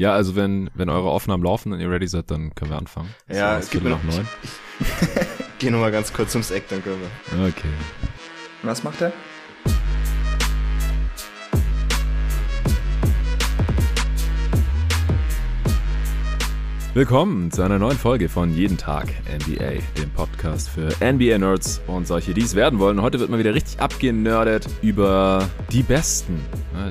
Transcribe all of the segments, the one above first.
Ja, also wenn, wenn eure Aufnahmen laufen und ihr ready seid, dann können wir anfangen. Ja, es gibt mir noch neun. Geh nur mal ganz kurz ums Eck, dann können wir. Okay. Was macht er? Willkommen zu einer neuen Folge von Jeden Tag NBA, dem Podcast für NBA-Nerds und solche, die es werden wollen. Heute wird mal wieder richtig abgenördet über die Besten.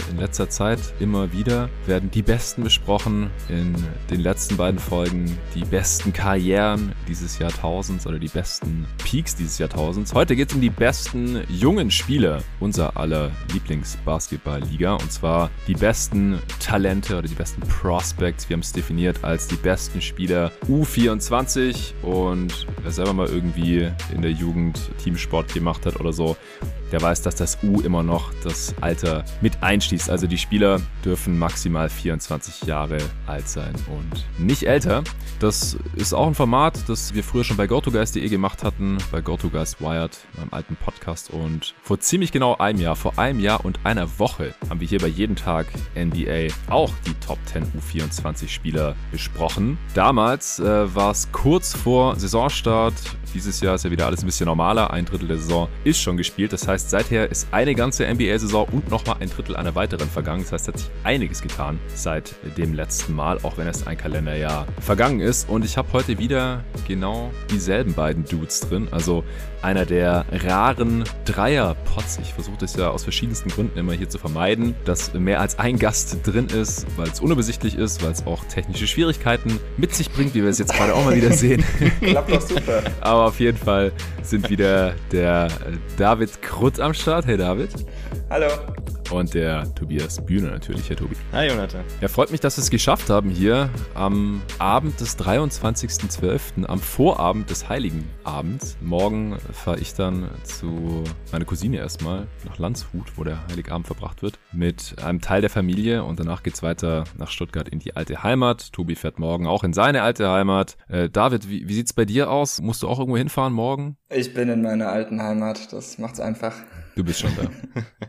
In letzter Zeit immer wieder werden die Besten besprochen. In den letzten beiden Folgen die besten Karrieren dieses Jahrtausends oder die besten Peaks dieses Jahrtausends. Heute geht es um die besten jungen Spieler unserer aller Lieblingsbasketballliga und zwar die besten Talente oder die besten Prospects. Wir haben es definiert als die besten Spieler U24 und wer selber mal irgendwie in der Jugend Teamsport gemacht hat oder so, der weiß, dass das U immer noch das Alter mit einschließt. Also die Spieler dürfen maximal 24 Jahre alt sein und nicht älter. Das ist auch ein Format, das wir früher schon bei GoToGuys.de gemacht hatten, bei GoToGuys Wired, meinem alten Podcast. Und vor ziemlich genau einem Jahr, vor einem Jahr und einer Woche, haben wir hier bei jedem Tag NBA auch die Top 10 U24 Spieler besprochen. Damals äh, war es kurz vor Saisonstart. Dieses Jahr ist ja wieder alles ein bisschen normaler. Ein Drittel der Saison ist schon gespielt. Das heißt, seither ist eine ganze NBA-Saison und nochmal ein Drittel einer weiteren vergangen. Das heißt, hat sich einiges getan seit dem letzten Mal, auch wenn es ein Kalenderjahr vergangen ist. Und ich habe heute wieder genau dieselben beiden Dudes drin. Also einer der raren Dreier-Pots. Ich versuche das ja aus verschiedensten Gründen immer hier zu vermeiden, dass mehr als ein Gast drin ist, weil es unübersichtlich ist, weil es auch technische Schwierigkeiten mit sich bringt, wie wir es jetzt gerade auch mal wieder sehen. Klappt doch super. Aber auf jeden Fall sind wieder der David Krutt am Start. Hey David. Hallo und der Tobias Bühne natürlich, Herr Tobi. Hi Jonathan. Ja, freut mich, dass wir es geschafft haben hier am Abend des 23.12., am Vorabend des Heiligen Abends. Morgen fahre ich dann zu meiner Cousine erstmal nach Landshut, wo der Heiligabend verbracht wird, mit einem Teil der Familie und danach geht es weiter nach Stuttgart in die alte Heimat. Tobi fährt morgen auch in seine alte Heimat. Äh, David, wie, wie es bei dir aus? Musst du auch irgendwo hinfahren morgen? Ich bin in meiner alten Heimat, das macht's einfach. Du bist schon da.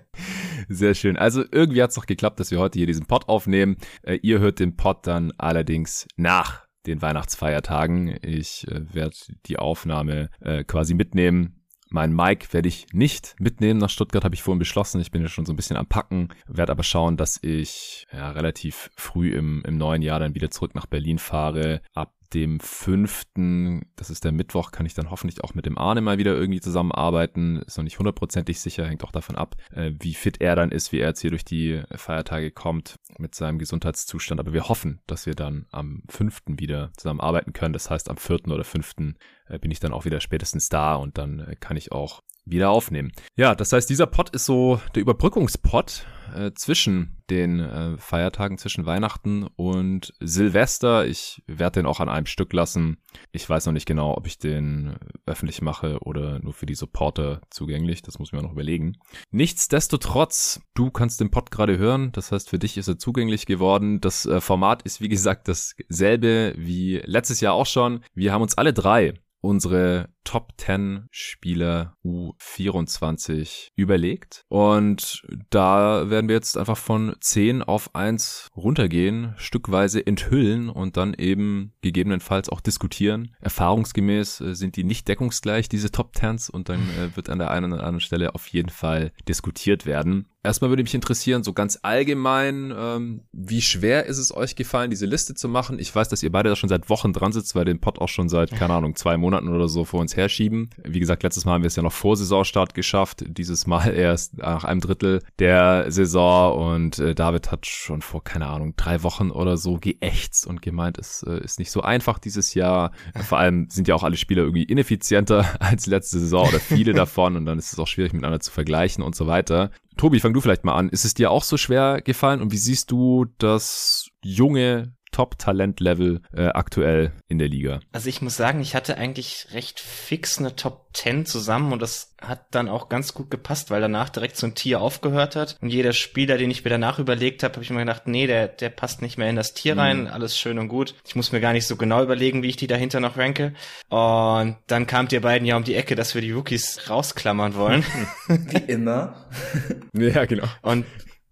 Sehr schön. Also irgendwie hat es doch geklappt, dass wir heute hier diesen Pod aufnehmen. Äh, ihr hört den Pod dann allerdings nach den Weihnachtsfeiertagen. Ich äh, werde die Aufnahme äh, quasi mitnehmen. Mein Mic werde ich nicht mitnehmen nach Stuttgart, habe ich vorhin beschlossen. Ich bin ja schon so ein bisschen am Packen, werde aber schauen, dass ich ja, relativ früh im, im neuen Jahr dann wieder zurück nach Berlin fahre. Ab dem fünften, das ist der Mittwoch, kann ich dann hoffentlich auch mit dem Arne mal wieder irgendwie zusammenarbeiten. Ist noch nicht hundertprozentig sicher, hängt auch davon ab, äh, wie fit er dann ist, wie er jetzt hier durch die Feiertage kommt mit seinem Gesundheitszustand. Aber wir hoffen, dass wir dann am fünften wieder zusammenarbeiten können. Das heißt, am vierten oder fünften äh, bin ich dann auch wieder spätestens da und dann äh, kann ich auch wieder aufnehmen. Ja, das heißt, dieser Pod ist so der Überbrückungspod äh, zwischen den äh, Feiertagen, zwischen Weihnachten und Silvester. Ich werde den auch an einem Stück lassen. Ich weiß noch nicht genau, ob ich den öffentlich mache oder nur für die Supporter zugänglich. Das muss ich mir noch überlegen. Nichtsdestotrotz, du kannst den Pod gerade hören. Das heißt, für dich ist er zugänglich geworden. Das äh, Format ist, wie gesagt, dasselbe wie letztes Jahr auch schon. Wir haben uns alle drei unsere Top 10 Spieler U24 überlegt. Und da werden wir jetzt einfach von 10 auf 1 runtergehen, stückweise enthüllen und dann eben gegebenenfalls auch diskutieren. Erfahrungsgemäß äh, sind die nicht deckungsgleich, diese Top 10s, und dann äh, wird an der einen oder anderen Stelle auf jeden Fall diskutiert werden. Erstmal würde mich interessieren, so ganz allgemein, ähm, wie schwer ist es euch gefallen, diese Liste zu machen? Ich weiß, dass ihr beide da schon seit Wochen dran sitzt, weil den Pod auch schon seit, keine Ahnung, zwei Monaten oder so vor uns herschieben. Wie gesagt, letztes Mal haben wir es ja noch vor Saisonstart geschafft, dieses Mal erst nach einem Drittel der Saison und äh, David hat schon vor, keine Ahnung, drei Wochen oder so geächtzt und gemeint, es äh, ist nicht so einfach dieses Jahr. Vor allem sind ja auch alle Spieler irgendwie ineffizienter als letzte Saison oder viele davon und dann ist es auch schwierig miteinander zu vergleichen und so weiter. Tobi, fang du vielleicht mal an. Ist es dir auch so schwer gefallen und wie siehst du das junge Top-Talent-Level äh, aktuell in der Liga? Also ich muss sagen, ich hatte eigentlich recht fix eine Top 10 zusammen und das hat dann auch ganz gut gepasst, weil danach direkt so ein Tier aufgehört hat. Und jeder Spieler, den ich mir danach überlegt habe, habe ich mir gedacht, nee, der, der passt nicht mehr in das Tier rein, mhm. alles schön und gut. Ich muss mir gar nicht so genau überlegen, wie ich die dahinter noch ranke. Und dann kamt ihr beiden ja um die Ecke, dass wir die Rookies rausklammern wollen. Wie immer. ja, genau. Und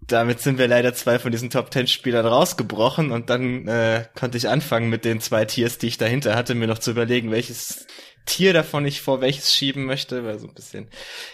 damit sind wir leider zwei von diesen Top Ten Spielern rausgebrochen und dann äh, konnte ich anfangen mit den zwei Tiers, die ich dahinter hatte, mir noch zu überlegen, welches Tier davon ich vor welches schieben möchte, weil so ein bisschen,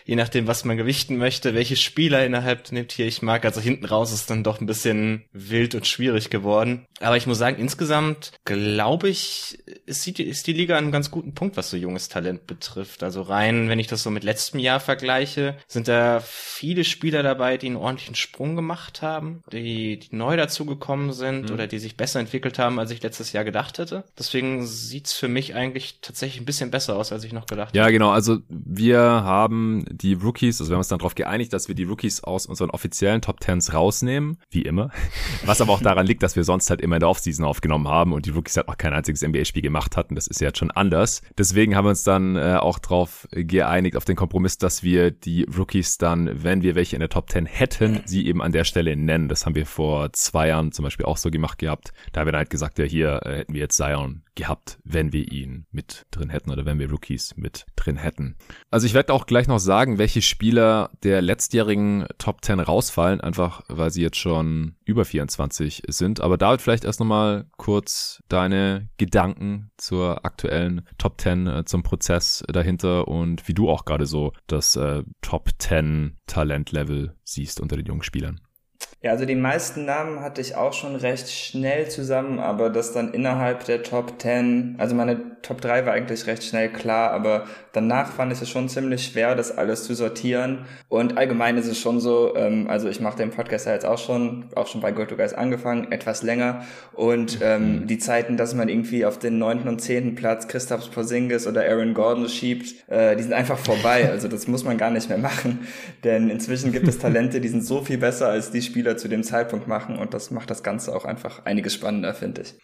je nachdem, was man gewichten möchte, welche Spieler innerhalb dem Tier ich mag. Also hinten raus ist dann doch ein bisschen wild und schwierig geworden. Aber ich muss sagen, insgesamt glaube ich, ist die, ist die Liga an einem ganz guten Punkt, was so junges Talent betrifft. Also rein, wenn ich das so mit letztem Jahr vergleiche, sind da viele Spieler dabei, die einen ordentlichen Sprung gemacht haben, die, die neu dazugekommen sind mhm. oder die sich besser entwickelt haben, als ich letztes Jahr gedacht hätte. Deswegen sieht's für mich eigentlich tatsächlich ein bisschen besser besser aus, als ich noch gedacht habe. Ja, genau. Also wir haben die Rookies, also wir haben uns dann darauf geeinigt, dass wir die Rookies aus unseren offiziellen Top Tens rausnehmen, wie immer. Was aber auch daran liegt, dass wir sonst halt immer in der Offseason aufgenommen haben und die Rookies halt auch kein einziges NBA-Spiel gemacht hatten. Das ist ja jetzt schon anders. Deswegen haben wir uns dann äh, auch darauf geeinigt, auf den Kompromiss, dass wir die Rookies dann, wenn wir welche in der Top Ten hätten, sie eben an der Stelle nennen. Das haben wir vor zwei Jahren zum Beispiel auch so gemacht gehabt. Da haben wir dann halt gesagt, ja, hier äh, hätten wir jetzt Zion gehabt, wenn wir ihn mit drin hätten oder wenn wir Rookies mit drin hätten. Also ich werde auch gleich noch sagen, welche Spieler der letztjährigen Top 10 rausfallen, einfach weil sie jetzt schon über 24 sind. Aber David, vielleicht erst nochmal kurz deine Gedanken zur aktuellen Top 10, äh, zum Prozess dahinter und wie du auch gerade so das äh, Top 10 Talentlevel siehst unter den jungen Spielern. Ja, also die meisten Namen hatte ich auch schon recht schnell zusammen, aber das dann innerhalb der Top 10, also meine Top 3 war eigentlich recht schnell klar, aber danach fand ich es schon ziemlich schwer, das alles zu sortieren. Und allgemein ist es schon so, ähm, also ich mache den Podcast ja jetzt auch schon, auch schon bei Go to Guys angefangen, etwas länger. Und ähm, mhm. die Zeiten, dass man irgendwie auf den neunten und zehnten Platz Christoph Porzingis oder Aaron Gordon schiebt, äh, die sind einfach vorbei. Also das muss man gar nicht mehr machen, denn inzwischen gibt es Talente, die sind so viel besser als die Spieler, Spieler zu dem Zeitpunkt machen und das macht das Ganze auch einfach einiges spannender, finde ich.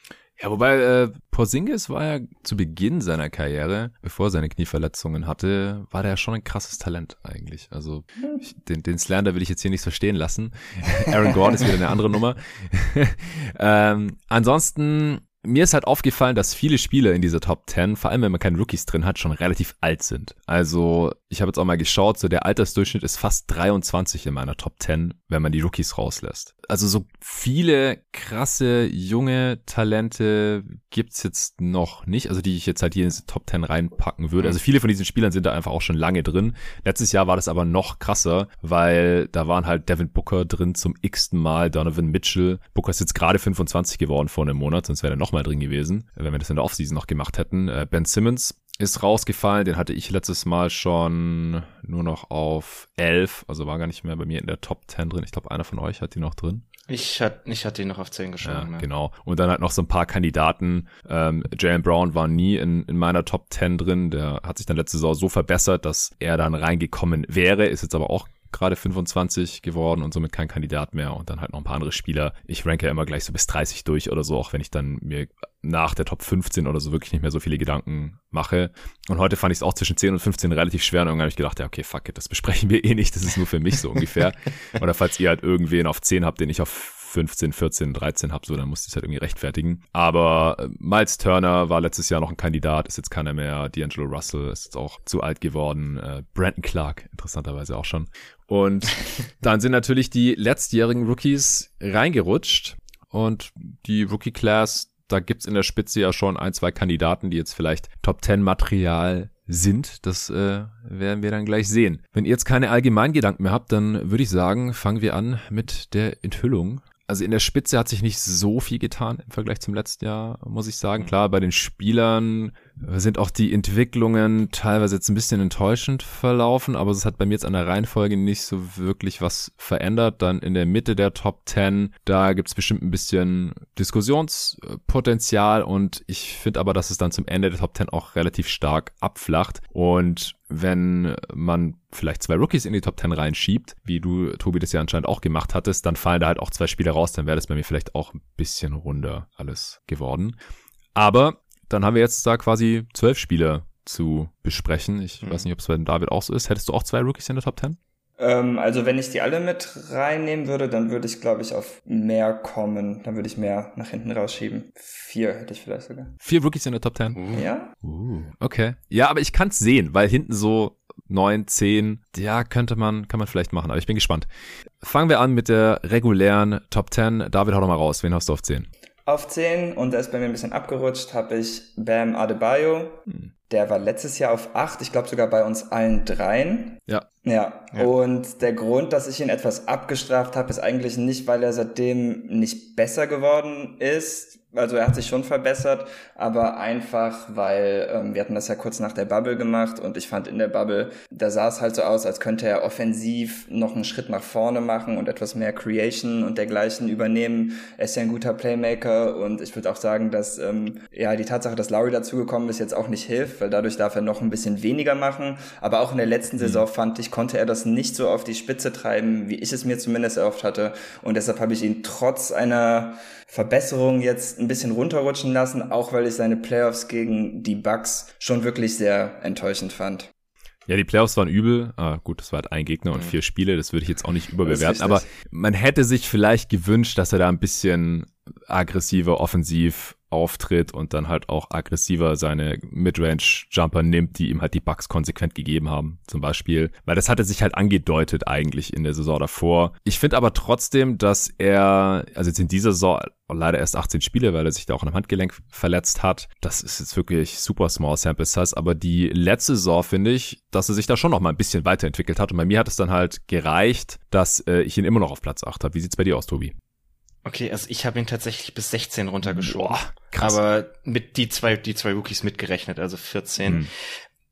Ja, wobei äh, Porzingis war ja zu Beginn seiner Karriere, bevor er seine Knieverletzungen hatte, war der ja schon ein krasses Talent eigentlich. Also ich, den, den Slander will ich jetzt hier nicht so stehen lassen. Aaron Gordon ist wieder eine andere Nummer. ähm, ansonsten mir ist halt aufgefallen, dass viele Spieler in dieser Top 10, vor allem wenn man keine Rookies drin hat, schon relativ alt sind. Also ich habe jetzt auch mal geschaut, so der Altersdurchschnitt ist fast 23 in meiner Top 10, wenn man die Rookies rauslässt. Also so viele krasse junge Talente gibt's jetzt noch nicht, also die ich jetzt halt hier in diese Top 10 reinpacken würde. Also viele von diesen Spielern sind da einfach auch schon lange drin. Letztes Jahr war das aber noch krasser, weil da waren halt Devin Booker drin zum x-ten Mal, Donovan Mitchell. Booker ist jetzt gerade 25 geworden vor einem Monat, sonst wäre er nochmal drin gewesen, wenn wir das in der Offseason noch gemacht hätten. Äh, ben Simmons ist rausgefallen. Den hatte ich letztes Mal schon nur noch auf 11, also war gar nicht mehr bei mir in der Top 10 drin. Ich glaube, einer von euch hat die noch drin. Ich hatte ich ihn noch auf 10 geschoben. Ja, ja, Genau. Und dann halt noch so ein paar Kandidaten. Ähm, Jalen Brown war nie in, in meiner Top 10 drin. Der hat sich dann letzte Saison so verbessert, dass er dann reingekommen wäre. Ist jetzt aber auch gerade 25 geworden und somit kein Kandidat mehr und dann halt noch ein paar andere Spieler. Ich ranke ja immer gleich so bis 30 durch oder so, auch wenn ich dann mir nach der Top 15 oder so wirklich nicht mehr so viele Gedanken mache. Und heute fand ich es auch zwischen 10 und 15 relativ schwer und irgendwann habe ich gedacht, ja, okay, fuck it, das besprechen wir eh nicht, das ist nur für mich so ungefähr. oder falls ihr halt irgendwen auf 10 habt, den ich auf 15, 14, 13 habe, so, dann musste ich es halt irgendwie rechtfertigen. Aber äh, Miles Turner war letztes Jahr noch ein Kandidat, ist jetzt keiner mehr. D'Angelo Russell ist jetzt auch zu alt geworden. Äh, Brandon Clark, interessanterweise auch schon. Und dann sind natürlich die letztjährigen Rookies reingerutscht. Und die Rookie-Class, da gibt's in der Spitze ja schon ein, zwei Kandidaten, die jetzt vielleicht Top 10 Material sind. Das äh, werden wir dann gleich sehen. Wenn ihr jetzt keine Allgemeingedanken mehr habt, dann würde ich sagen, fangen wir an mit der Enthüllung also in der Spitze hat sich nicht so viel getan im Vergleich zum letzten Jahr, muss ich sagen. Klar, bei den Spielern sind auch die Entwicklungen teilweise jetzt ein bisschen enttäuschend verlaufen, aber es hat bei mir jetzt an der Reihenfolge nicht so wirklich was verändert. Dann in der Mitte der Top 10, da gibt es bestimmt ein bisschen Diskussionspotenzial und ich finde aber, dass es dann zum Ende der Top 10 auch relativ stark abflacht und wenn man vielleicht zwei Rookies in die Top 10 reinschiebt, wie du, Tobi, das ja anscheinend auch gemacht hattest, dann fallen da halt auch zwei Spieler raus, dann wäre das bei mir vielleicht auch ein bisschen runder alles geworden. Aber dann haben wir jetzt da quasi zwölf Spieler zu besprechen. Ich mhm. weiß nicht, ob es bei David auch so ist. Hättest du auch zwei Rookies in der Top 10? Ähm, also wenn ich die alle mit reinnehmen würde, dann würde ich, glaube ich, auf mehr kommen. Dann würde ich mehr nach hinten rausschieben. Vier hätte ich vielleicht sogar. Vier Rookies in der Top 10? Uh. Ja. Uh, okay. Ja, aber ich kann es sehen, weil hinten so 9, 10. Ja, könnte man, kann man vielleicht machen, aber ich bin gespannt. Fangen wir an mit der regulären Top 10. David, hau doch mal raus. Wen hast du auf 10? Auf 10, und der ist bei mir ein bisschen abgerutscht, habe ich Bam Adebayo. Hm. Der war letztes Jahr auf 8, ich glaube sogar bei uns allen dreien. Ja. ja. Ja, und der Grund, dass ich ihn etwas abgestraft habe, ist eigentlich nicht, weil er seitdem nicht besser geworden ist, also er hat sich schon verbessert, aber einfach, weil ähm, wir hatten das ja kurz nach der Bubble gemacht und ich fand in der Bubble, da sah es halt so aus, als könnte er offensiv noch einen Schritt nach vorne machen und etwas mehr Creation und dergleichen übernehmen. Er ist ja ein guter Playmaker und ich würde auch sagen, dass ähm, ja die Tatsache, dass Lowry dazugekommen ist, jetzt auch nicht hilft, weil dadurch darf er noch ein bisschen weniger machen. Aber auch in der letzten mhm. Saison fand ich, konnte er das nicht so auf die Spitze treiben, wie ich es mir zumindest erhofft hatte. Und deshalb habe ich ihn trotz einer Verbesserung jetzt ein bisschen runterrutschen lassen, auch weil ich seine Playoffs gegen die Bucks schon wirklich sehr enttäuschend fand. Ja, die Playoffs waren übel. Ah, gut, das war halt ein Gegner und mhm. vier Spiele. Das würde ich jetzt auch nicht überbewerten. Aber man hätte sich vielleicht gewünscht, dass er da ein bisschen aggressiver offensiv auftritt und dann halt auch aggressiver seine Midrange-Jumper nimmt, die ihm halt die Bugs konsequent gegeben haben, zum Beispiel. Weil das hatte sich halt angedeutet eigentlich in der Saison davor. Ich finde aber trotzdem, dass er, also jetzt in dieser Saison leider erst 18 Spiele, weil er sich da auch einem Handgelenk verletzt hat. Das ist jetzt wirklich super small sample size, aber die letzte Saison finde ich, dass er sich da schon noch mal ein bisschen weiterentwickelt hat und bei mir hat es dann halt gereicht, dass äh, ich ihn immer noch auf Platz 8 habe. Wie sieht's bei dir aus, Tobi? Okay, also ich habe ihn tatsächlich bis 16 runtergeschoben. Boah, krass. Aber mit die zwei, die zwei Rookies mitgerechnet, also 14. Mhm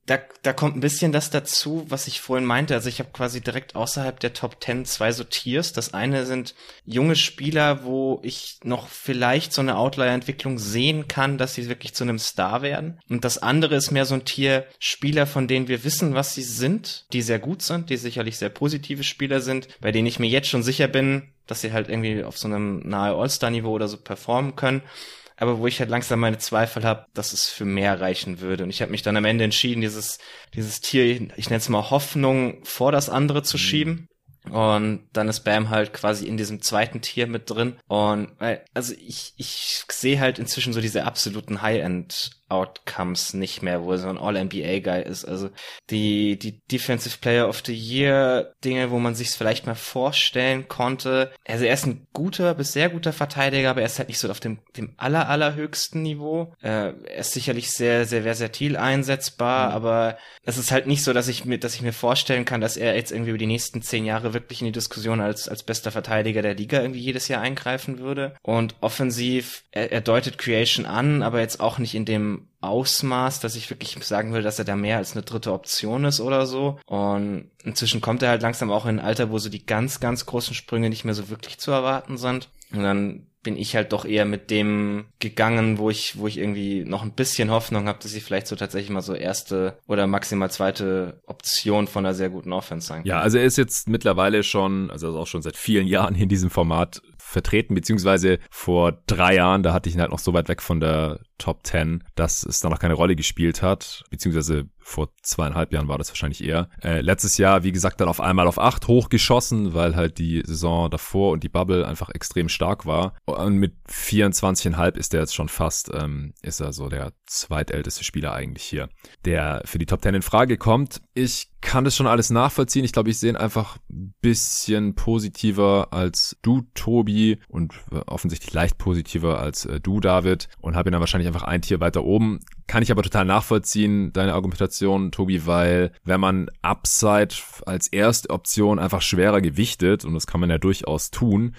da, da kommt ein bisschen das dazu, was ich vorhin meinte. Also ich habe quasi direkt außerhalb der Top 10 zwei so Tiers. Das eine sind junge Spieler, wo ich noch vielleicht so eine Outlier-Entwicklung sehen kann, dass sie wirklich zu einem Star werden. Und das andere ist mehr so ein Tier Spieler, von denen wir wissen, was sie sind, die sehr gut sind, die sicherlich sehr positive Spieler sind, bei denen ich mir jetzt schon sicher bin, dass sie halt irgendwie auf so einem nahe All-Star-Niveau oder so performen können aber wo ich halt langsam meine Zweifel habe, dass es für mehr reichen würde. Und ich habe mich dann am Ende entschieden, dieses, dieses Tier, ich nenne es mal Hoffnung, vor das andere zu mhm. schieben. Und dann ist Bam halt quasi in diesem zweiten Tier mit drin. Und weil, also ich, ich sehe halt inzwischen so diese absoluten High-End Outcomes nicht mehr, wo er so ein All-NBA-Guy ist. Also die, die Defensive Player of the Year Dinge, wo man sich vielleicht mal vorstellen konnte. Also er ist ein guter bis sehr guter Verteidiger, aber er ist halt nicht so auf dem, dem aller, allerhöchsten Niveau. Äh, er ist sicherlich sehr, sehr versatil einsetzbar, mhm. aber es ist halt nicht so, dass ich mir, dass ich mir vorstellen kann, dass er jetzt irgendwie über die nächsten zehn Jahre wirklich in die Diskussion als, als bester Verteidiger der Liga irgendwie jedes Jahr eingreifen würde. Und offensiv, er, er deutet Creation an, aber jetzt auch nicht in dem Ausmaß, dass ich wirklich sagen will, dass er da mehr als eine dritte Option ist oder so. Und inzwischen kommt er halt langsam auch in ein Alter, wo so die ganz, ganz großen Sprünge nicht mehr so wirklich zu erwarten sind. Und dann bin ich halt doch eher mit dem gegangen, wo ich, wo ich irgendwie noch ein bisschen Hoffnung habe, dass ich vielleicht so tatsächlich mal so erste oder maximal zweite Option von einer sehr guten Offense sein kann. Ja, also er ist jetzt mittlerweile schon, also auch schon seit vielen Jahren in diesem Format vertreten, beziehungsweise vor drei Jahren, da hatte ich ihn halt noch so weit weg von der Top 10, dass es da noch keine Rolle gespielt hat, beziehungsweise vor zweieinhalb Jahren war das wahrscheinlich eher. Äh, letztes Jahr, wie gesagt, dann auf einmal auf acht hochgeschossen, weil halt die Saison davor und die Bubble einfach extrem stark war. Und mit 24,5 ist er jetzt schon fast, ähm, ist er so der zweitälteste Spieler eigentlich hier, der für die Top 10 in Frage kommt. Ich kann das schon alles nachvollziehen. Ich glaube, ich sehe ihn einfach ein bisschen positiver als du, Tobi, und offensichtlich leicht positiver als äh, du, David, und habe ihn dann wahrscheinlich einfach ein Tier weiter oben. Kann ich aber total nachvollziehen, deine Argumentation, Tobi, weil wenn man Upside als erste Option einfach schwerer gewichtet, und das kann man ja durchaus tun,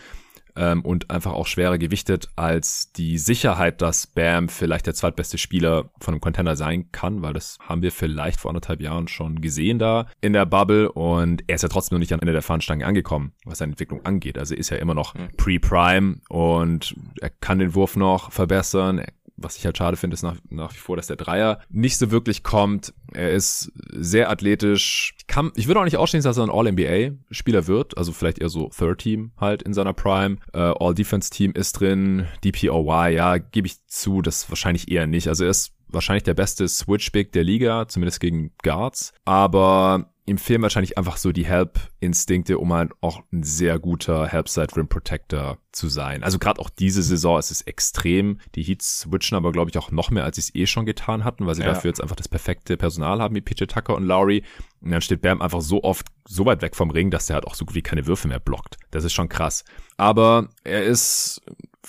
ähm, und einfach auch schwerer gewichtet als die Sicherheit, dass Bam vielleicht der zweitbeste Spieler von einem Contender sein kann, weil das haben wir vielleicht vor anderthalb Jahren schon gesehen da in der Bubble und er ist ja trotzdem noch nicht am Ende der Fahnenstange angekommen, was seine Entwicklung angeht. Also ist ja immer noch mhm. pre-prime und er kann den Wurf noch verbessern, er was ich halt schade finde, ist nach, nach wie vor, dass der Dreier nicht so wirklich kommt. Er ist sehr athletisch. Ich, kann, ich würde auch nicht ausstehen, dass er ein All-NBA-Spieler wird. Also vielleicht eher so Third-Team halt in seiner Prime. Uh, All-Defense-Team ist drin. DPOY, ja, gebe ich zu, das wahrscheinlich eher nicht. Also er ist wahrscheinlich der beste Switch-Big der Liga, zumindest gegen Guards. Aber ihm fehlen wahrscheinlich einfach so die Help-Instinkte, um halt auch ein sehr guter Help-Side-Rim-Protector zu sein. Also gerade auch diese Saison ist es extrem. Die Heats switchen aber, glaube ich, auch noch mehr, als sie es eh schon getan hatten, weil sie ja. dafür jetzt einfach das perfekte Personal haben, wie PJ Tucker und Lowry. Und dann steht Bam einfach so oft so weit weg vom Ring, dass der halt auch so gut wie keine Würfe mehr blockt. Das ist schon krass. Aber er ist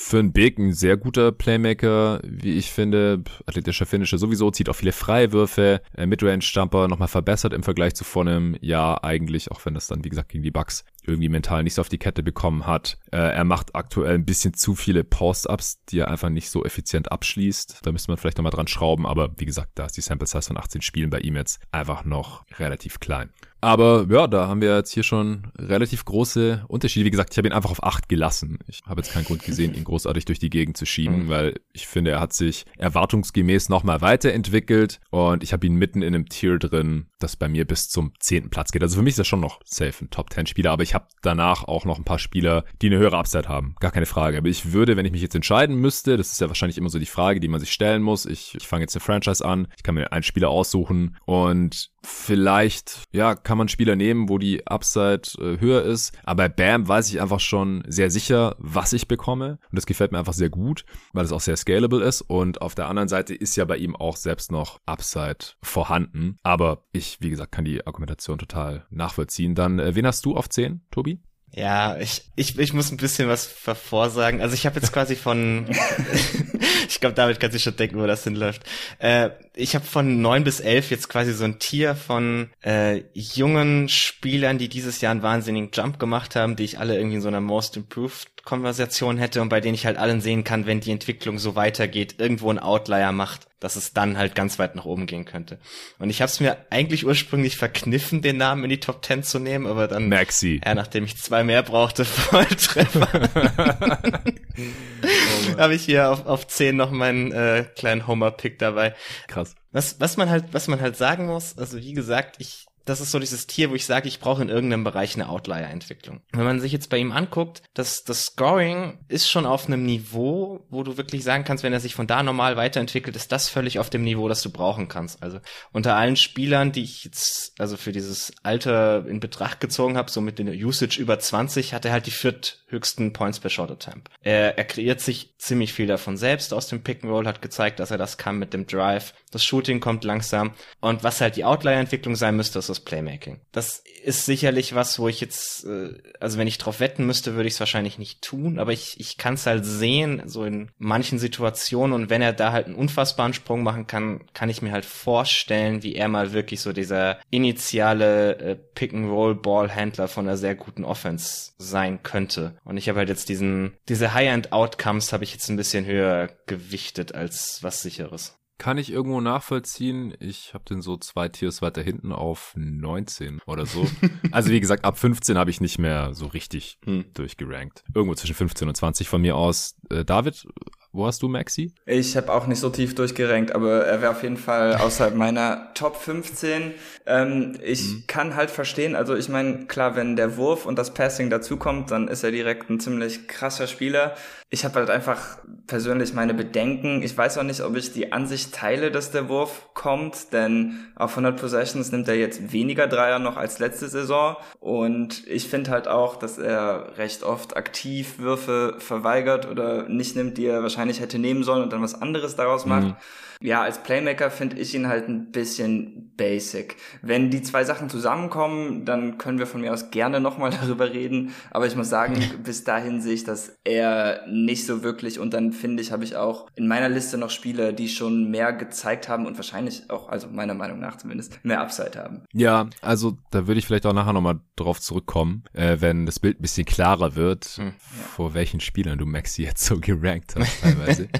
für einen Big ein sehr guter Playmaker, wie ich finde. Athletischer Finisher sowieso, zieht auch viele Freiwürfe, äh, Midrange-Jumper nochmal verbessert im Vergleich zu vor einem Jahr eigentlich, auch wenn das dann, wie gesagt, gegen die Bucks irgendwie mental nicht so auf die Kette bekommen hat. Äh, er macht aktuell ein bisschen zu viele Post-Ups, die er einfach nicht so effizient abschließt. Da müsste man vielleicht nochmal dran schrauben, aber wie gesagt, da ist die Sample Size von 18 Spielen bei ihm jetzt einfach noch relativ klein. Aber ja, da haben wir jetzt hier schon relativ große Unterschiede. Wie gesagt, ich habe ihn einfach auf acht gelassen. Ich habe jetzt keinen Grund gesehen, ihn großartig durch die Gegend zu schieben, mhm. weil ich finde, er hat sich erwartungsgemäß nochmal weiterentwickelt und ich habe ihn mitten in einem Tier drin, das bei mir bis zum zehnten Platz geht. Also für mich ist er schon noch safe ein Top 10 Spieler, aber ich habe danach auch noch ein paar Spieler, die eine höhere Upside haben. Gar keine Frage. Aber ich würde, wenn ich mich jetzt entscheiden müsste, das ist ja wahrscheinlich immer so die Frage, die man sich stellen muss. Ich, ich fange jetzt eine Franchise an, ich kann mir einen Spieler aussuchen und vielleicht, ja, kann man Spieler nehmen, wo die Upside äh, höher ist. Aber bei Bam weiß ich einfach schon sehr sicher, was ich bekomme. Und das gefällt mir einfach sehr gut, weil es auch sehr scalable ist. Und auf der anderen Seite ist ja bei ihm auch selbst noch Upside vorhanden. Aber ich, wie gesagt, kann die Argumentation total nachvollziehen. Dann, äh, wen hast du auf 10, Tobi? Ja, ich, ich, ich muss ein bisschen was vorsagen. Also ich habe jetzt quasi von, ich glaube, damit kannst du schon denken, wo das hinläuft. Äh, ich habe von neun bis elf jetzt quasi so ein Tier von äh, jungen Spielern, die dieses Jahr einen wahnsinnigen Jump gemacht haben, die ich alle irgendwie in so einer Most Improved Konversation hätte und bei denen ich halt allen sehen kann, wenn die Entwicklung so weitergeht, irgendwo ein Outlier macht, dass es dann halt ganz weit nach oben gehen könnte. Und ich habe es mir eigentlich ursprünglich verkniffen, den Namen in die Top 10 zu nehmen, aber dann Maxi. Ja, nachdem ich zwei mehr brauchte, Volltreffer. oh habe ich hier auf, auf 10 noch meinen äh, kleinen Homer-Pick dabei. Krass. Was, was man halt, was man halt sagen muss, also wie gesagt, ich das ist so dieses Tier, wo ich sage, ich brauche in irgendeinem Bereich eine Outlier-Entwicklung. Wenn man sich jetzt bei ihm anguckt, das, das Scoring ist schon auf einem Niveau, wo du wirklich sagen kannst, wenn er sich von da normal weiterentwickelt, ist das völlig auf dem Niveau, das du brauchen kannst. Also unter allen Spielern, die ich jetzt also für dieses Alter in Betracht gezogen habe, so mit der Usage über 20, hat er halt die vierthöchsten Points per Shot Attempt. Er, er kreiert sich ziemlich viel davon selbst aus dem Pick and Roll, hat gezeigt, dass er das kann mit dem Drive. Das Shooting kommt langsam. Und was halt die Outlier-Entwicklung sein müsste, ist das Playmaking. Das ist sicherlich was, wo ich jetzt, äh, also wenn ich drauf wetten müsste, würde ich es wahrscheinlich nicht tun, aber ich, ich kann es halt sehen, so in manchen Situationen und wenn er da halt einen unfassbaren Sprung machen kann, kann ich mir halt vorstellen, wie er mal wirklich so dieser initiale äh, Pick-and-Roll-Ball-Händler von einer sehr guten Offense sein könnte. Und ich habe halt jetzt diesen, diese High-End-Outcomes habe ich jetzt ein bisschen höher gewichtet als was sicheres. Kann ich irgendwo nachvollziehen. Ich habe den so zwei Tiers weiter hinten auf 19 oder so. also wie gesagt, ab 15 habe ich nicht mehr so richtig hm. durchgerankt. Irgendwo zwischen 15 und 20 von mir aus. Äh, David, wo hast du Maxi? Ich habe auch nicht so tief durchgerankt, aber er wäre auf jeden Fall außerhalb meiner Top 15. Ähm, ich mhm. kann halt verstehen, also ich meine, klar, wenn der Wurf und das Passing dazukommt, dann ist er direkt ein ziemlich krasser Spieler. Ich habe halt einfach persönlich meine Bedenken. Ich weiß auch nicht, ob ich die Ansicht teile, dass der Wurf kommt, denn auf 100 Possessions nimmt er jetzt weniger Dreier noch als letzte Saison. Und ich finde halt auch, dass er recht oft aktiv Würfe verweigert oder nicht nimmt, die er wahrscheinlich hätte nehmen sollen und dann was anderes daraus macht. Mhm. Ja, als Playmaker finde ich ihn halt ein bisschen basic. Wenn die zwei Sachen zusammenkommen, dann können wir von mir aus gerne nochmal darüber reden. Aber ich muss sagen, bis dahin sehe ich das eher nicht so wirklich. Und dann finde ich, habe ich auch in meiner Liste noch Spieler, die schon mehr gezeigt haben und wahrscheinlich auch, also meiner Meinung nach zumindest, mehr Upside haben. Ja, also da würde ich vielleicht auch nachher nochmal drauf zurückkommen, äh, wenn das Bild ein bisschen klarer wird, hm, ja. vor welchen Spielern du Maxi jetzt so gerankt hast teilweise.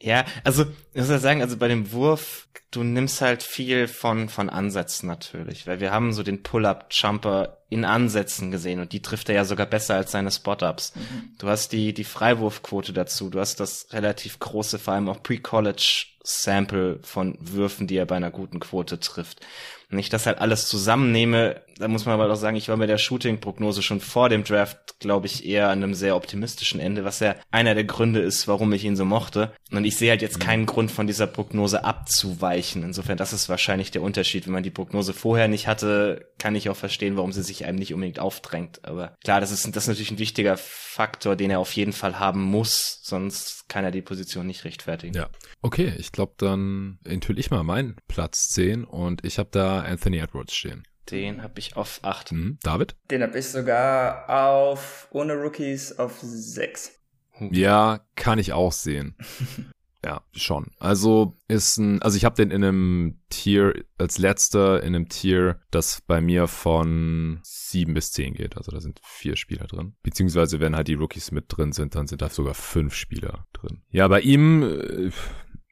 Ja, also, ich muss ja sagen, also bei dem Wurf, du nimmst halt viel von, von Ansätzen natürlich, weil wir haben so den Pull-Up-Jumper in Ansätzen gesehen und die trifft er ja sogar besser als seine Spot-Ups. Mhm. Du hast die, die Freiwurfquote dazu, du hast das relativ große, vor allem auch Pre-College Sample von Würfen, die er bei einer guten Quote trifft. Wenn ich das halt alles zusammennehme, da muss man aber auch sagen, ich war mit der Shooting-Prognose schon vor dem Draft, glaube ich, eher an einem sehr optimistischen Ende, was ja einer der Gründe ist, warum ich ihn so mochte. Und ich sehe halt jetzt mhm. keinen Grund von dieser Prognose abzuweichen. Insofern, das ist wahrscheinlich der Unterschied. Wenn man die Prognose vorher nicht hatte, kann ich auch verstehen, warum sie sich einem nicht unbedingt aufdrängt. Aber klar, das ist, das ist natürlich ein wichtiger Faktor, den er auf jeden Fall haben muss, sonst kann er die Position nicht rechtfertigen. Ja. Okay, ich glaube, dann enthülle ich mal meinen Platz 10 und ich habe da Anthony Edwards stehen. Den habe ich auf 8. Mhm. David? Den habe ich sogar auf, ohne Rookies, auf 6. Ja, kann ich auch sehen. ja, schon. Also ist ein, also ich habe den in einem Tier als letzter in einem Tier, das bei mir von 7 bis 10 geht. Also da sind vier Spieler drin. Beziehungsweise wenn halt die Rookies mit drin sind, dann sind da sogar fünf Spieler drin. Ja, bei ihm äh,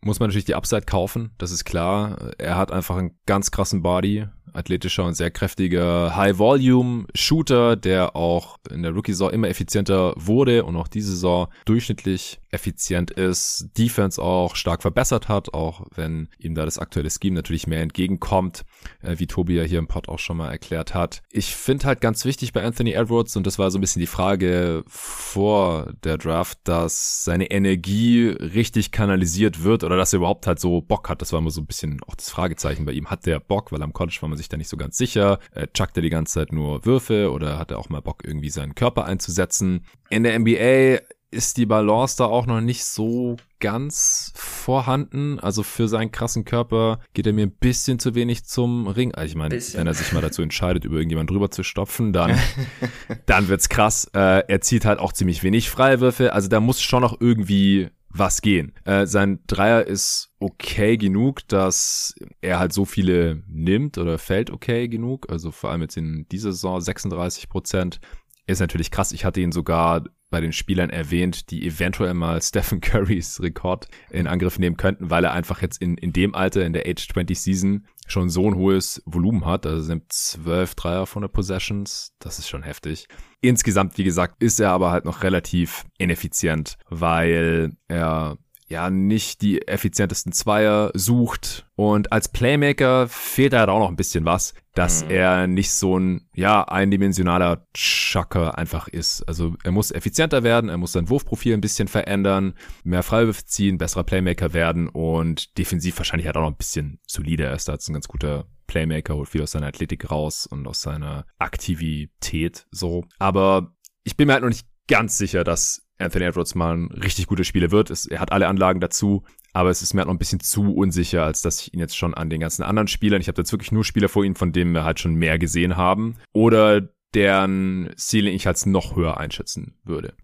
muss man natürlich die Upside kaufen, das ist klar. Er hat einfach einen ganz krassen Body, athletischer und sehr kräftiger High-Volume-Shooter, der auch in der Rookie-Saison immer effizienter wurde und auch diese Saison durchschnittlich effizient ist, Defense auch stark verbessert hat, auch wenn ihm da das aktuelle Scheme natürlich mehr entgegenkommt, äh, wie Tobi ja hier im Pod auch schon mal erklärt hat. Ich finde halt ganz wichtig bei Anthony Edwards, und das war so ein bisschen die Frage vor der Draft, dass seine Energie richtig kanalisiert wird oder dass er überhaupt halt so Bock hat. Das war immer so ein bisschen auch das Fragezeichen bei ihm. Hat der Bock, weil am College war man sich da nicht so ganz sicher. Äh, chuckt er die ganze Zeit nur Würfe oder hat er auch mal Bock, irgendwie seinen Körper einzusetzen? In der NBA ist die Balance da auch noch nicht so ganz vorhanden. Also für seinen krassen Körper geht er mir ein bisschen zu wenig zum Ring. Also ich meine, wenn er sich mal dazu entscheidet, über irgendjemand drüber zu stopfen, dann, dann wird's krass. Äh, er zieht halt auch ziemlich wenig Freiwürfe. Also da muss schon noch irgendwie was gehen. Äh, sein Dreier ist okay genug, dass er halt so viele nimmt oder fällt okay genug. Also vor allem jetzt in dieser Saison 36 Prozent. Ist natürlich krass. Ich hatte ihn sogar bei den Spielern erwähnt, die eventuell mal Stephen Currys Rekord in Angriff nehmen könnten, weil er einfach jetzt in, in dem Alter, in der Age 20 Season, schon so ein hohes Volumen hat. Also sind zwölf Dreier von der Possessions. Das ist schon heftig. Insgesamt, wie gesagt, ist er aber halt noch relativ ineffizient, weil er ja nicht die effizientesten Zweier sucht. Und als Playmaker fehlt da halt auch noch ein bisschen was, dass mhm. er nicht so ein, ja, eindimensionaler Chucker einfach ist. Also er muss effizienter werden, er muss sein Wurfprofil ein bisschen verändern, mehr Freiwürfe ziehen, besserer Playmaker werden und defensiv wahrscheinlich halt auch noch ein bisschen solider. Er ist da jetzt ein ganz guter Playmaker, holt viel aus seiner Athletik raus und aus seiner Aktivität so. Aber ich bin mir halt noch nicht ganz sicher, dass Anthony Edwards mal ein richtig guter Spieler wird. Es, er hat alle Anlagen dazu, aber es ist mir halt noch ein bisschen zu unsicher, als dass ich ihn jetzt schon an den ganzen anderen Spielern, ich habe jetzt wirklich nur Spieler vor ihm, von denen wir halt schon mehr gesehen haben, oder deren Ceiling ich als noch höher einschätzen würde.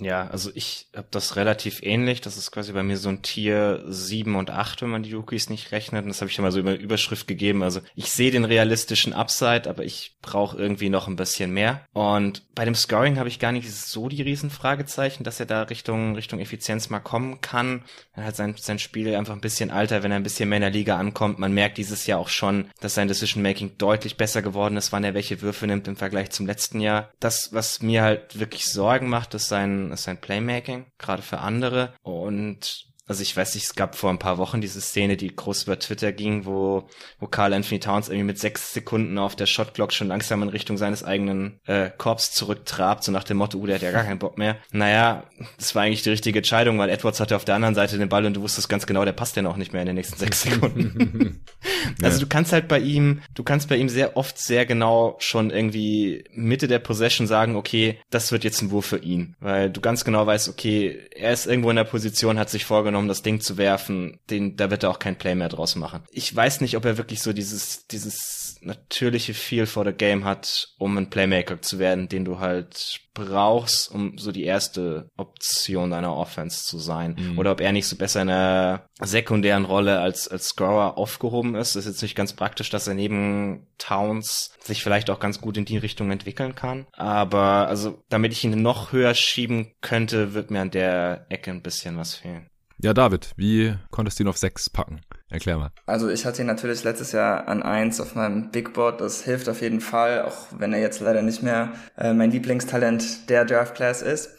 Ja, also ich habe das relativ ähnlich. Das ist quasi bei mir so ein Tier 7 und 8, wenn man die Rookies nicht rechnet. Und das habe ich ja mal so über Überschrift gegeben. Also ich sehe den realistischen Upside, aber ich brauche irgendwie noch ein bisschen mehr. Und bei dem Scoring habe ich gar nicht so die Riesenfragezeichen, dass er da Richtung, Richtung Effizienz mal kommen kann. Er hat sein, sein Spiel einfach ein bisschen alter, wenn er ein bisschen mehr in der Liga ankommt. Man merkt dieses Jahr auch schon, dass sein Decision-Making deutlich besser geworden ist, wann er welche Würfe nimmt im Vergleich zum letzten Jahr. Das, was mir halt wirklich Sorgen macht, ist sein ist sein Playmaking, gerade für andere. Und also ich weiß nicht, es gab vor ein paar Wochen diese Szene, die groß über Twitter ging, wo, wo Carl Anthony Towns irgendwie mit sechs Sekunden auf der Shotglock schon langsam in Richtung seines eigenen äh, Korps zurücktrabt, so nach dem Motto, uh, der hat ja gar keinen Bock mehr. Naja, das war eigentlich die richtige Entscheidung, weil Edwards hatte auf der anderen Seite den Ball und du wusstest ganz genau, der passt ja noch nicht mehr in den nächsten sechs Sekunden. also du kannst halt bei ihm, du kannst bei ihm sehr oft sehr genau schon irgendwie Mitte der Possession sagen, okay, das wird jetzt ein Wurf für ihn, weil du ganz genau weißt, okay, er ist irgendwo in der Position, hat sich vorgenommen, um das Ding zu werfen, den, da wird er auch kein Play mehr draus machen. Ich weiß nicht, ob er wirklich so dieses, dieses natürliche Feel for the Game hat, um ein Playmaker zu werden, den du halt brauchst, um so die erste Option deiner Offense zu sein. Mhm. Oder ob er nicht so besser in einer sekundären Rolle als, als Scorer aufgehoben ist. Das ist jetzt nicht ganz praktisch, dass er neben Towns sich vielleicht auch ganz gut in die Richtung entwickeln kann. Aber also, damit ich ihn noch höher schieben könnte, wird mir an der Ecke ein bisschen was fehlen. Ja, David, wie konntest du ihn auf sechs packen? Erklär mal. Also ich hatte ihn natürlich letztes Jahr an eins auf meinem Big Board. Das hilft auf jeden Fall, auch wenn er jetzt leider nicht mehr äh, mein Lieblingstalent der Draft Class ist.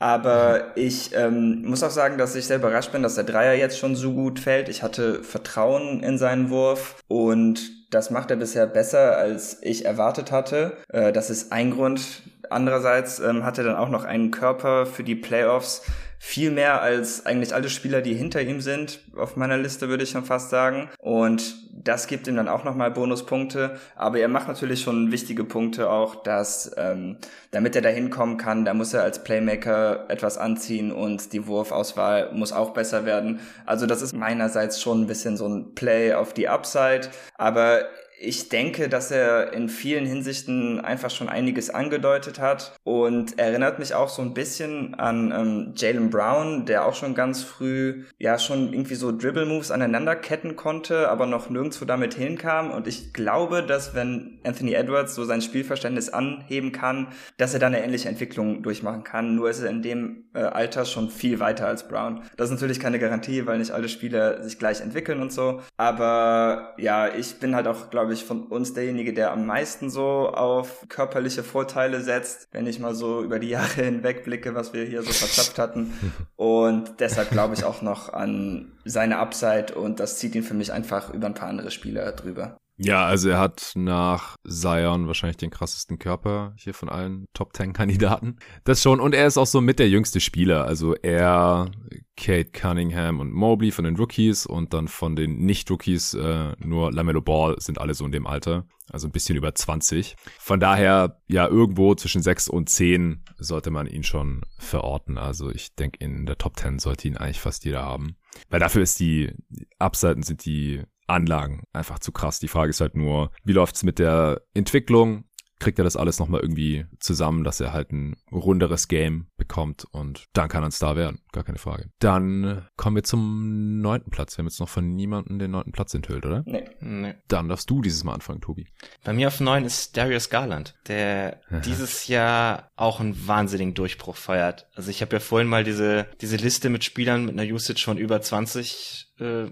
Aber ich ähm, muss auch sagen, dass ich sehr überrascht bin, dass der Dreier jetzt schon so gut fällt. Ich hatte Vertrauen in seinen Wurf und das macht er bisher besser, als ich erwartet hatte. Äh, das ist ein Grund. Andererseits ähm, hat er dann auch noch einen Körper für die Playoffs, viel mehr als eigentlich alle Spieler, die hinter ihm sind, auf meiner Liste würde ich schon fast sagen. Und das gibt ihm dann auch nochmal Bonuspunkte. Aber er macht natürlich schon wichtige Punkte auch, dass ähm, damit er da hinkommen kann, da muss er als Playmaker etwas anziehen und die Wurfauswahl muss auch besser werden. Also das ist meinerseits schon ein bisschen so ein Play auf die Upside. Aber ich denke, dass er in vielen Hinsichten einfach schon einiges angedeutet hat und erinnert mich auch so ein bisschen an ähm, Jalen Brown, der auch schon ganz früh ja schon irgendwie so Dribble-Moves aneinanderketten konnte, aber noch nirgendwo damit hinkam. Und ich glaube, dass wenn Anthony Edwards so sein Spielverständnis anheben kann, dass er dann eine ähnliche Entwicklung durchmachen kann. Nur ist er in dem äh, Alter schon viel weiter als Brown. Das ist natürlich keine Garantie, weil nicht alle Spieler sich gleich entwickeln und so. Aber ja, ich bin halt auch, glaube ich, ich, von uns derjenige, der am meisten so auf körperliche Vorteile setzt, wenn ich mal so über die Jahre hinweg blicke, was wir hier so verzapft hatten. Und deshalb glaube ich auch noch an seine Upside und das zieht ihn für mich einfach über ein paar andere Spieler drüber. Ja, also er hat nach Zion wahrscheinlich den krassesten Körper hier von allen Top 10 Kandidaten. Das schon. Und er ist auch so mit der jüngste Spieler. Also er, Kate Cunningham und Mobley von den Rookies und dann von den Nicht-Rookies äh, nur Lamello Ball sind alle so in dem Alter. Also ein bisschen über 20. Von daher, ja, irgendwo zwischen 6 und 10 sollte man ihn schon verorten. Also ich denke, in der Top 10 sollte ihn eigentlich fast jeder haben. Weil dafür ist die, Abseiten sind die Anlagen einfach zu krass. Die Frage ist halt nur, wie läuft's mit der Entwicklung? kriegt er das alles nochmal irgendwie zusammen, dass er halt ein runderes Game bekommt und dann kann er ein Star werden, gar keine Frage. Dann kommen wir zum neunten Platz. Wir haben jetzt noch von niemandem den neunten Platz enthüllt, oder? Nee. nee. Dann darfst du dieses Mal anfangen, Tobi. Bei mir auf neun ist Darius Garland, der dieses Jahr auch einen wahnsinnigen Durchbruch feiert. Also ich habe ja vorhin mal diese, diese Liste mit Spielern mit einer Usage von über 20 äh,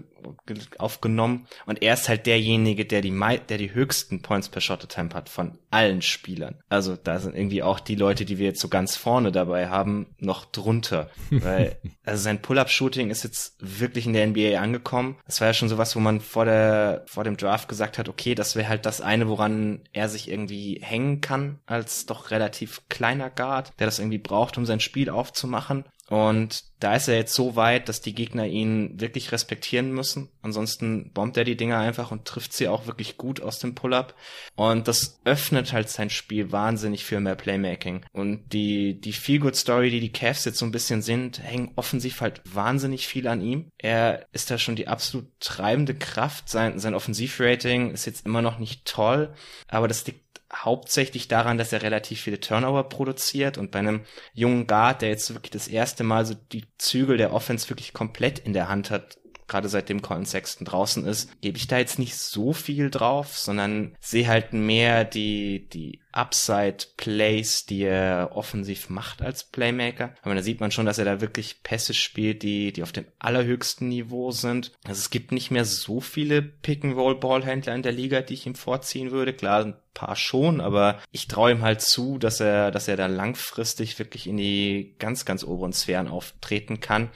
aufgenommen und er ist halt derjenige, der die der die höchsten Points per Shot Attempt hat von allen Spielern. Also da sind irgendwie auch die Leute, die wir jetzt so ganz vorne dabei haben, noch drunter, weil also sein Pull-up Shooting ist jetzt wirklich in der NBA angekommen. Das war ja schon sowas, wo man vor der vor dem Draft gesagt hat, okay, das wäre halt das eine, woran er sich irgendwie hängen kann als doch relativ kleiner Guard, der das irgendwie braucht, um sein Spiel aufzumachen. Und da ist er jetzt so weit, dass die Gegner ihn wirklich respektieren müssen. Ansonsten bombt er die Dinger einfach und trifft sie auch wirklich gut aus dem Pull-up. Und das öffnet halt sein Spiel wahnsinnig für mehr Playmaking. Und die, die Feel-Good-Story, die die Cavs jetzt so ein bisschen sind, hängen offensiv halt wahnsinnig viel an ihm. Er ist da schon die absolut treibende Kraft. Sein, sein Offensivrating ist jetzt immer noch nicht toll, aber das liegt hauptsächlich daran, dass er relativ viele Turnover produziert und bei einem jungen Guard, der jetzt wirklich das erste Mal so die Zügel der Offense wirklich komplett in der Hand hat, gerade seitdem Colin Sexton draußen ist, gebe ich da jetzt nicht so viel drauf, sondern sehe halt mehr die, die Upside-Plays, die er offensiv macht als Playmaker. Aber da sieht man schon, dass er da wirklich Pässe spielt, die, die auf dem allerhöchsten Niveau sind. Also es gibt nicht mehr so viele Pick-and-Roll-Ballhändler in der Liga, die ich ihm vorziehen würde. Klar, ein paar schon, aber ich traue ihm halt zu, dass er, dass er da langfristig wirklich in die ganz, ganz oberen Sphären auftreten kann.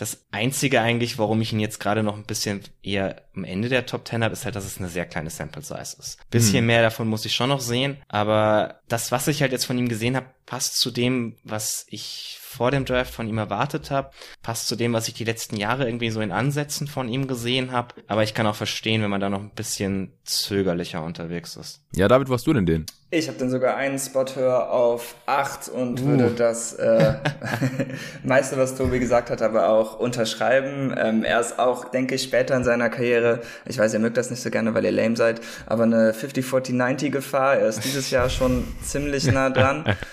Das Einzige eigentlich, warum ich ihn jetzt gerade noch ein bisschen eher am Ende der Top 10 habe, ist halt, dass es eine sehr kleine Sample Size ist. Bisschen hm. mehr davon muss ich schon noch sehen, aber das, was ich halt jetzt von ihm gesehen habe, passt zu dem, was ich vor dem Draft von ihm erwartet habe, passt zu dem, was ich die letzten Jahre irgendwie so in Ansätzen von ihm gesehen habe. Aber ich kann auch verstehen, wenn man da noch ein bisschen zögerlicher unterwegs ist. Ja, David, was du denn den? Ich habe dann sogar einen Spot höher auf acht und uh. würde das äh, meiste, was Tobi gesagt hat, aber auch unterschreiben. Ähm, er ist auch, denke ich, später in seiner Karriere, ich weiß, ihr mögt das nicht so gerne, weil ihr lame seid, aber eine 50-40-90 Gefahr. Er ist dieses Jahr schon ziemlich nah dran.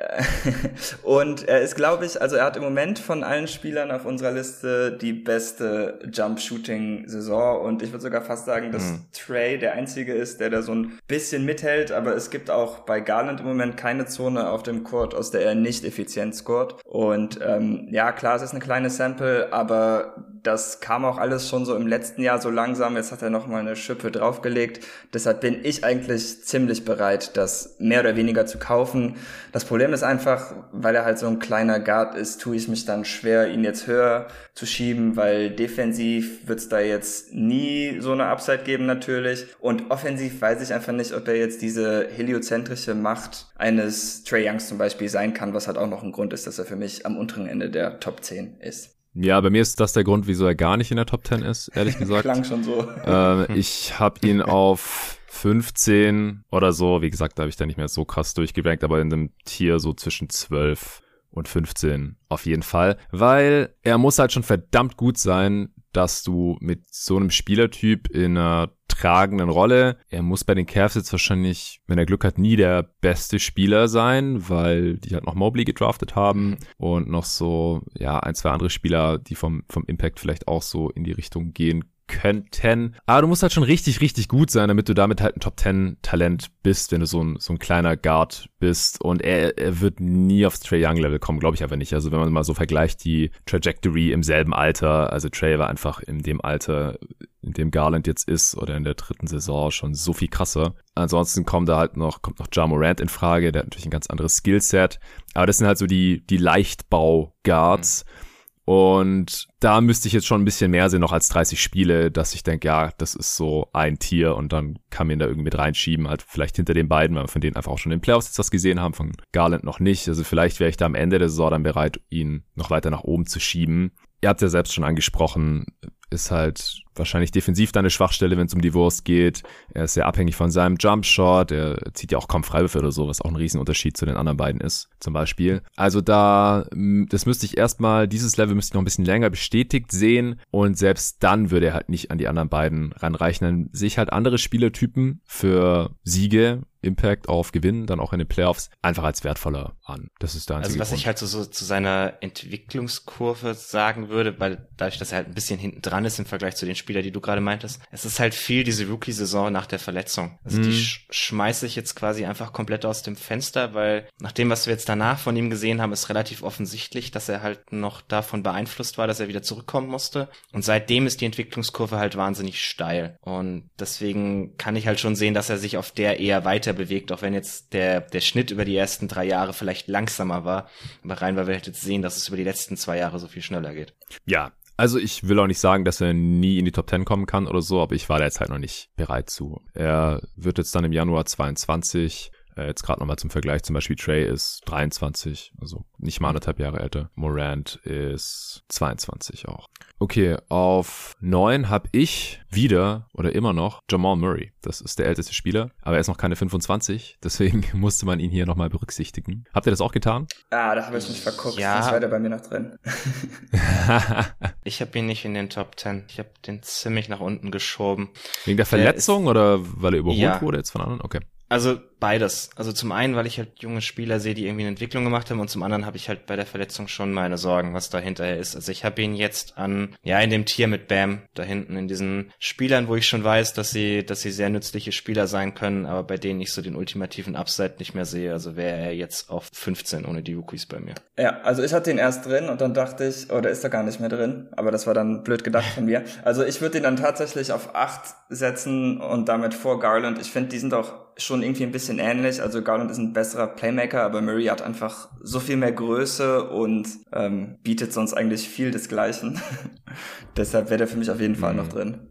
Und er ist, glaube ich, also er hat im Moment von allen Spielern auf unserer Liste die beste Jump-Shooting-Saison. Und ich würde sogar fast sagen, dass mhm. Trey der Einzige ist, der da so ein bisschen mithält. Aber es gibt auch bei Garland im Moment keine Zone auf dem Court, aus der er nicht effizient scoret. Und ähm, ja, klar, es ist eine kleine Sample, aber das kam auch alles schon so im letzten Jahr so langsam. Jetzt hat er noch mal eine Schippe draufgelegt. Deshalb bin ich eigentlich ziemlich bereit, das mehr oder weniger zu kaufen. Das Problem ist einfach, weil er halt so ein kleiner Guard ist, tue ich mich dann schwer, ihn jetzt höher zu schieben, weil defensiv wird es da jetzt nie so eine Upside geben natürlich. Und offensiv weiß ich einfach nicht, ob er jetzt diese heliozentrische Macht eines Trey Youngs zum Beispiel sein kann, was halt auch noch ein Grund ist, dass er für mich am unteren Ende der Top 10 ist. Ja, bei mir ist das der Grund, wieso er gar nicht in der Top 10 ist, ehrlich gesagt. Klang schon so. Äh, ich habe ihn auf 15 oder so. Wie gesagt, da habe ich da nicht mehr so krass durchgerankt, aber in einem Tier so zwischen 12 und 15 auf jeden Fall, weil er muss halt schon verdammt gut sein, dass du mit so einem Spielertyp in einer tragenden Rolle, er muss bei den Cavs jetzt wahrscheinlich, wenn er Glück hat, nie der beste Spieler sein, weil die halt noch Mobley gedraftet haben und noch so, ja, ein, zwei andere Spieler, die vom, vom Impact vielleicht auch so in die Richtung gehen könnten. Aber du musst halt schon richtig, richtig gut sein, damit du damit halt ein Top 10 Talent bist, wenn du so ein, so ein kleiner Guard bist. Und er, er wird nie aufs Trey Young Level kommen, glaube ich aber nicht. Also wenn man mal so vergleicht, die Trajectory im selben Alter, also Trey war einfach in dem Alter, in dem Garland jetzt ist oder in der dritten Saison schon so viel krasser. Ansonsten kommt da halt noch, kommt noch Ja Morant in Frage, der hat natürlich ein ganz anderes Skillset. Aber das sind halt so die, die Leichtbau-Guards. Mhm und da müsste ich jetzt schon ein bisschen mehr sehen, noch als 30 Spiele, dass ich denke, ja, das ist so ein Tier und dann kann man ihn da irgendwie mit reinschieben, halt vielleicht hinter den beiden, weil wir von denen einfach auch schon in den Playoffs jetzt was gesehen haben, von Garland noch nicht. Also vielleicht wäre ich da am Ende der Saison dann bereit, ihn noch weiter nach oben zu schieben. Ihr habt ja selbst schon angesprochen, ist halt wahrscheinlich defensiv deine Schwachstelle, wenn es um die Wurst geht. Er ist sehr abhängig von seinem Jumpshot. Er zieht ja auch kaum Freiwürfe oder so, was auch ein Riesenunterschied zu den anderen beiden ist, zum Beispiel. Also da, das müsste ich erstmal, dieses Level müsste ich noch ein bisschen länger bestätigt sehen und selbst dann würde er halt nicht an die anderen beiden ranreichen. Dann sehe ich halt andere Spielertypen für Siege Impact auf Gewinn, dann auch in den Playoffs, einfach als wertvoller an. Das ist der einzige Also was Grund. ich halt so, so zu seiner Entwicklungskurve sagen würde, weil dadurch, dass er halt ein bisschen hinten dran ist im Vergleich zu den Spieler, die du gerade meintest. Es ist halt viel diese Rookie-Saison nach der Verletzung. Also mhm. die sch schmeiße ich jetzt quasi einfach komplett aus dem Fenster, weil nach dem, was wir jetzt danach von ihm gesehen haben, ist relativ offensichtlich, dass er halt noch davon beeinflusst war, dass er wieder zurückkommen musste. Und seitdem ist die Entwicklungskurve halt wahnsinnig steil. Und deswegen kann ich halt schon sehen, dass er sich auf der eher weiter bewegt, auch wenn jetzt der, der Schnitt über die ersten drei Jahre vielleicht langsamer war. Aber rein, weil wir halt jetzt sehen, dass es über die letzten zwei Jahre so viel schneller geht. Ja, also ich will auch nicht sagen, dass er nie in die Top 10 kommen kann oder so, aber ich war da jetzt halt noch nicht bereit zu. Er wird jetzt dann im Januar 22 äh, jetzt gerade nochmal zum Vergleich, zum Beispiel Trey ist 23, also nicht mal anderthalb Jahre älter. Morant ist 22 auch. Okay, auf neun habe ich wieder oder immer noch Jamal Murray. Das ist der älteste Spieler, aber er ist noch keine 25, deswegen musste man ihn hier nochmal berücksichtigen. Habt ihr das auch getan? Ah, da habe ich mich verguckt. Ja. Das war der bei mir noch drin. ich habe ihn nicht in den Top 10. Ich habe den ziemlich nach unten geschoben. Wegen der Verletzung der oder weil er überholt ja. wurde jetzt von anderen? Okay. Also beides. Also zum einen, weil ich halt junge Spieler sehe, die irgendwie eine Entwicklung gemacht haben und zum anderen habe ich halt bei der Verletzung schon meine Sorgen, was da hinterher ist. Also ich habe ihn jetzt an, ja, in dem Tier mit Bam da hinten, in diesen Spielern, wo ich schon weiß, dass sie, dass sie sehr nützliche Spieler sein können, aber bei denen ich so den ultimativen Upside nicht mehr sehe. Also wäre er jetzt auf 15 ohne die Rookies bei mir. Ja, also ich hatte ihn erst drin und dann dachte ich, oh, der ist da gar nicht mehr drin. Aber das war dann blöd gedacht von mir. Also ich würde ihn dann tatsächlich auf 8 setzen und damit vor Garland. Ich finde, die sind auch schon irgendwie ein bisschen ähnlich. Also Garland ist ein besserer Playmaker, aber Murray hat einfach so viel mehr Größe und ähm, bietet sonst eigentlich viel desgleichen. Deshalb wäre der für mich auf jeden Fall noch mhm. drin.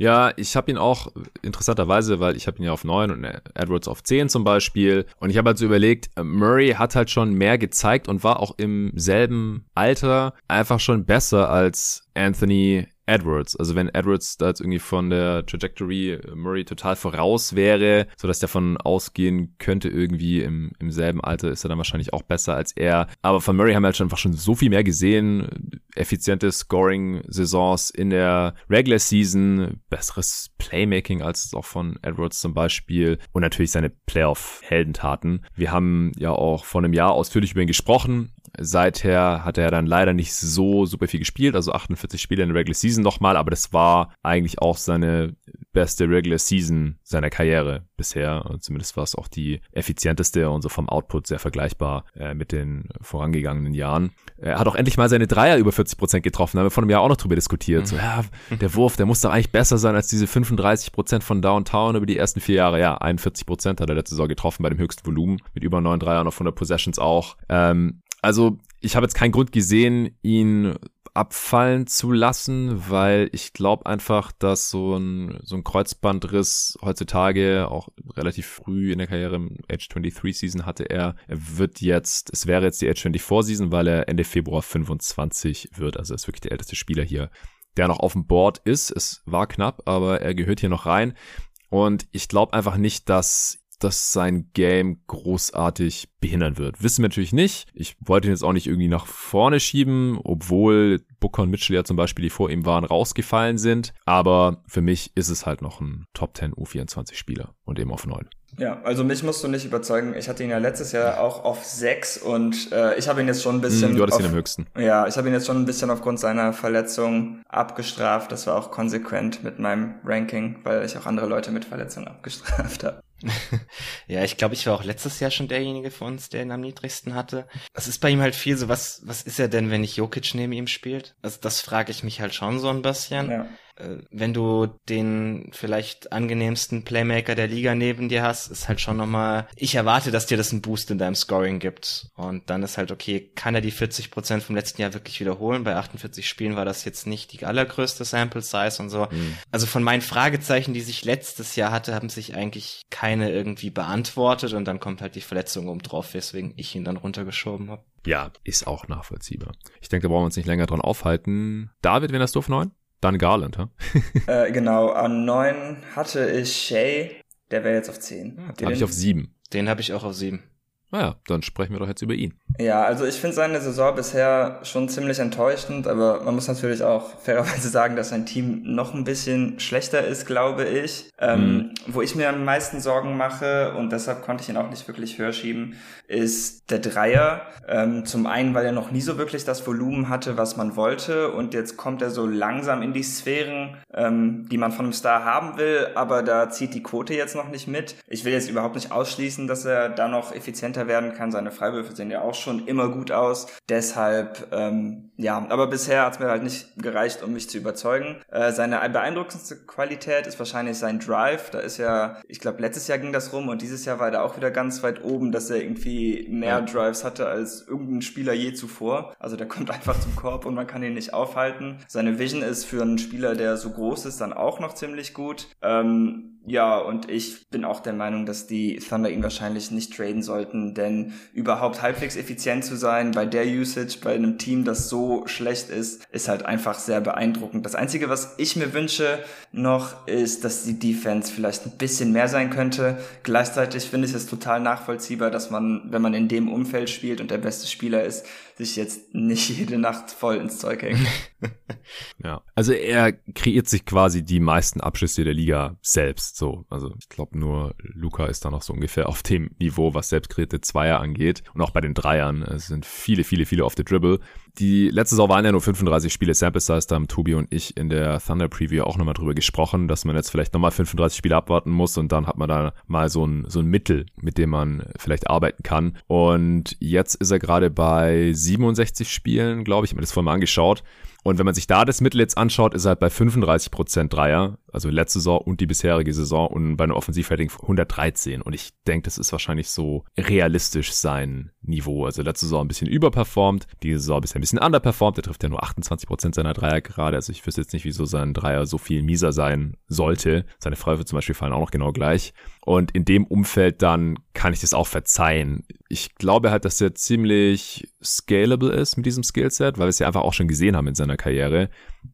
Ja, ich habe ihn auch interessanterweise, weil ich habe ihn ja auf 9 und Edwards auf 10 zum Beispiel. Und ich habe halt so überlegt, Murray hat halt schon mehr gezeigt und war auch im selben Alter einfach schon besser als Anthony Edwards. Also wenn Edwards da jetzt irgendwie von der Trajectory äh, Murray total voraus wäre, so dass der von ausgehen könnte irgendwie im, im selben Alter ist er dann wahrscheinlich auch besser als er. Aber von Murray haben wir halt schon einfach schon so viel mehr gesehen. Effiziente Scoring-Saisons in der Regular Season, besseres Playmaking als auch von Edwards zum Beispiel und natürlich seine Playoff-Heldentaten. Wir haben ja auch vor einem Jahr ausführlich über ihn gesprochen. Seither hat er dann leider nicht so super viel gespielt, also 48 Spiele in der Regular Season nochmal, aber das war eigentlich auch seine beste Regular Season seiner Karriere bisher. Und zumindest war es auch die effizienteste und so vom Output sehr vergleichbar äh, mit den vorangegangenen Jahren. Er hat auch endlich mal seine Dreier über 40 Prozent getroffen. Da haben wir vor einem Jahr auch noch drüber diskutiert. Mhm. So, ja, der Wurf, der muss doch eigentlich besser sein als diese 35 Prozent von Downtown über die ersten vier Jahre. Ja, 41 Prozent hat er letzte Saison getroffen bei dem höchsten Volumen mit über neun Dreiern auf 100 Possessions auch. Ähm, also ich habe jetzt keinen Grund gesehen, ihn abfallen zu lassen, weil ich glaube einfach, dass so ein, so ein Kreuzbandriss heutzutage auch relativ früh in der Karriere im Age 23 Season hatte er. Er wird jetzt, es wäre jetzt die Age 24 Season, weil er Ende Februar 25 wird. Also er ist wirklich der älteste Spieler hier, der noch auf dem Board ist. Es war knapp, aber er gehört hier noch rein. Und ich glaube einfach nicht, dass das sein Game großartig behindern wird. Wissen wir natürlich nicht. Ich wollte ihn jetzt auch nicht irgendwie nach vorne schieben, obwohl Booker und Mitchell ja zum Beispiel, die vor ihm waren, rausgefallen sind. Aber für mich ist es halt noch ein Top 10 U24 Spieler und eben auf 9. Ja, also mich musst du nicht überzeugen. Ich hatte ihn ja letztes Jahr auch auf 6 und äh, ich habe ihn jetzt schon ein bisschen. Mm, du hattest auf, ihn am höchsten. Ja, ich habe ihn jetzt schon ein bisschen aufgrund seiner Verletzung abgestraft. Das war auch konsequent mit meinem Ranking, weil ich auch andere Leute mit Verletzungen abgestraft habe. ja, ich glaube, ich war auch letztes Jahr schon derjenige von uns, der ihn am niedrigsten hatte. Es ist bei ihm halt viel so, was, was ist er denn, wenn nicht Jokic neben ihm spielt? Also das frage ich mich halt schon so ein bisschen. Ja. Äh, wenn du den vielleicht angenehmsten Playmaker der Liga neben dir hast, ist halt schon nochmal, ich erwarte, dass dir das einen Boost in deinem Scoring gibt. Und dann ist halt okay, kann er die 40 Prozent vom letzten Jahr wirklich wiederholen? Bei 48 Spielen war das jetzt nicht die allergrößte Sample Size und so. Mhm. Also von meinen Fragezeichen, die sich letztes Jahr hatte, haben sich eigentlich keine irgendwie beantwortet und dann kommt halt die Verletzung um drauf, weswegen ich ihn dann runtergeschoben habe. Ja, ist auch nachvollziehbar. Ich denke, da brauchen wir uns nicht länger dran aufhalten. David, wenn das du auf neun? Dann Garland, ha? äh, genau, an 9 hatte ich Shay, der wäre jetzt auf 10. Ja, habe ich auf 7. Den habe ich auch auf 7. Naja, dann sprechen wir doch jetzt über ihn. Ja, also ich finde seine Saison bisher schon ziemlich enttäuschend, aber man muss natürlich auch fairerweise sagen, dass sein Team noch ein bisschen schlechter ist, glaube ich. Ähm, mhm. Wo ich mir am meisten Sorgen mache, und deshalb konnte ich ihn auch nicht wirklich höher schieben, ist der Dreier. Ähm, zum einen, weil er noch nie so wirklich das Volumen hatte, was man wollte, und jetzt kommt er so langsam in die Sphären, ähm, die man von einem Star haben will, aber da zieht die Quote jetzt noch nicht mit. Ich will jetzt überhaupt nicht ausschließen, dass er da noch effizienter werden kann. Seine Freiwürfe sehen ja auch schon immer gut aus. Deshalb, ähm, ja, aber bisher hat es mir halt nicht gereicht, um mich zu überzeugen. Äh, seine beeindruckendste Qualität ist wahrscheinlich sein Drive. Da ist ja, ich glaube, letztes Jahr ging das rum und dieses Jahr war er auch wieder ganz weit oben, dass er irgendwie mehr Drives hatte als irgendein Spieler je zuvor. Also der kommt einfach zum Korb und man kann ihn nicht aufhalten. Seine Vision ist für einen Spieler, der so groß ist, dann auch noch ziemlich gut. Ähm, ja, und ich bin auch der Meinung, dass die Thunder ihn wahrscheinlich nicht traden sollten, denn überhaupt halbwegs effizient zu sein bei der Usage, bei einem Team, das so schlecht ist, ist halt einfach sehr beeindruckend. Das Einzige, was ich mir wünsche noch, ist, dass die Defense vielleicht ein bisschen mehr sein könnte. Gleichzeitig finde ich es total nachvollziehbar, dass man, wenn man in dem Umfeld spielt und der beste Spieler ist, sich jetzt nicht jede Nacht voll ins Zeug hängt. ja, also er kreiert sich quasi die meisten Abschlüsse der Liga selbst. So, also ich glaube nur Luca ist da noch so ungefähr auf dem Niveau, was selbst Zweier angeht und auch bei den Dreiern. Es sind viele, viele, viele auf the Dribble. Die letzte Saison waren ja nur 35 Spiele Sample Size, da haben Tobi und ich in der Thunder Preview auch nochmal drüber gesprochen, dass man jetzt vielleicht nochmal 35 Spiele abwarten muss und dann hat man da mal so ein, so ein Mittel, mit dem man vielleicht arbeiten kann. Und jetzt ist er gerade bei 67 Spielen, glaube ich, ich habe mir das vorhin mal angeschaut. Und wenn man sich da das Mittel jetzt anschaut, ist er halt bei 35% Dreier, also letzte Saison und die bisherige Saison und bei einem Offensivrating 113. Und ich denke, das ist wahrscheinlich so realistisch sein Niveau. Also letzte Saison ein bisschen überperformt, diese Saison ein bisschen underperformt. Er trifft ja nur 28% seiner Dreier gerade. Also ich wüsste jetzt nicht, wieso sein Dreier so viel mieser sein sollte. Seine Freiwürfe zum Beispiel fallen auch noch genau gleich. Und in dem Umfeld dann kann ich das auch verzeihen. Ich glaube halt, dass er ziemlich scalable ist mit diesem Skillset, weil wir es ja einfach auch schon gesehen haben in seiner Karriere.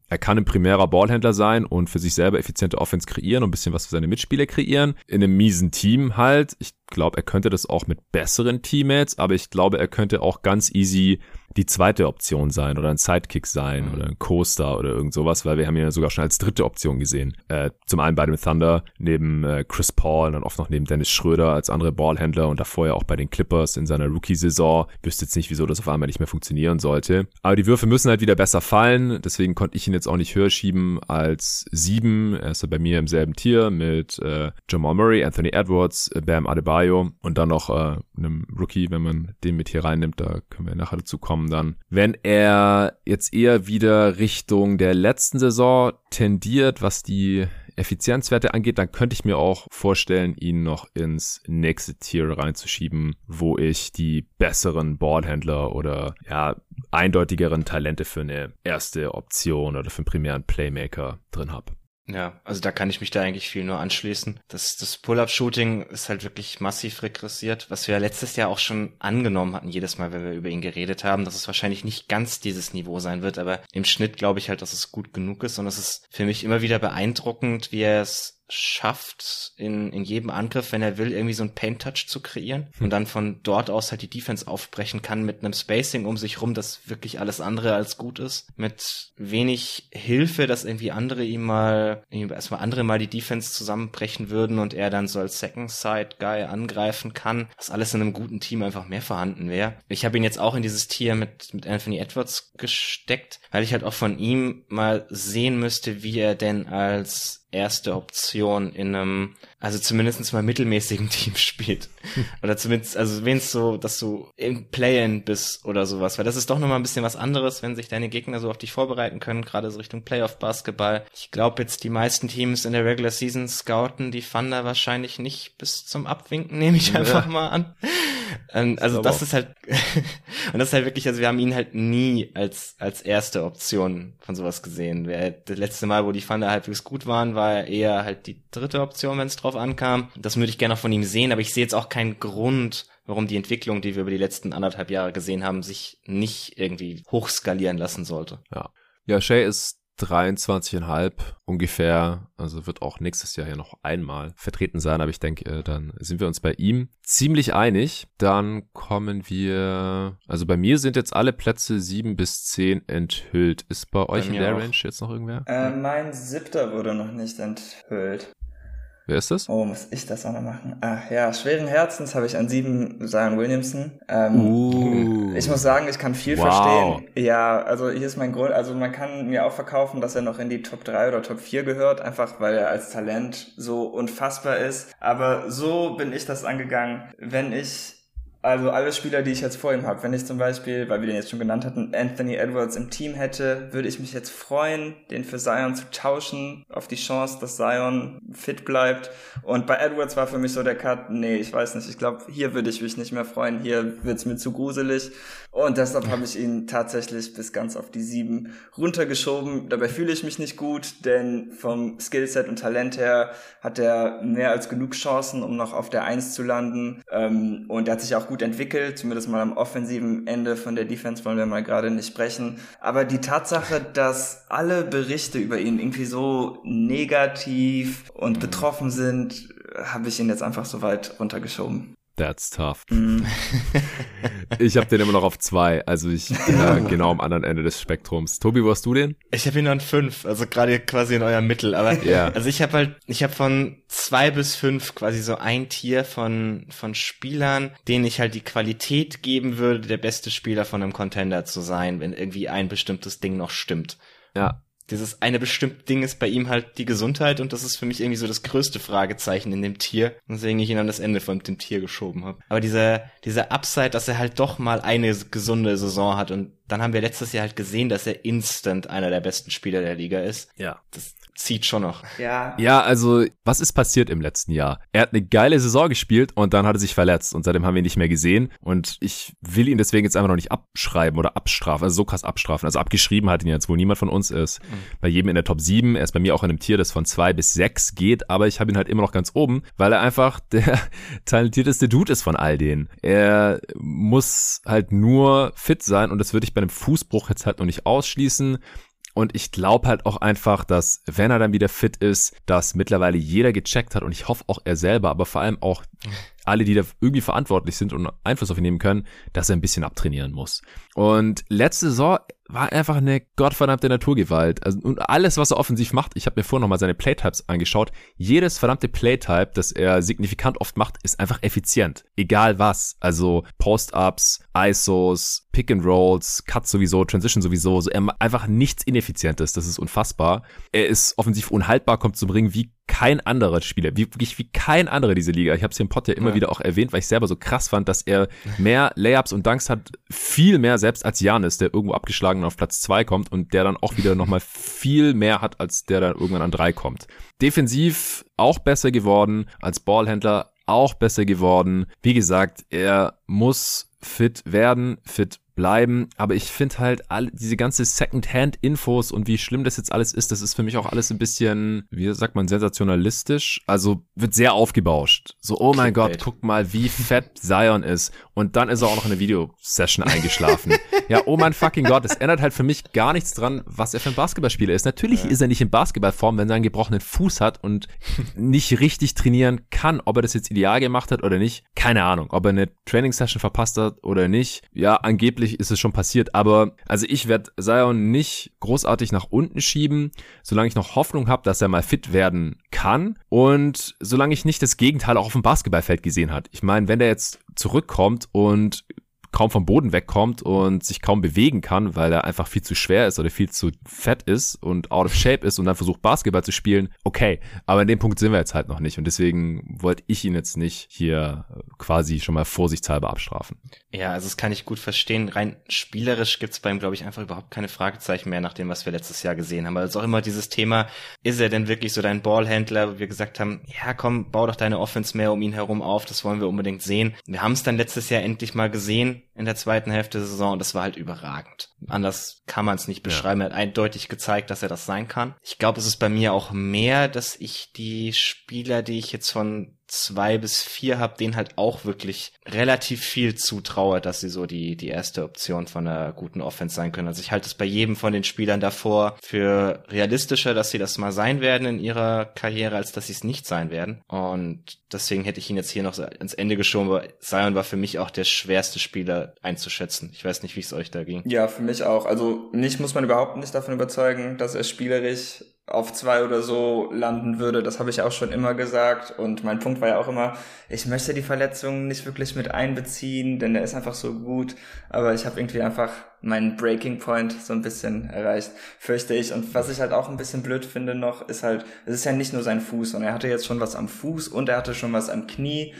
Er kann ein primärer Ballhändler sein und für sich selber effiziente Offense kreieren und ein bisschen was für seine Mitspieler kreieren. In einem miesen Team halt. Ich glaube, er könnte das auch mit besseren Teammates, aber ich glaube, er könnte auch ganz easy die zweite Option sein oder ein Sidekick sein mhm. oder ein Coaster oder irgend sowas, weil wir haben ihn ja sogar schon als dritte Option gesehen. Äh, zum einen bei dem Thunder neben äh, Chris Paul und dann oft noch neben Dennis Schröder als andere Ballhändler und davor ja auch bei den Clippers in seiner Rookie-Saison. Wüsste jetzt nicht, wieso das auf einmal nicht mehr funktionieren sollte. Aber die Würfe müssen halt wieder besser fallen, deswegen konnte ich ihn jetzt auch nicht höher schieben als sieben. Er ist ja bei mir im selben Tier mit äh, Jamal Murray, Anthony Edwards, äh, Bam Adebayo und dann noch äh, einem Rookie, wenn man den mit hier reinnimmt, da können wir nachher dazu kommen dann. Wenn er jetzt eher wieder Richtung der letzten Saison tendiert, was die Effizienzwerte angeht, dann könnte ich mir auch vorstellen, ihn noch ins nächste Tier reinzuschieben, wo ich die besseren Ballhändler oder ja, eindeutigeren Talente für eine erste Option oder für einen primären Playmaker drin habe. Ja, also da kann ich mich da eigentlich viel nur anschließen. Das, das Pull-Up-Shooting ist halt wirklich massiv regressiert, was wir letztes Jahr auch schon angenommen hatten, jedes Mal, wenn wir über ihn geredet haben, dass es wahrscheinlich nicht ganz dieses Niveau sein wird, aber im Schnitt glaube ich halt, dass es gut genug ist und es ist für mich immer wieder beeindruckend, wie er es schafft, in, in jedem Angriff, wenn er will, irgendwie so ein Paint-Touch zu kreieren hm. und dann von dort aus halt die Defense aufbrechen kann mit einem Spacing um sich rum, das wirklich alles andere als gut ist. Mit wenig Hilfe, dass irgendwie andere ihm mal, erstmal andere mal die Defense zusammenbrechen würden und er dann so als Second-Side-Guy angreifen kann, was alles in einem guten Team einfach mehr vorhanden wäre. Ich habe ihn jetzt auch in dieses Tier mit, mit Anthony Edwards gesteckt, weil ich halt auch von ihm mal sehen müsste, wie er denn als erste Option in einem, also zumindestens mal mittelmäßigen Team spielt. oder zumindest, also wenn es so, dass du im Play-In bist oder sowas, weil das ist doch nochmal ein bisschen was anderes, wenn sich deine Gegner so auf dich vorbereiten können, gerade so Richtung Playoff-Basketball. Ich glaube jetzt, die meisten Teams in der Regular Season scouten die Thunder wahrscheinlich nicht bis zum Abwinken, nehme ich einfach ja. mal an. Ähm, also das ist halt, und das ist halt wirklich, also wir haben ihn halt nie als, als erste Option von sowas gesehen. Das letzte Mal, wo die Thunder halbwegs gut waren, war er eher halt die dritte Option, wenn es drauf ankam. Das würde ich gerne noch von ihm sehen, aber ich sehe jetzt auch keinen Grund, warum die Entwicklung, die wir über die letzten anderthalb Jahre gesehen haben, sich nicht irgendwie hochskalieren lassen sollte. Ja. Ja, Shay ist 23,5 ungefähr. Also wird auch nächstes Jahr ja noch einmal vertreten sein, aber ich denke, äh, dann sind wir uns bei ihm ziemlich einig. Dann kommen wir, also bei mir sind jetzt alle Plätze 7 bis 10 enthüllt. Ist bei, bei euch in der auch. Range jetzt noch irgendwer? Äh, mein siebter wurde noch nicht enthüllt. Wer ist das? Oh, muss ich das auch noch machen? Ach ja, schweren Herzens habe ich an sieben Zion Williamson. Ähm, uh. Ich muss sagen, ich kann viel wow. verstehen. Ja, also hier ist mein Grund, also man kann mir auch verkaufen, dass er noch in die Top 3 oder Top 4 gehört, einfach weil er als Talent so unfassbar ist. Aber so bin ich das angegangen. Wenn ich also alle Spieler, die ich jetzt vor ihm habe, wenn ich zum Beispiel, weil wir den jetzt schon genannt hatten, Anthony Edwards im Team hätte, würde ich mich jetzt freuen, den für Zion zu tauschen, auf die Chance, dass Zion fit bleibt. Und bei Edwards war für mich so der Cut, nee, ich weiß nicht, ich glaube, hier würde ich mich nicht mehr freuen, hier wird's mir zu gruselig. Und deshalb habe ich ihn tatsächlich bis ganz auf die sieben runtergeschoben. Dabei fühle ich mich nicht gut, denn vom Skillset und Talent her hat er mehr als genug Chancen, um noch auf der Eins zu landen. Ähm, und er hat sich auch gut entwickelt, zumindest mal am offensiven Ende von der Defense wollen wir mal gerade nicht sprechen. Aber die Tatsache, dass alle Berichte über ihn irgendwie so negativ und betroffen sind, habe ich ihn jetzt einfach so weit runtergeschoben. That's tough. Mm. ich habe den immer noch auf zwei, also ich bin da genau am anderen Ende des Spektrums. Tobi, wo hast du den? Ich habe ihn an fünf, also gerade quasi in eurem Mittel. Aber ja. also ich habe halt, ich habe von zwei bis fünf quasi so ein Tier von von Spielern, denen ich halt die Qualität geben würde, der beste Spieler von einem Contender zu sein, wenn irgendwie ein bestimmtes Ding noch stimmt. Ja, dieses eine bestimmte Ding ist bei ihm halt die Gesundheit und das ist für mich irgendwie so das größte Fragezeichen in dem Tier, weswegen ich ihn an das Ende von dem Tier geschoben habe. Aber dieser dieser Upside, dass er halt doch mal eine gesunde Saison hat und dann haben wir letztes Jahr halt gesehen, dass er instant einer der besten Spieler der Liga ist. Ja. Das zieht schon noch. Ja. Ja, also was ist passiert im letzten Jahr? Er hat eine geile Saison gespielt und dann hat er sich verletzt und seitdem haben wir ihn nicht mehr gesehen und ich will ihn deswegen jetzt einfach noch nicht abschreiben oder abstrafen, also so krass abstrafen. Also abgeschrieben hat ihn jetzt wohl niemand von uns ist. Mhm. Bei jedem in der Top 7, er ist bei mir auch in einem Tier, das von 2 bis 6 geht, aber ich habe ihn halt immer noch ganz oben, weil er einfach der talentierteste Dude ist von all denen. Er muss halt nur fit sein und das würde ich bei einem Fußbruch jetzt halt noch nicht ausschließen. Und ich glaube halt auch einfach, dass wenn er dann wieder fit ist, dass mittlerweile jeder gecheckt hat und ich hoffe auch er selber, aber vor allem auch alle, die da irgendwie verantwortlich sind und Einfluss auf ihn nehmen können, dass er ein bisschen abtrainieren muss. Und letzte Saison war einfach eine gottverdammte Naturgewalt. Also, und alles, was er offensiv macht, ich habe mir vorher nochmal seine Playtypes angeschaut, jedes verdammte Playtype, das er signifikant oft macht, ist einfach effizient. Egal was. Also Post-Ups, ISOs, Pick and Rolls, Cut sowieso, Transition sowieso. So, er einfach nichts Ineffizientes. Das ist unfassbar. Er ist offensiv unhaltbar, kommt zum Ring wie kein anderer Spieler, wie, wirklich wie kein anderer diese Liga. Ich habe es hier im Pod ja immer ja. wieder auch erwähnt, weil ich selber so krass fand, dass er mehr Layups und Dunks hat, viel mehr selbst als Janis, der irgendwo abgeschlagen auf Platz zwei kommt und der dann auch wieder nochmal viel mehr hat, als der dann irgendwann an drei kommt. Defensiv auch besser geworden, als Ballhändler auch besser geworden. Wie gesagt, er muss fit werden, fit bleiben. Aber ich finde halt all diese ganze Second-Hand-Infos und wie schlimm das jetzt alles ist, das ist für mich auch alles ein bisschen, wie sagt man, sensationalistisch. Also wird sehr aufgebauscht. So, oh mein Gott, guck mal, wie fett Zion ist. Und dann ist er auch noch in eine Videosession eingeschlafen. ja, oh mein fucking Gott, es ändert halt für mich gar nichts dran, was er für ein Basketballspieler ist. Natürlich ja. ist er nicht in Basketballform, wenn er einen gebrochenen Fuß hat und nicht richtig trainieren kann. Ob er das jetzt ideal gemacht hat oder nicht, keine Ahnung. Ob er eine Training-Session verpasst hat oder nicht. Ja, angeblich vermutlich ist es schon passiert, aber also ich werde Zion nicht großartig nach unten schieben, solange ich noch Hoffnung habe, dass er mal fit werden kann und solange ich nicht das Gegenteil auch auf dem Basketballfeld gesehen hat. Ich meine, wenn der jetzt zurückkommt und kaum vom Boden wegkommt und sich kaum bewegen kann, weil er einfach viel zu schwer ist oder viel zu fett ist und out of shape ist und dann versucht Basketball zu spielen, okay. Aber in dem Punkt sind wir jetzt halt noch nicht und deswegen wollte ich ihn jetzt nicht hier quasi schon mal vorsichtshalber abstrafen. Ja, also das kann ich gut verstehen. Rein spielerisch gibt's bei ihm, glaube ich, einfach überhaupt keine Fragezeichen mehr nach dem, was wir letztes Jahr gesehen haben. Also auch immer dieses Thema, ist er denn wirklich so dein Ballhändler, wo wir gesagt haben, ja komm, bau doch deine Offense mehr um ihn herum auf, das wollen wir unbedingt sehen. Wir haben es dann letztes Jahr endlich mal gesehen, in der zweiten Hälfte der Saison und das war halt überragend. Anders kann man es nicht beschreiben. Ja. Er hat eindeutig gezeigt, dass er das sein kann. Ich glaube, es ist bei mir auch mehr, dass ich die Spieler, die ich jetzt von zwei bis vier habe, denen halt auch wirklich relativ viel zutraue, dass sie so die, die erste Option von einer guten Offense sein können. Also ich halte es bei jedem von den Spielern davor für realistischer, dass sie das mal sein werden in ihrer Karriere, als dass sie es nicht sein werden. Und deswegen hätte ich ihn jetzt hier noch ans Ende geschoben, aber Zion war für mich auch der schwerste Spieler einzuschätzen. Ich weiß nicht, wie es euch da ging. Ja, für mich auch. Also mich muss man überhaupt nicht davon überzeugen, dass er spielerisch auf zwei oder so landen würde. Das habe ich auch schon immer gesagt. Und mein Punkt war ja auch immer, ich möchte die Verletzungen nicht wirklich mit einbeziehen, denn der ist einfach so gut. Aber ich habe irgendwie einfach meinen Breaking Point so ein bisschen erreicht, fürchte ich. Und was ich halt auch ein bisschen blöd finde noch, ist halt, es ist ja nicht nur sein Fuß, sondern er hatte jetzt schon was am Fuß und er hatte schon was am Knie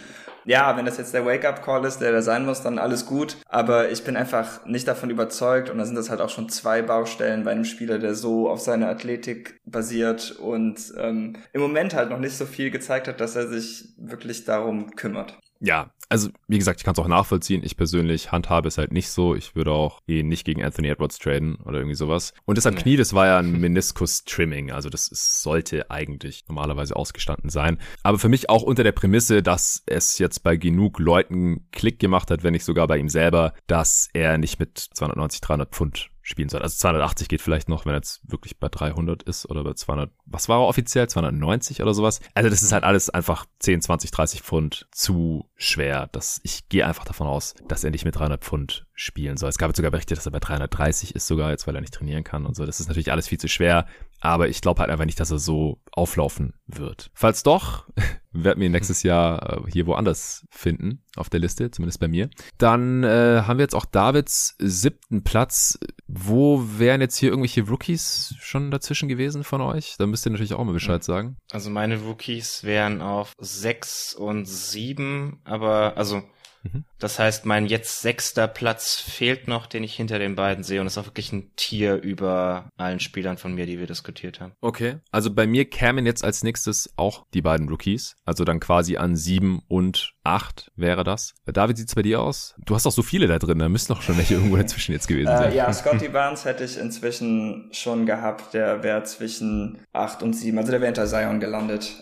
ja, wenn das jetzt der Wake-up-Call ist, der da sein muss, dann alles gut. Aber ich bin einfach nicht davon überzeugt und da sind das halt auch schon zwei Baustellen bei einem Spieler, der so auf seine Athletik basiert und ähm, im Moment halt noch nicht so viel gezeigt hat, dass er sich wirklich darum kümmert. Ja, also wie gesagt, ich kann es auch nachvollziehen. Ich persönlich handhabe es halt nicht so. Ich würde auch eh nicht gegen Anthony Edwards traden oder irgendwie sowas. Und das am nee. Knie, das war ja ein Meniskus-Trimming. Also das ist, sollte eigentlich normalerweise ausgestanden sein. Aber für mich auch unter der Prämisse, dass es jetzt bei genug Leuten Klick gemacht hat, wenn nicht sogar bei ihm selber, dass er nicht mit 290, 300 Pfund spielen soll. Also 280 geht vielleicht noch, wenn er jetzt wirklich bei 300 ist oder bei 200, was war er offiziell? 290 oder sowas. Also das ist halt alles einfach 10, 20, 30 Pfund zu schwer. Das, ich gehe einfach davon aus, dass er nicht mit 300 Pfund spielen soll. Es gab jetzt sogar Berichte, dass er bei 330 ist sogar, jetzt weil er nicht trainieren kann und so. Das ist natürlich alles viel zu schwer. Aber ich glaube halt einfach nicht, dass er so auflaufen wird. Falls doch, werden wir ihn nächstes Jahr äh, hier woanders finden, auf der Liste, zumindest bei mir. Dann äh, haben wir jetzt auch Davids siebten Platz. Wo wären jetzt hier irgendwelche Rookies schon dazwischen gewesen von euch? Da müsst ihr natürlich auch mal Bescheid sagen. Also meine Rookies wären auf sechs und sieben, aber also Mhm. Das heißt, mein jetzt sechster Platz fehlt noch, den ich hinter den beiden sehe und ist auch wirklich ein Tier über allen Spielern von mir, die wir diskutiert haben. Okay, also bei mir kämen jetzt als nächstes auch die beiden Rookies, also dann quasi an sieben und acht wäre das. David, sieht's bei dir aus? Du hast auch so viele da drin, da müssen doch schon welche irgendwo dazwischen jetzt gewesen sein. Äh, ja, Scotty Barnes hätte ich inzwischen schon gehabt, der wäre zwischen acht und sieben, also der wäre hinter Zion gelandet.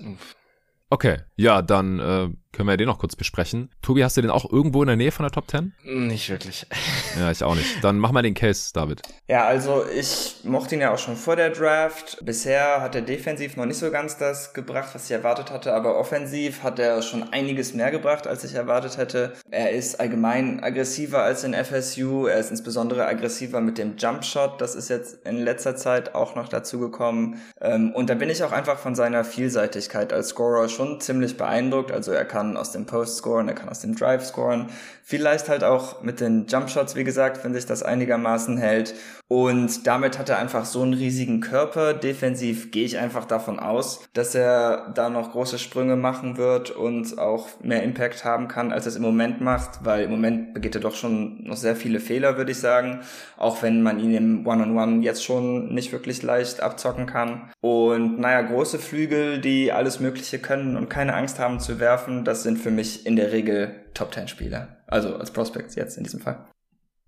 Okay, ja, dann äh, können wir den noch kurz besprechen. Tobi, hast du den auch irgendwo in der Nähe von der Top 10? Nicht wirklich. Ja, ich auch nicht. Dann mach mal den Case, David. Ja, also ich mochte ihn ja auch schon vor der Draft. Bisher hat er defensiv noch nicht so ganz das gebracht, was ich erwartet hatte, aber offensiv hat er schon einiges mehr gebracht, als ich erwartet hätte. Er ist allgemein aggressiver als in FSU. Er ist insbesondere aggressiver mit dem Jumpshot. Das ist jetzt in letzter Zeit auch noch dazu gekommen. Ähm, und da bin ich auch einfach von seiner Vielseitigkeit als Scorer schon ziemlich beeindruckt. Also er kann aus dem Post scoren, er kann aus dem Drive scoren. Vielleicht halt auch mit den Jumpshots, wie gesagt, wenn sich das einigermaßen hält. Und damit hat er einfach so einen riesigen Körper. Defensiv gehe ich einfach davon aus, dass er da noch große Sprünge machen wird und auch mehr Impact haben kann, als er es im Moment macht, weil im Moment begeht er doch schon noch sehr viele Fehler, würde ich sagen. Auch wenn man ihn im One-on-One -on -One jetzt schon nicht wirklich leicht abzocken kann. Und naja, große Flügel, die alles Mögliche können und keine Angst haben zu werfen, das sind für mich in der Regel Top-10-Spieler. Also als Prospects jetzt in diesem Fall.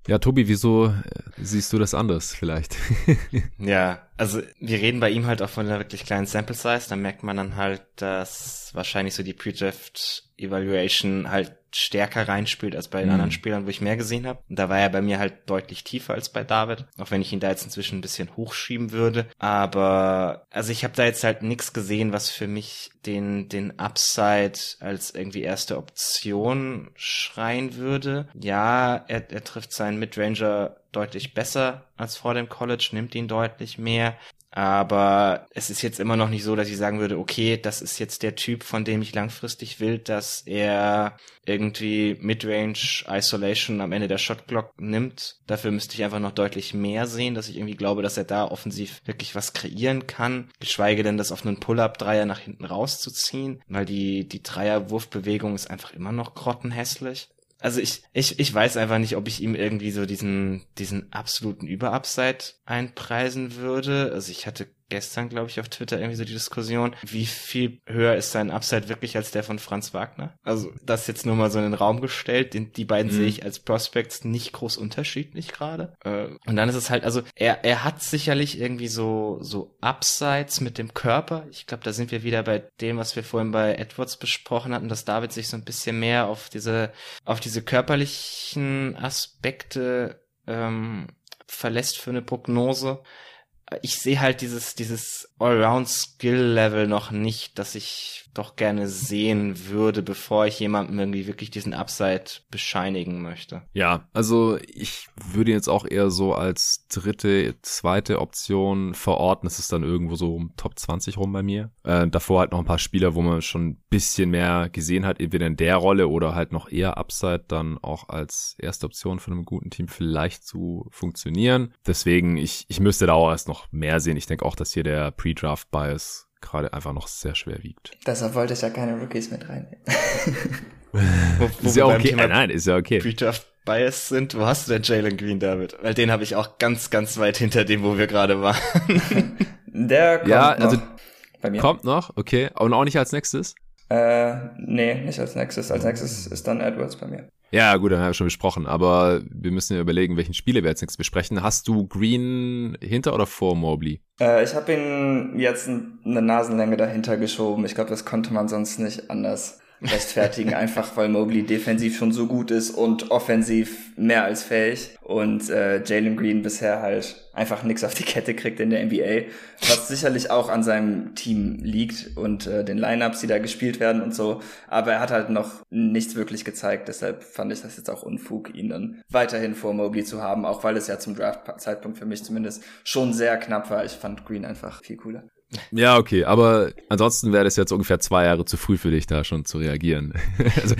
Ja, Tobi, wieso äh, siehst du das anders vielleicht? ja, also wir reden bei ihm halt auch von einer wirklich kleinen Sample Size. Da merkt man dann halt, dass wahrscheinlich so die Pre-Draft Evaluation halt stärker reinspielt als bei den mhm. anderen Spielern, wo ich mehr gesehen habe. Und da war er bei mir halt deutlich tiefer als bei David, auch wenn ich ihn da jetzt inzwischen ein bisschen hochschieben würde. Aber also ich habe da jetzt halt nichts gesehen, was für mich den den Upside als irgendwie erste Option schreien würde. Ja, er, er trifft seinen Midranger deutlich besser als vor dem College, nimmt ihn deutlich mehr. Aber es ist jetzt immer noch nicht so, dass ich sagen würde, okay, das ist jetzt der Typ, von dem ich langfristig will, dass er irgendwie Midrange Isolation am Ende der Shotglock nimmt. Dafür müsste ich einfach noch deutlich mehr sehen, dass ich irgendwie glaube, dass er da offensiv wirklich was kreieren kann. Geschweige denn, das auf einen Pull-Up-Dreier nach hinten rauszuziehen, weil die, die Dreierwurfbewegung ist einfach immer noch grottenhässlich also ich, ich, ich weiß einfach nicht, ob ich ihm irgendwie so diesen, diesen absoluten Überupside einpreisen würde. Also ich hatte gestern, glaube ich, auf Twitter irgendwie so die Diskussion, wie viel höher ist sein Upside wirklich als der von Franz Wagner? Also das jetzt nur mal so in den Raum gestellt. Den, die beiden mhm. sehe ich als Prospects nicht groß unterschiedlich gerade. Äh, und dann ist es halt, also er, er hat sicherlich irgendwie so, so Upsides mit dem Körper. Ich glaube, da sind wir wieder bei dem, was wir vorhin bei Edwards besprochen hatten, dass David sich so ein bisschen mehr auf diese, auf diese körperlichen Aspekte ähm, verlässt für eine Prognose ich sehe halt dieses, dieses Allround-Skill-Level noch nicht, dass ich doch gerne sehen würde, bevor ich jemandem irgendwie wirklich diesen Upside bescheinigen möchte. Ja, also ich würde jetzt auch eher so als dritte, zweite Option verorten. Es ist dann irgendwo so um Top 20 rum bei mir. Äh, davor halt noch ein paar Spieler, wo man schon ein bisschen mehr gesehen hat, entweder in der Rolle oder halt noch eher Upside dann auch als erste Option von einem guten Team vielleicht zu funktionieren. Deswegen, ich, ich müsste da auch erst noch mehr sehen. Ich denke auch, dass hier der Pre-Draft-Bias gerade einfach noch sehr schwer wiegt. Deshalb wollte ich ja keine Rookies mit reinnehmen. wo, wo ist ja okay. Thema nein, ist ja okay. Pre-Draft Bias sind. Wo hast du denn Jalen Green, David? Weil den habe ich auch ganz, ganz weit hinter dem, wo wir gerade waren. Der kommt ja, also bei mir. Kommt noch, okay. Und auch nicht als nächstes? Äh, nee, nicht als nächstes. Als nächstes ist dann Edwards bei mir. Ja, gut, dann haben wir schon besprochen, aber wir müssen ja überlegen, welchen Spieler wir jetzt nächstes besprechen. Hast du Green hinter oder vor Mobley? Äh, ich habe ihn jetzt eine Nasenlänge dahinter geschoben. Ich glaube, das konnte man sonst nicht anders rechtfertigen, einfach weil Mobley defensiv schon so gut ist und offensiv mehr als fähig und äh, Jalen Green bisher halt einfach nichts auf die Kette kriegt in der NBA, was sicherlich auch an seinem Team liegt und äh, den Lineups, die da gespielt werden und so, aber er hat halt noch nichts wirklich gezeigt, deshalb fand ich das jetzt auch Unfug, ihn dann weiterhin vor Mobley zu haben, auch weil es ja zum Draft-Zeitpunkt für mich zumindest schon sehr knapp war. Ich fand Green einfach viel cooler. Ja, okay, aber ansonsten wäre das jetzt ungefähr zwei Jahre zu früh für dich, da schon zu reagieren. also,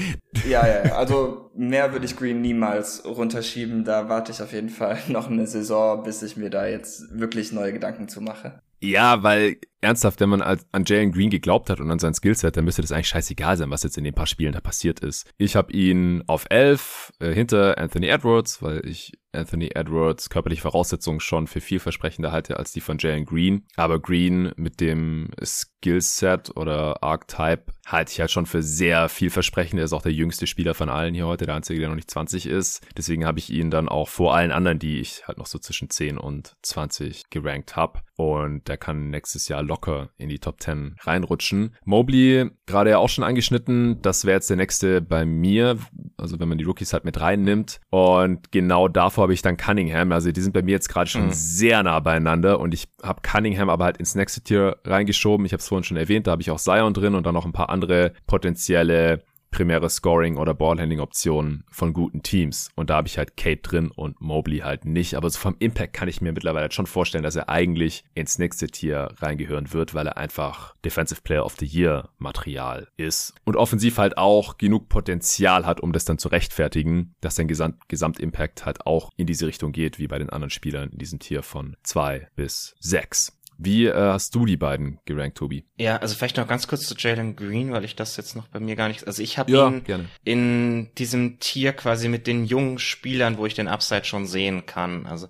ja, ja, ja, also mehr würde ich Green niemals runterschieben. Da warte ich auf jeden Fall noch eine Saison, bis ich mir da jetzt wirklich neue Gedanken zu mache. Ja, weil ernsthaft, wenn man an Jalen Green geglaubt hat und an sein Skillset, dann müsste das eigentlich scheißegal sein, was jetzt in den paar Spielen da passiert ist. Ich habe ihn auf 11 äh, hinter Anthony Edwards, weil ich Anthony Edwards körperliche Voraussetzungen schon für vielversprechender halte als die von Jalen Green. Aber Green mit dem Skillset oder Archetype halte ich halt schon für sehr vielversprechend. Er ist auch der jüngste Spieler von allen hier heute, der einzige, der noch nicht 20 ist. Deswegen habe ich ihn dann auch vor allen anderen, die ich halt noch so zwischen 10 und 20 gerankt habe. Und der kann nächstes Jahr locker locker in die Top 10 reinrutschen. Mobley, gerade ja auch schon angeschnitten, das wäre jetzt der nächste bei mir, also wenn man die Rookies halt mit reinnimmt. Und genau davor habe ich dann Cunningham, also die sind bei mir jetzt gerade schon mhm. sehr nah beieinander und ich habe Cunningham aber halt ins nächste Tier reingeschoben. Ich habe es vorhin schon erwähnt, da habe ich auch Zion drin und dann noch ein paar andere potenzielle primäre Scoring- oder Ballhandling-Optionen von guten Teams. Und da habe ich halt Kate drin und Mobley halt nicht. Aber so vom Impact kann ich mir mittlerweile schon vorstellen, dass er eigentlich ins nächste Tier reingehören wird, weil er einfach Defensive Player of the Year Material ist. Und offensiv halt auch genug Potenzial hat, um das dann zu rechtfertigen, dass sein Gesamt Gesamtimpact halt auch in diese Richtung geht, wie bei den anderen Spielern in diesem Tier von zwei bis sechs. Wie äh, hast du die beiden gerankt, Tobi? Ja, also vielleicht noch ganz kurz zu Jalen Green, weil ich das jetzt noch bei mir gar nicht. Also ich habe ja, ihn gerne. in diesem Tier quasi mit den jungen Spielern, wo ich den Upside schon sehen kann. Also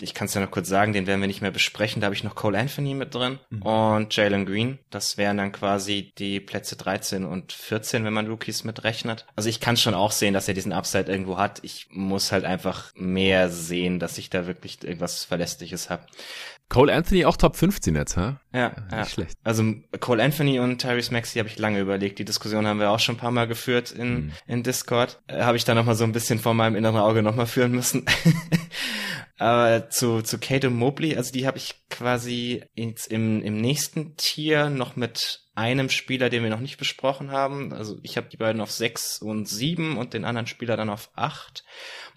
ich kann es ja noch kurz sagen, den werden wir nicht mehr besprechen. Da habe ich noch Cole Anthony mit drin mhm. und Jalen Green. Das wären dann quasi die Plätze 13 und 14, wenn man Rookies mitrechnet. Also ich kann schon auch sehen, dass er diesen Upside irgendwo hat. Ich muss halt einfach mehr sehen, dass ich da wirklich irgendwas Verlässliches habe. Cole Anthony auch Top 15 jetzt, ha? Ja, ja, ja. Nicht schlecht. Also Cole Anthony und Tyrese Maxey habe ich lange überlegt. Die Diskussion haben wir auch schon ein paar Mal geführt in, mhm. in Discord. Äh, habe ich da nochmal so ein bisschen vor meinem inneren Auge nochmal führen müssen. Aber zu, zu Kate und Mobley, also die habe ich quasi ins, im, im nächsten Tier noch mit einem Spieler, den wir noch nicht besprochen haben. Also ich habe die beiden auf sechs und sieben und den anderen Spieler dann auf acht.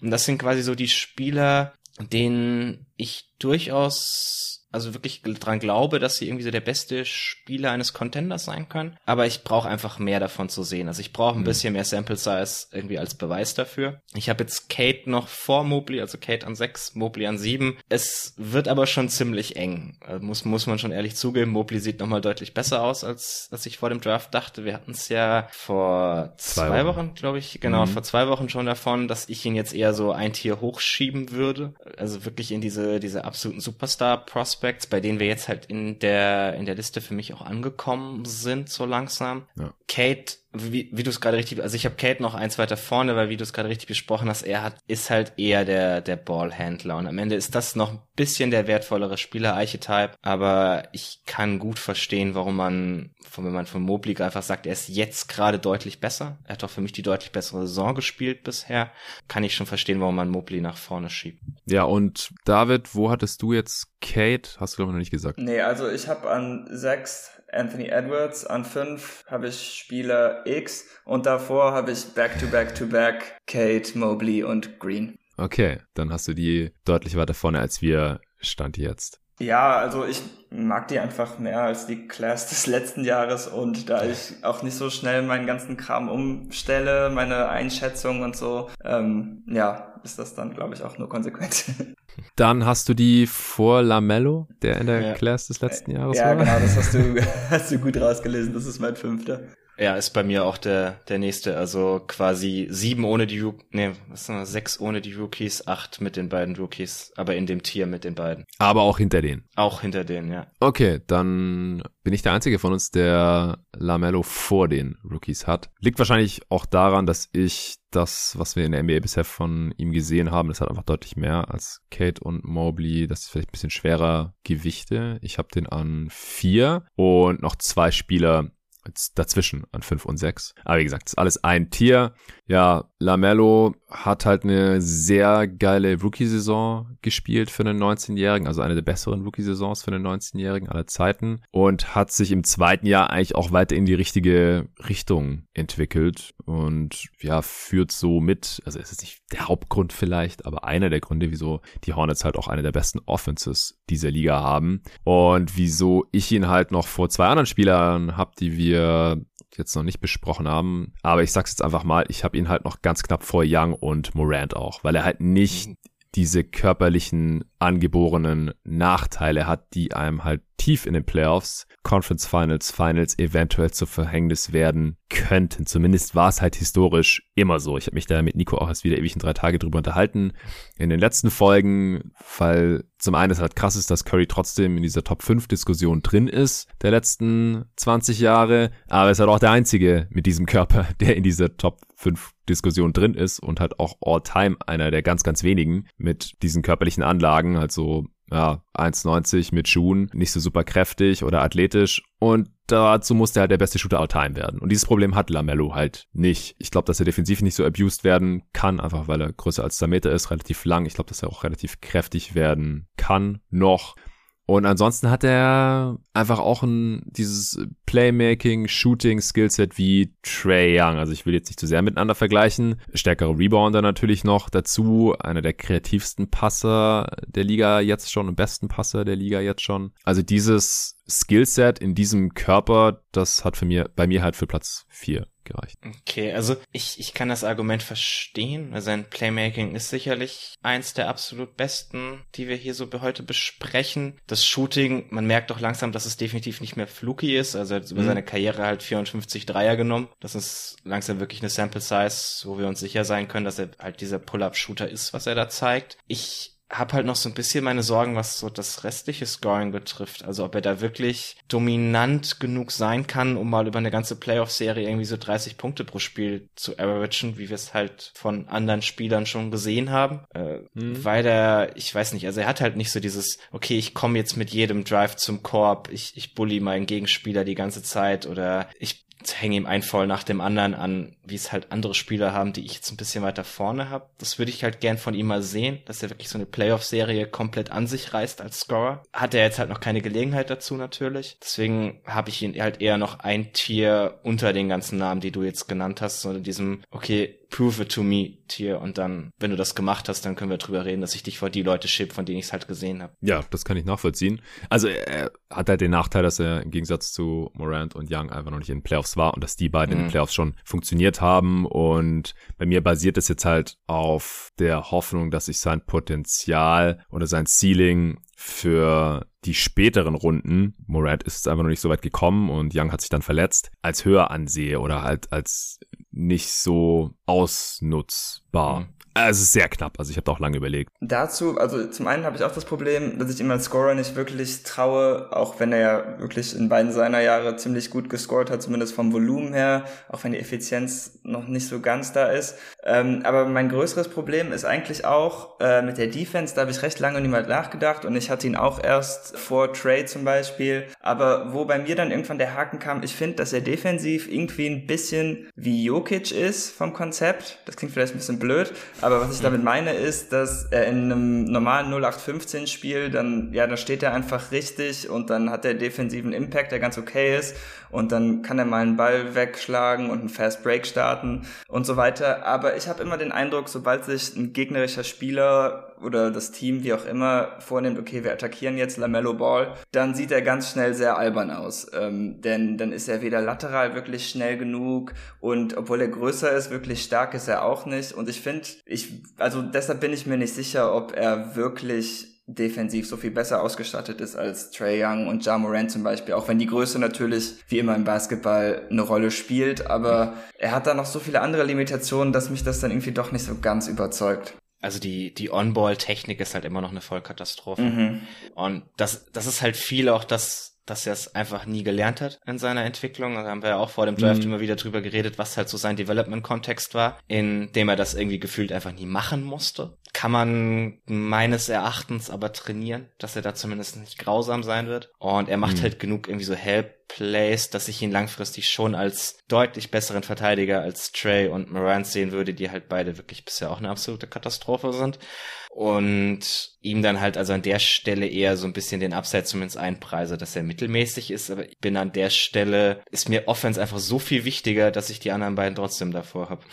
Und das sind quasi so die Spieler, denen ich durchaus also wirklich dran glaube, dass sie irgendwie so der beste Spieler eines Contenders sein können. Aber ich brauche einfach mehr davon zu sehen. Also ich brauche ein mhm. bisschen mehr Sample Size irgendwie als Beweis dafür. Ich habe jetzt Kate noch vor Mobley, also Kate an sechs, Mobley an sieben. Es wird aber schon ziemlich eng. Also muss, muss man schon ehrlich zugeben. Mobley sieht nochmal deutlich besser aus, als, als ich vor dem Draft dachte. Wir hatten es ja vor zwei, zwei Wochen, Wochen glaube ich, genau, mhm. vor zwei Wochen schon davon, dass ich ihn jetzt eher so ein Tier hochschieben würde. Also wirklich in diese, diese absoluten Superstar-Prospects Prospects, bei denen wir jetzt halt in der, in der Liste für mich auch angekommen sind, so langsam. Ja. Kate wie, wie du es gerade richtig, also ich habe Kate noch eins weiter vorne, weil wie du es gerade richtig besprochen hast, er hat, ist halt eher der, der Ballhändler und am Ende ist das noch ein bisschen der wertvollere Spieler-Archetype, aber ich kann gut verstehen, warum man, wenn man von Mobley einfach sagt, er ist jetzt gerade deutlich besser. Er hat doch für mich die deutlich bessere Saison gespielt bisher. Kann ich schon verstehen, warum man Mobley nach vorne schiebt. Ja, und David, wo hattest du jetzt Kate? Hast du glaube ich noch nicht gesagt. Nee, also ich habe an sechs Anthony Edwards. An 5 habe ich Spieler X und davor habe ich Back-to-Back-to-Back Kate, Mobley und Green. Okay, dann hast du die deutlich weiter vorne als wir Stand jetzt. Ja, also ich mag die einfach mehr als die Class des letzten Jahres und da ich auch nicht so schnell meinen ganzen Kram umstelle, meine Einschätzung und so, ähm, ja, ist das dann, glaube ich, auch nur konsequent. Dann hast du die vor Lamello, der in der ja. Class des letzten Jahres ja, war. Ja, genau, das hast du, hast du gut rausgelesen. Das ist mein fünfter. Ja, ist bei mir auch der, der nächste. Also quasi sieben ohne die Rookies, nee, was sind das, sechs ohne die Rookies, acht mit den beiden Rookies, aber in dem Tier mit den beiden. Aber auch hinter denen. Auch hinter denen, ja. Okay, dann bin ich der Einzige von uns, der Lamello vor den Rookies hat. Liegt wahrscheinlich auch daran, dass ich das, was wir in der NBA bisher von ihm gesehen haben, das hat einfach deutlich mehr als Kate und Mobley. Das ist vielleicht ein bisschen schwerer Gewichte. Ich habe den an vier und noch zwei Spieler, dazwischen an 5 und 6. Aber wie gesagt, ist alles ein Tier. Ja, Lamello hat halt eine sehr geile Rookie-Saison gespielt für einen 19-Jährigen, also eine der besseren Rookie-Saisons für einen 19-Jährigen aller Zeiten und hat sich im zweiten Jahr eigentlich auch weiter in die richtige Richtung entwickelt und ja, führt so mit, also es ist nicht der Hauptgrund vielleicht, aber einer der Gründe, wieso die Hornets halt auch eine der besten Offenses dieser Liga haben und wieso ich ihn halt noch vor zwei anderen Spielern habe, die wir jetzt noch nicht besprochen haben. Aber ich sag's jetzt einfach mal, ich habe ihn halt noch ganz knapp vor Young und Morant auch, weil er halt nicht mhm. diese körperlichen angeborenen Nachteile hat, die einem halt tief in den Playoffs, Conference Finals, Finals eventuell zu Verhängnis werden könnten. Zumindest war es halt historisch immer so. Ich habe mich da mit Nico auch erst wieder ewig in drei Tage drüber unterhalten. In den letzten Folgen, weil zum einen es halt krass ist, dass Curry trotzdem in dieser Top 5 Diskussion drin ist, der letzten 20 Jahre, aber er ist halt auch der Einzige mit diesem Körper, der in dieser Top 5 Diskussion drin ist und halt auch all time einer der ganz, ganz wenigen mit diesen körperlichen Anlagen, also ja, 1,90 mit Schuhen, nicht so super kräftig oder athletisch und dazu musste er halt der beste Shooter all time werden. Und dieses Problem hat Lamello halt nicht. Ich glaube, dass er defensiv nicht so abused werden kann, einfach weil er größer als 2 Meter ist, relativ lang. Ich glaube, dass er auch relativ kräftig werden kann noch. Und ansonsten hat er einfach auch ein, dieses Playmaking, Shooting Skillset wie Trey Young. Also ich will jetzt nicht zu sehr miteinander vergleichen. Stärkere Rebounder natürlich noch dazu. Einer der kreativsten Passer der Liga jetzt schon und besten Passer der Liga jetzt schon. Also dieses Skillset in diesem Körper, das hat für mir, bei mir halt für Platz 4 gereicht. Okay, also ich, ich kann das Argument verstehen. Also sein Playmaking ist sicherlich eins der absolut besten, die wir hier so heute besprechen. Das Shooting, man merkt doch langsam, dass es definitiv nicht mehr fluky ist. Also er hat über mhm. seine Karriere halt 54 Dreier genommen. Das ist langsam wirklich eine Sample Size, wo wir uns sicher sein können, dass er halt dieser Pull-Up-Shooter ist, was er da zeigt. Ich habe halt noch so ein bisschen meine Sorgen, was so das restliche Scoring betrifft. Also ob er da wirklich dominant genug sein kann, um mal über eine ganze Playoff-Serie irgendwie so 30 Punkte pro Spiel zu averagen, wie wir es halt von anderen Spielern schon gesehen haben. Äh, hm. Weil er, ich weiß nicht, also er hat halt nicht so dieses, okay, ich komme jetzt mit jedem Drive zum Korb, ich, ich bully meinen Gegenspieler die ganze Zeit oder ich hänge ihm ein Foul nach dem anderen an, wie es halt andere Spieler haben, die ich jetzt ein bisschen weiter vorne habe. Das würde ich halt gern von ihm mal sehen, dass er wirklich so eine Playoff-Serie komplett an sich reißt als Scorer. Hat er jetzt halt noch keine Gelegenheit dazu natürlich. Deswegen habe ich ihn halt eher noch ein Tier unter den ganzen Namen, die du jetzt genannt hast, so in diesem, okay, prove it to me Tier und dann, wenn du das gemacht hast, dann können wir drüber reden, dass ich dich vor die Leute ship, von denen ich es halt gesehen habe. Ja, das kann ich nachvollziehen. Also er hat halt den Nachteil, dass er im Gegensatz zu Morant und Young einfach noch nicht in den Playoffs war und dass die beiden mhm. in den mhm. Playoffs schon funktioniert haben und bei mir basiert es jetzt halt auf der Hoffnung, dass ich sein Potenzial oder sein Ceiling für die späteren Runden, Morant ist jetzt einfach noch nicht so weit gekommen und Young hat sich dann verletzt, als höher ansehe oder halt als nicht so ausnutzbar. Mhm. Äh, es ist sehr knapp, also ich habe da auch lange überlegt. Dazu, also zum einen habe ich auch das Problem, dass ich ihm als Scorer nicht wirklich traue, auch wenn er ja wirklich in beiden seiner Jahre ziemlich gut gescored hat, zumindest vom Volumen her, auch wenn die Effizienz noch nicht so ganz da ist. Ähm, aber mein größeres Problem ist eigentlich auch äh, mit der Defense, da habe ich recht lange niemand nachgedacht und ich hatte ihn auch erst vor Trade zum Beispiel. Aber wo bei mir dann irgendwann der Haken kam, ich finde, dass er defensiv irgendwie ein bisschen wie Jokic ist vom Konzept. Das klingt vielleicht ein bisschen blöd, aber was ich damit meine ist, dass er in einem normalen 0815 Spiel dann, ja, da steht er einfach richtig und dann hat er defensiven Impact, der ganz okay ist und dann kann er mal einen Ball wegschlagen und einen Fast Break starten und so weiter. Aber ich habe immer den Eindruck, sobald sich ein gegnerischer Spieler oder das Team, wie auch immer, vornimmt, okay, wir attackieren jetzt Lamello Ball, dann sieht er ganz schnell sehr albern aus. Ähm, denn dann ist er weder lateral wirklich schnell genug und obwohl er größer ist, wirklich stark ist er auch nicht. Und ich finde, ich, also deshalb bin ich mir nicht sicher, ob er wirklich defensiv so viel besser ausgestattet ist als Trey Young und Ja Morant zum Beispiel, auch wenn die Größe natürlich wie immer im Basketball eine Rolle spielt, aber er hat da noch so viele andere Limitationen, dass mich das dann irgendwie doch nicht so ganz überzeugt also die, die On-Ball-Technik ist halt immer noch eine Vollkatastrophe. Mhm. Und das, das ist halt viel auch das, dass er es einfach nie gelernt hat in seiner Entwicklung. Da haben wir ja auch vor dem Draft mhm. immer wieder drüber geredet, was halt so sein Development-Kontext war, in dem er das irgendwie gefühlt einfach nie machen musste. Kann man meines Erachtens aber trainieren, dass er da zumindest nicht grausam sein wird. Und er macht mhm. halt genug irgendwie so Help Plays, dass ich ihn langfristig schon als deutlich besseren Verteidiger als Trey und Morant sehen würde, die halt beide wirklich bisher auch eine absolute Katastrophe sind. Und ihm dann halt also an der Stelle eher so ein bisschen den Upside zumindest einpreise, dass er mittelmäßig ist, aber ich bin an der Stelle, ist mir Offense einfach so viel wichtiger, dass ich die anderen beiden trotzdem davor habe.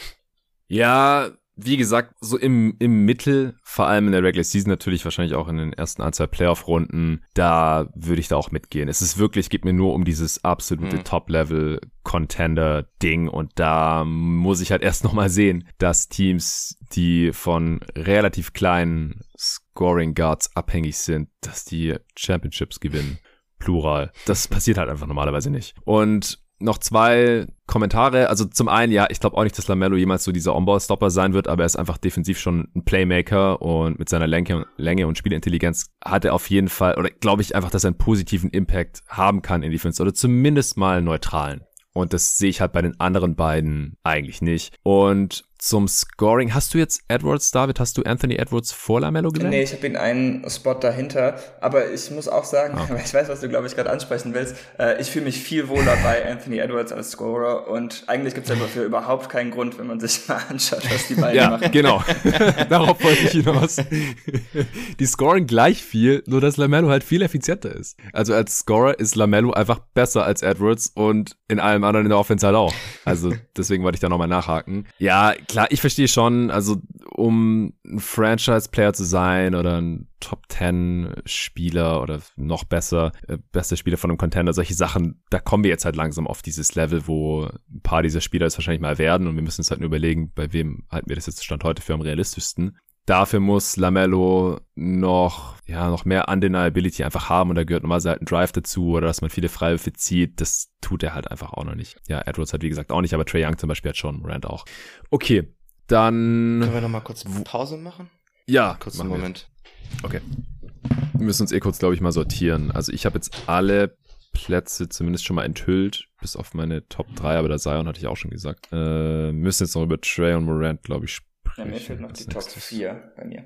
Ja, wie gesagt, so im, im Mittel, vor allem in der Regular Season natürlich wahrscheinlich auch in den ersten ein, zwei Playoff-Runden, da würde ich da auch mitgehen. Es ist wirklich, geht mir nur um dieses absolute mhm. Top-Level-Contender-Ding und da muss ich halt erst nochmal sehen, dass Teams, die von relativ kleinen Scoring Guards abhängig sind, dass die Championships gewinnen. Plural. Das passiert halt einfach normalerweise nicht. Und noch zwei Kommentare. Also zum einen, ja, ich glaube auch nicht, dass Lamello jemals so dieser On-Ball-Stopper sein wird, aber er ist einfach defensiv schon ein Playmaker und mit seiner Länge, Länge und Spielintelligenz hat er auf jeden Fall, oder glaube ich einfach, dass er einen positiven Impact haben kann in Defense oder zumindest mal neutralen. Und das sehe ich halt bei den anderen beiden eigentlich nicht. Und zum Scoring. Hast du jetzt Edwards, David, hast du Anthony Edwards vor Lamello gesehen? Nee, ich habe ihn einen Spot dahinter. Aber ich muss auch sagen, ah. ich weiß, was du, glaube ich, gerade ansprechen willst. Äh, ich fühle mich viel wohler bei Anthony Edwards als Scorer. Und eigentlich gibt es dafür überhaupt keinen Grund, wenn man sich mal anschaut, was die beiden ja, machen. Ja, genau. Darauf wollte ich hinaus. die scoren gleich viel, nur dass Lamello halt viel effizienter ist. Also als Scorer ist Lamello einfach besser als Edwards und in allem anderen in der Offense halt auch. Also deswegen wollte ich da nochmal nachhaken. Ja, klar, ich verstehe schon, also um ein Franchise-Player zu sein oder ein Top-10-Spieler oder noch besser, äh, bester Spieler von einem Contender, solche Sachen, da kommen wir jetzt halt langsam auf dieses Level, wo ein paar dieser Spieler es wahrscheinlich mal werden und wir müssen uns halt nur überlegen, bei wem halten wir das jetzt Stand heute für am realistischsten. Dafür muss Lamello noch, ja, noch mehr Undeniability einfach haben und da gehört normalerweise halt ein Drive dazu oder dass man viele Freiwürfe zieht. Das tut er halt einfach auch noch nicht. Ja, Edwards hat wie gesagt auch nicht, aber Trey Young zum Beispiel hat schon, Morant auch. Okay, dann. Können wir noch mal kurz Pause machen? Ja, kurz einen Moment. Okay. Wir müssen uns eh kurz, glaube ich, mal sortieren. Also ich habe jetzt alle Plätze zumindest schon mal enthüllt, bis auf meine Top 3, aber der Zion hatte ich auch schon gesagt. Äh, müssen jetzt noch über Trey und Morant, glaube ich, ja, mir fehlt noch die Top 4 bei mir.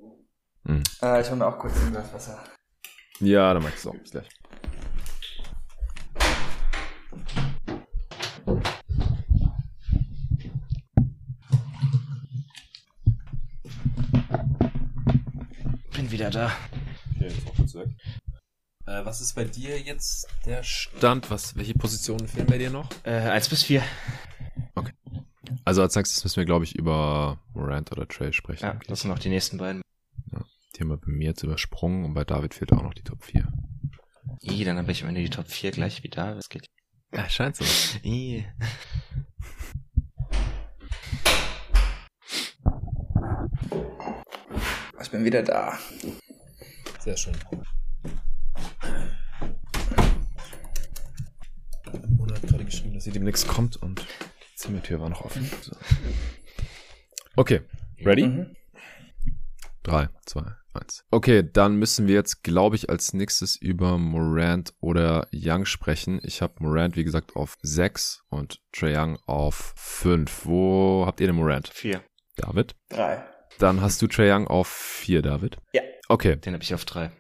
Mhm. Äh, ich hole mir auch kurz ein Glas Wasser. Ja, dann mach ich es auch. Bis gleich. Bin wieder da. Okay, jetzt auch kurz weg. Äh, was ist bei dir jetzt der Stand? Was, welche Positionen fehlen bei dir noch? Äh, 1 bis 4. Also als nächstes müssen wir, glaube ich, über Morant oder Trey sprechen. Ja, das sind noch die nächsten beiden. Ja, die haben wir bei mir jetzt übersprungen und bei David fehlt auch noch die Top 4. I, dann habe ich am Ende die Top 4 gleich wie da. Das geht. Ja, scheint so. I. Ich bin wieder da. Sehr schön. Mona hat gerade geschrieben, dass sie demnächst kommt und Zimmertür war noch offen. So. Okay, ready? Mhm. Drei, zwei, eins. Okay, dann müssen wir jetzt, glaube ich, als nächstes über Morant oder Young sprechen. Ich habe Morant, wie gesagt, auf sechs und Trey Young auf fünf. Wo habt ihr den Morant? Vier. David? Drei. Dann hast du Trey Young auf vier, David? Ja. Okay. Den habe ich auf drei.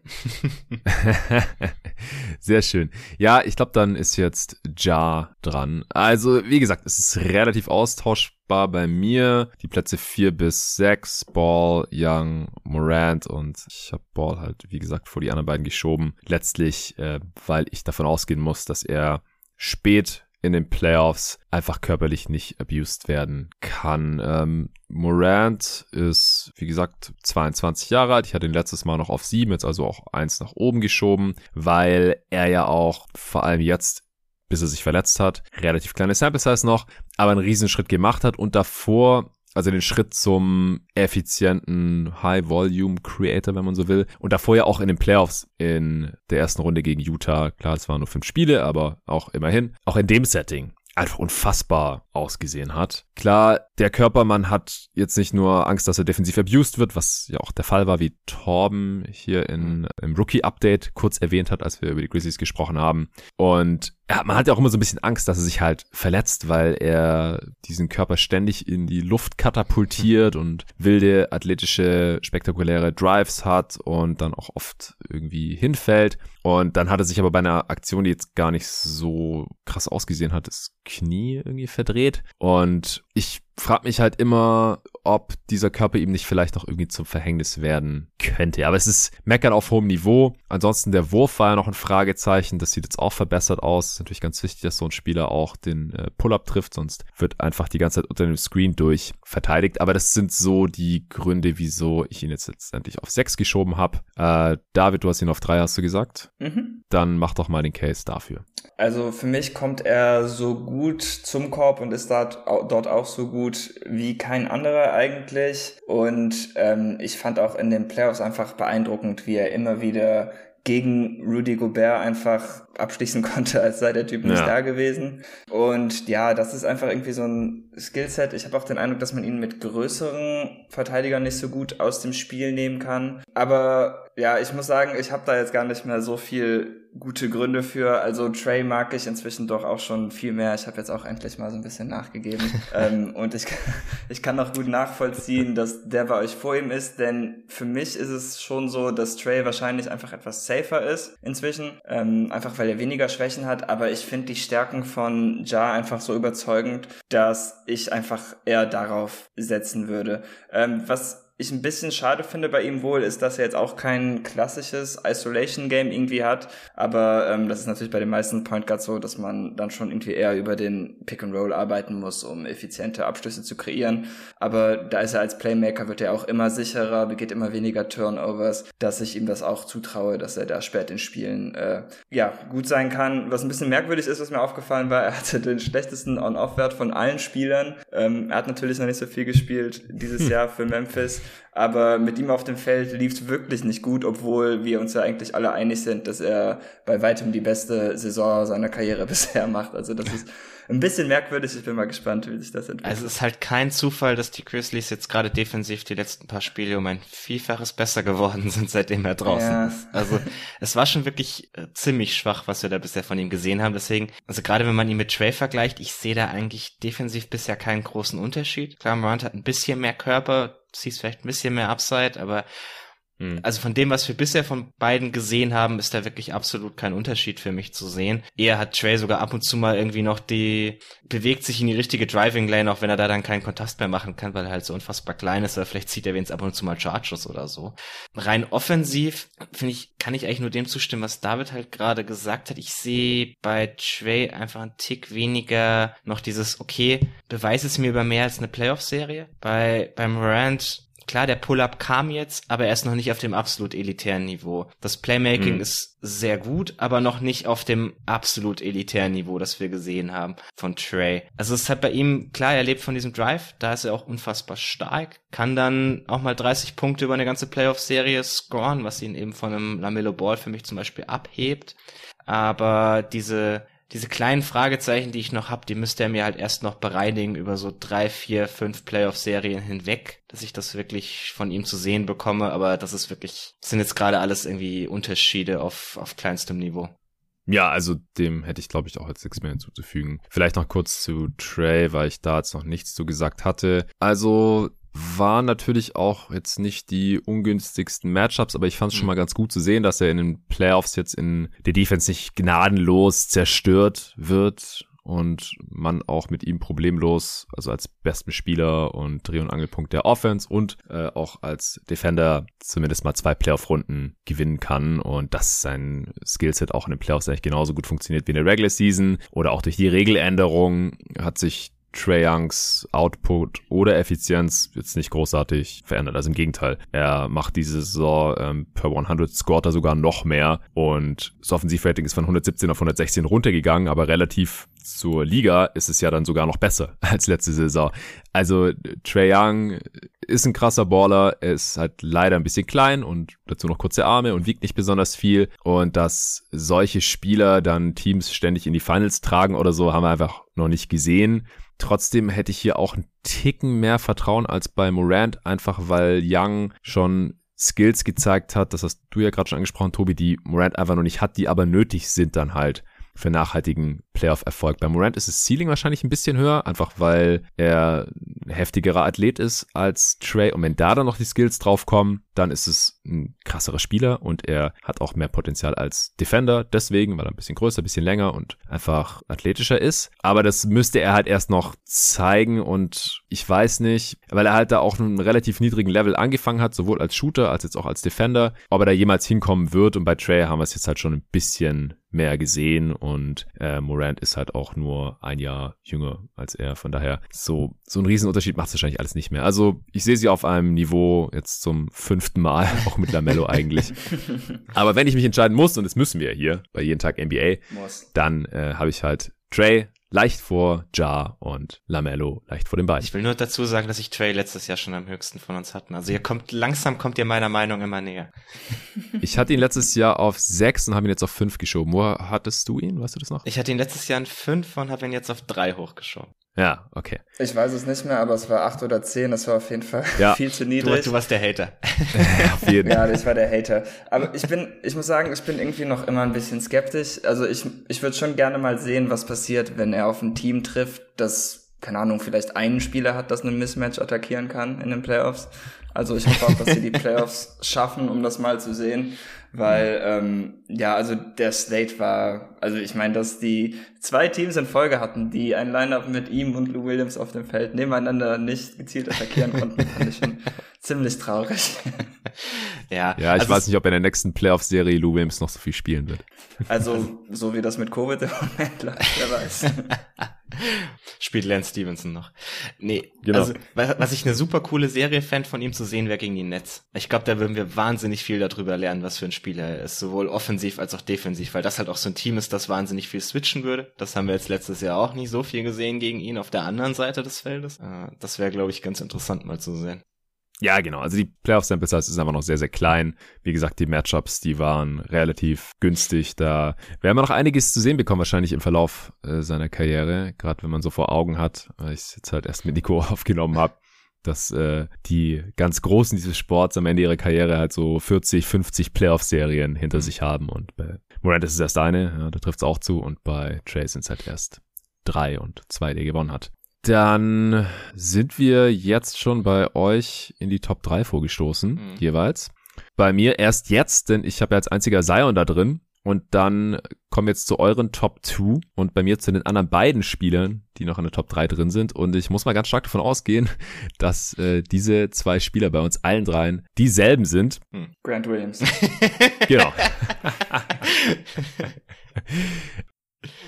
Sehr schön. Ja, ich glaube, dann ist jetzt Ja dran. Also, wie gesagt, es ist relativ austauschbar bei mir. Die Plätze vier bis sechs Ball, Young, Morant und ich habe Ball halt, wie gesagt, vor die anderen beiden geschoben. Letztlich, äh, weil ich davon ausgehen muss, dass er spät in den Playoffs einfach körperlich nicht abused werden kann. Ähm, Morant ist, wie gesagt, 22 Jahre alt. Ich hatte ihn letztes Mal noch auf sieben, jetzt also auch eins nach oben geschoben, weil er ja auch vor allem jetzt bis er sich verletzt hat, relativ kleine Sample Size noch, aber einen Riesenschritt gemacht hat und davor also den Schritt zum effizienten High-Volume-Creator, wenn man so will. Und davor ja auch in den Playoffs in der ersten Runde gegen Utah. Klar, es waren nur fünf Spiele, aber auch immerhin. Auch in dem Setting einfach unfassbar ausgesehen hat. Klar, der Körpermann hat jetzt nicht nur Angst, dass er defensiv abused wird, was ja auch der Fall war, wie Torben hier in, im Rookie-Update kurz erwähnt hat, als wir über die Grizzlies gesprochen haben. Und ja, man hat ja auch immer so ein bisschen Angst, dass er sich halt verletzt, weil er diesen Körper ständig in die Luft katapultiert und wilde, athletische, spektakuläre Drives hat und dann auch oft irgendwie hinfällt. Und dann hat er sich aber bei einer Aktion, die jetzt gar nicht so krass ausgesehen hat, das Knie irgendwie verdreht. Und ich frage mich halt immer, ob dieser Körper ihm nicht vielleicht noch irgendwie zum Verhängnis werden könnte. Aber es ist Meckern auf hohem Niveau. Ansonsten der Wurf war ja noch ein Fragezeichen. Das sieht jetzt auch verbessert aus. Ist natürlich ganz wichtig, dass so ein Spieler auch den äh, Pull-up trifft, sonst wird einfach die ganze Zeit unter dem Screen durch verteidigt. Aber das sind so die Gründe, wieso ich ihn jetzt letztendlich auf sechs geschoben habe. Äh, David, du hast ihn auf drei, hast du gesagt? Mhm. Dann mach doch mal den Case dafür. Also für mich kommt er so gut zum Korb und ist dort, dort auch so gut wie kein anderer eigentlich. Und ähm, ich fand auch in den Playoffs einfach beeindruckend, wie er immer wieder gegen Rudy Gobert einfach abschließen konnte, als sei der Typ nicht ja. da gewesen. Und ja, das ist einfach irgendwie so ein Skillset. Ich habe auch den Eindruck, dass man ihn mit größeren Verteidigern nicht so gut aus dem Spiel nehmen kann. Aber ja, ich muss sagen, ich habe da jetzt gar nicht mehr so viel gute Gründe für. Also Trey mag ich inzwischen doch auch schon viel mehr. Ich habe jetzt auch endlich mal so ein bisschen nachgegeben. ähm, und ich, ich kann auch gut nachvollziehen, dass der bei euch vor ihm ist, denn für mich ist es schon so, dass Trey wahrscheinlich einfach etwas safer ist inzwischen. Ähm, einfach weil er weniger Schwächen hat. Aber ich finde die Stärken von Ja einfach so überzeugend, dass ich einfach eher darauf setzen würde. Ähm, was ich ein bisschen schade finde bei ihm wohl, ist, dass er jetzt auch kein klassisches Isolation-Game irgendwie hat. Aber ähm, das ist natürlich bei den meisten Point Guards so, dass man dann schon irgendwie eher über den Pick and Roll arbeiten muss, um effiziente Abschlüsse zu kreieren. Aber da ist er als Playmaker, wird er auch immer sicherer, begeht immer weniger Turnovers, dass ich ihm das auch zutraue, dass er da spät in Spielen äh, ja gut sein kann. Was ein bisschen merkwürdig ist, was mir aufgefallen war, er hatte den schlechtesten On-Off-Wert von allen Spielern. Ähm, er hat natürlich noch nicht so viel gespielt dieses Jahr für Memphis. Aber mit ihm auf dem Feld lief es wirklich nicht gut, obwohl wir uns ja eigentlich alle einig sind, dass er bei weitem die beste Saison seiner Karriere bisher macht. Also das ist ein bisschen merkwürdig. Ich bin mal gespannt, wie sich das entwickelt. Also es ist halt kein Zufall, dass die Grizzlies jetzt gerade defensiv die letzten paar Spiele um ein Vielfaches besser geworden sind, seitdem er draußen ja. ist. Also es war schon wirklich äh, ziemlich schwach, was wir da bisher von ihm gesehen haben. Deswegen, also gerade wenn man ihn mit Trey vergleicht, ich sehe da eigentlich defensiv bisher keinen großen Unterschied. Klar, Morant hat ein bisschen mehr Körper, siehst vielleicht ein bisschen mehr Upside, aber hm. also von dem, was wir bisher von beiden gesehen haben, ist da wirklich absolut kein Unterschied für mich zu sehen. Eher hat Trey sogar ab und zu mal irgendwie noch die, bewegt sich in die richtige Driving Lane, auch wenn er da dann keinen Kontakt mehr machen kann, weil er halt so unfassbar klein ist, oder vielleicht zieht er wenigstens ab und zu mal Charges oder so. Rein offensiv, finde ich, kann ich eigentlich nur dem zustimmen, was David halt gerade gesagt hat. Ich sehe bei Trey einfach einen Tick weniger noch dieses, okay, beweis es mir über mehr als eine Playoff-Serie. Bei, beim Morant klar, der Pull-up kam jetzt, aber er ist noch nicht auf dem absolut elitären Niveau. Das Playmaking mhm. ist sehr gut, aber noch nicht auf dem absolut elitären Niveau, das wir gesehen haben von Trey. Also es ist halt bei ihm, klar, er lebt von diesem Drive, da ist er auch unfassbar stark, kann dann auch mal 30 Punkte über eine ganze Playoff-Serie scoren, was ihn eben von einem Lamello Ball für mich zum Beispiel abhebt. Aber diese diese kleinen Fragezeichen, die ich noch habe, die müsste er mir halt erst noch bereinigen über so drei, vier, fünf Playoff-Serien hinweg, dass ich das wirklich von ihm zu sehen bekomme. Aber das ist wirklich, sind jetzt gerade alles irgendwie Unterschiede auf, auf kleinstem Niveau. Ja, also dem hätte ich, glaube ich, auch jetzt nichts mehr hinzuzufügen. Vielleicht noch kurz zu Trey, weil ich da jetzt noch nichts zu gesagt hatte. Also war natürlich auch jetzt nicht die ungünstigsten Matchups, aber ich fand es schon mhm. mal ganz gut zu sehen, dass er in den Playoffs jetzt in der Defense nicht gnadenlos zerstört wird und man auch mit ihm problemlos, also als besten Spieler und Dreh- und Angelpunkt der Offense und äh, auch als Defender zumindest mal zwei Playoff-Runden gewinnen kann und dass sein Skillset auch in den Playoffs eigentlich genauso gut funktioniert wie in der Regular Season oder auch durch die Regeländerung hat sich Trey Youngs Output oder Effizienz jetzt nicht großartig verändert. Also im Gegenteil, er macht diese Saison ähm, per 100 scored er sogar noch mehr und das Offensivrating ist von 117 auf 116 runtergegangen, aber relativ zur Liga ist es ja dann sogar noch besser als letzte Saison. Also Trey Young ist ein krasser Baller, er ist halt leider ein bisschen klein und dazu noch kurze Arme und wiegt nicht besonders viel und dass solche Spieler dann Teams ständig in die Finals tragen oder so, haben wir einfach noch nicht gesehen. Trotzdem hätte ich hier auch einen Ticken mehr Vertrauen als bei Morant, einfach weil Young schon Skills gezeigt hat, das hast du ja gerade schon angesprochen, Tobi, die Morant einfach noch nicht hat, die aber nötig sind dann halt für nachhaltigen Playoff-Erfolg. Bei Morant ist das Ceiling wahrscheinlich ein bisschen höher, einfach weil er ein heftigerer Athlet ist als Trey. Und wenn da dann noch die Skills draufkommen, dann ist es ein krasserer Spieler und er hat auch mehr Potenzial als Defender. Deswegen, weil er ein bisschen größer, ein bisschen länger und einfach athletischer ist. Aber das müsste er halt erst noch zeigen und ich weiß nicht, weil er halt da auch einen relativ niedrigen Level angefangen hat, sowohl als Shooter als jetzt auch als Defender. Ob er da jemals hinkommen wird und bei Trey haben wir es jetzt halt schon ein bisschen mehr gesehen und äh, Morant ist halt auch nur ein Jahr jünger als er. Von daher so, so ein Riesenunterschied macht es wahrscheinlich alles nicht mehr. Also ich sehe sie auf einem Niveau jetzt zum fünften Mal, auch mit Lamello eigentlich. Aber wenn ich mich entscheiden muss, und das müssen wir hier bei jeden Tag NBA, muss. dann äh, habe ich halt Trey, leicht vor Ja und Lamello, leicht vor den beiden. Ich will nur dazu sagen, dass ich Trey letztes Jahr schon am höchsten von uns hatten. Also ihr kommt, langsam kommt ihr meiner Meinung immer näher. Ich hatte ihn letztes Jahr auf sechs und habe ihn jetzt auf fünf geschoben. Wo hattest du ihn? Weißt du das noch? Ich hatte ihn letztes Jahr in fünf und habe ihn jetzt auf drei hochgeschoben. Ja, okay. Ich weiß es nicht mehr, aber es war acht oder zehn. Das war auf jeden Fall Ja. viel zu Du, niedrig. du warst der Hater. auf jeden Ja, ich war der Hater. Aber ich bin, ich muss sagen, ich bin irgendwie noch immer ein bisschen skeptisch. Also ich, ich würde schon gerne mal sehen, was passiert, wenn er auf ein Team trifft, das, keine Ahnung, vielleicht einen Spieler hat, das einen Mismatch attackieren kann in den Playoffs. Also ich hoffe auch, dass sie die Playoffs schaffen, um das mal zu sehen. Weil, ähm, ja, also der Slate war, also ich meine, dass die zwei Teams in Folge hatten, die ein Lineup mit ihm und Lou Williams auf dem Feld nebeneinander nicht gezielt attackieren konnten, fand ich schon ziemlich traurig. ja, Ja, ich also weiß nicht, ob in der nächsten Playoff-Serie Lou Williams noch so viel spielen wird. Also, so wie das mit Covid im Moment läuft, wer weiß. Spielt Lance Stevenson noch. Nee, Genau. also wa- was ich eine super coole Serie fände von ihm zu sehen, wäre gegen die Nets. Ich glaube, da würden wir wahnsinnig viel darüber lernen, was für ein Spieler er ist, sowohl offensiv als auch defensiv, weil das halt auch so ein Team ist, das wahnsinnig viel switchen würde. Das haben wir jetzt letztes Jahr auch nicht so viel gesehen gegen ihn auf der anderen Seite des Feldes. Äh, Das wäre, glaube ich, ganz interessant mal zu sehen. Ja, genau. Also die Playoff-Samples Size ist einfach noch sehr, sehr klein. Wie gesagt, die Matchups, die waren relativ günstig. Da werden wir noch einiges zu sehen bekommen, wahrscheinlich im Verlauf äh, seiner Karriere. Gerade wenn man so vor Augen hat, weil ich es jetzt halt erst mit Nico aufgenommen habe, dass äh, die ganz Großen dieses Sports am Ende ihrer Karriere halt so 40, 50 Playoff-Serien hinter sich haben. Und bei Morant ist es erst eine, ja, da trifft es auch zu. Und bei Trey sind es halt erst drei und zwei, die er gewonnen hat. Dann sind wir jetzt schon bei euch in die Top 3 vorgestoßen, Mhm. jeweils. Bei mir erst jetzt, denn ich habe ja als einziger Zion da drin. Und dann kommen wir jetzt zu euren Top 2 und bei mir zu den anderen beiden Spielern, die noch in der Top 3 drin sind. Und ich muss mal ganz stark davon ausgehen, dass äh, diese zwei Spieler bei uns allen dreien dieselben sind. Grant Williams. Genau.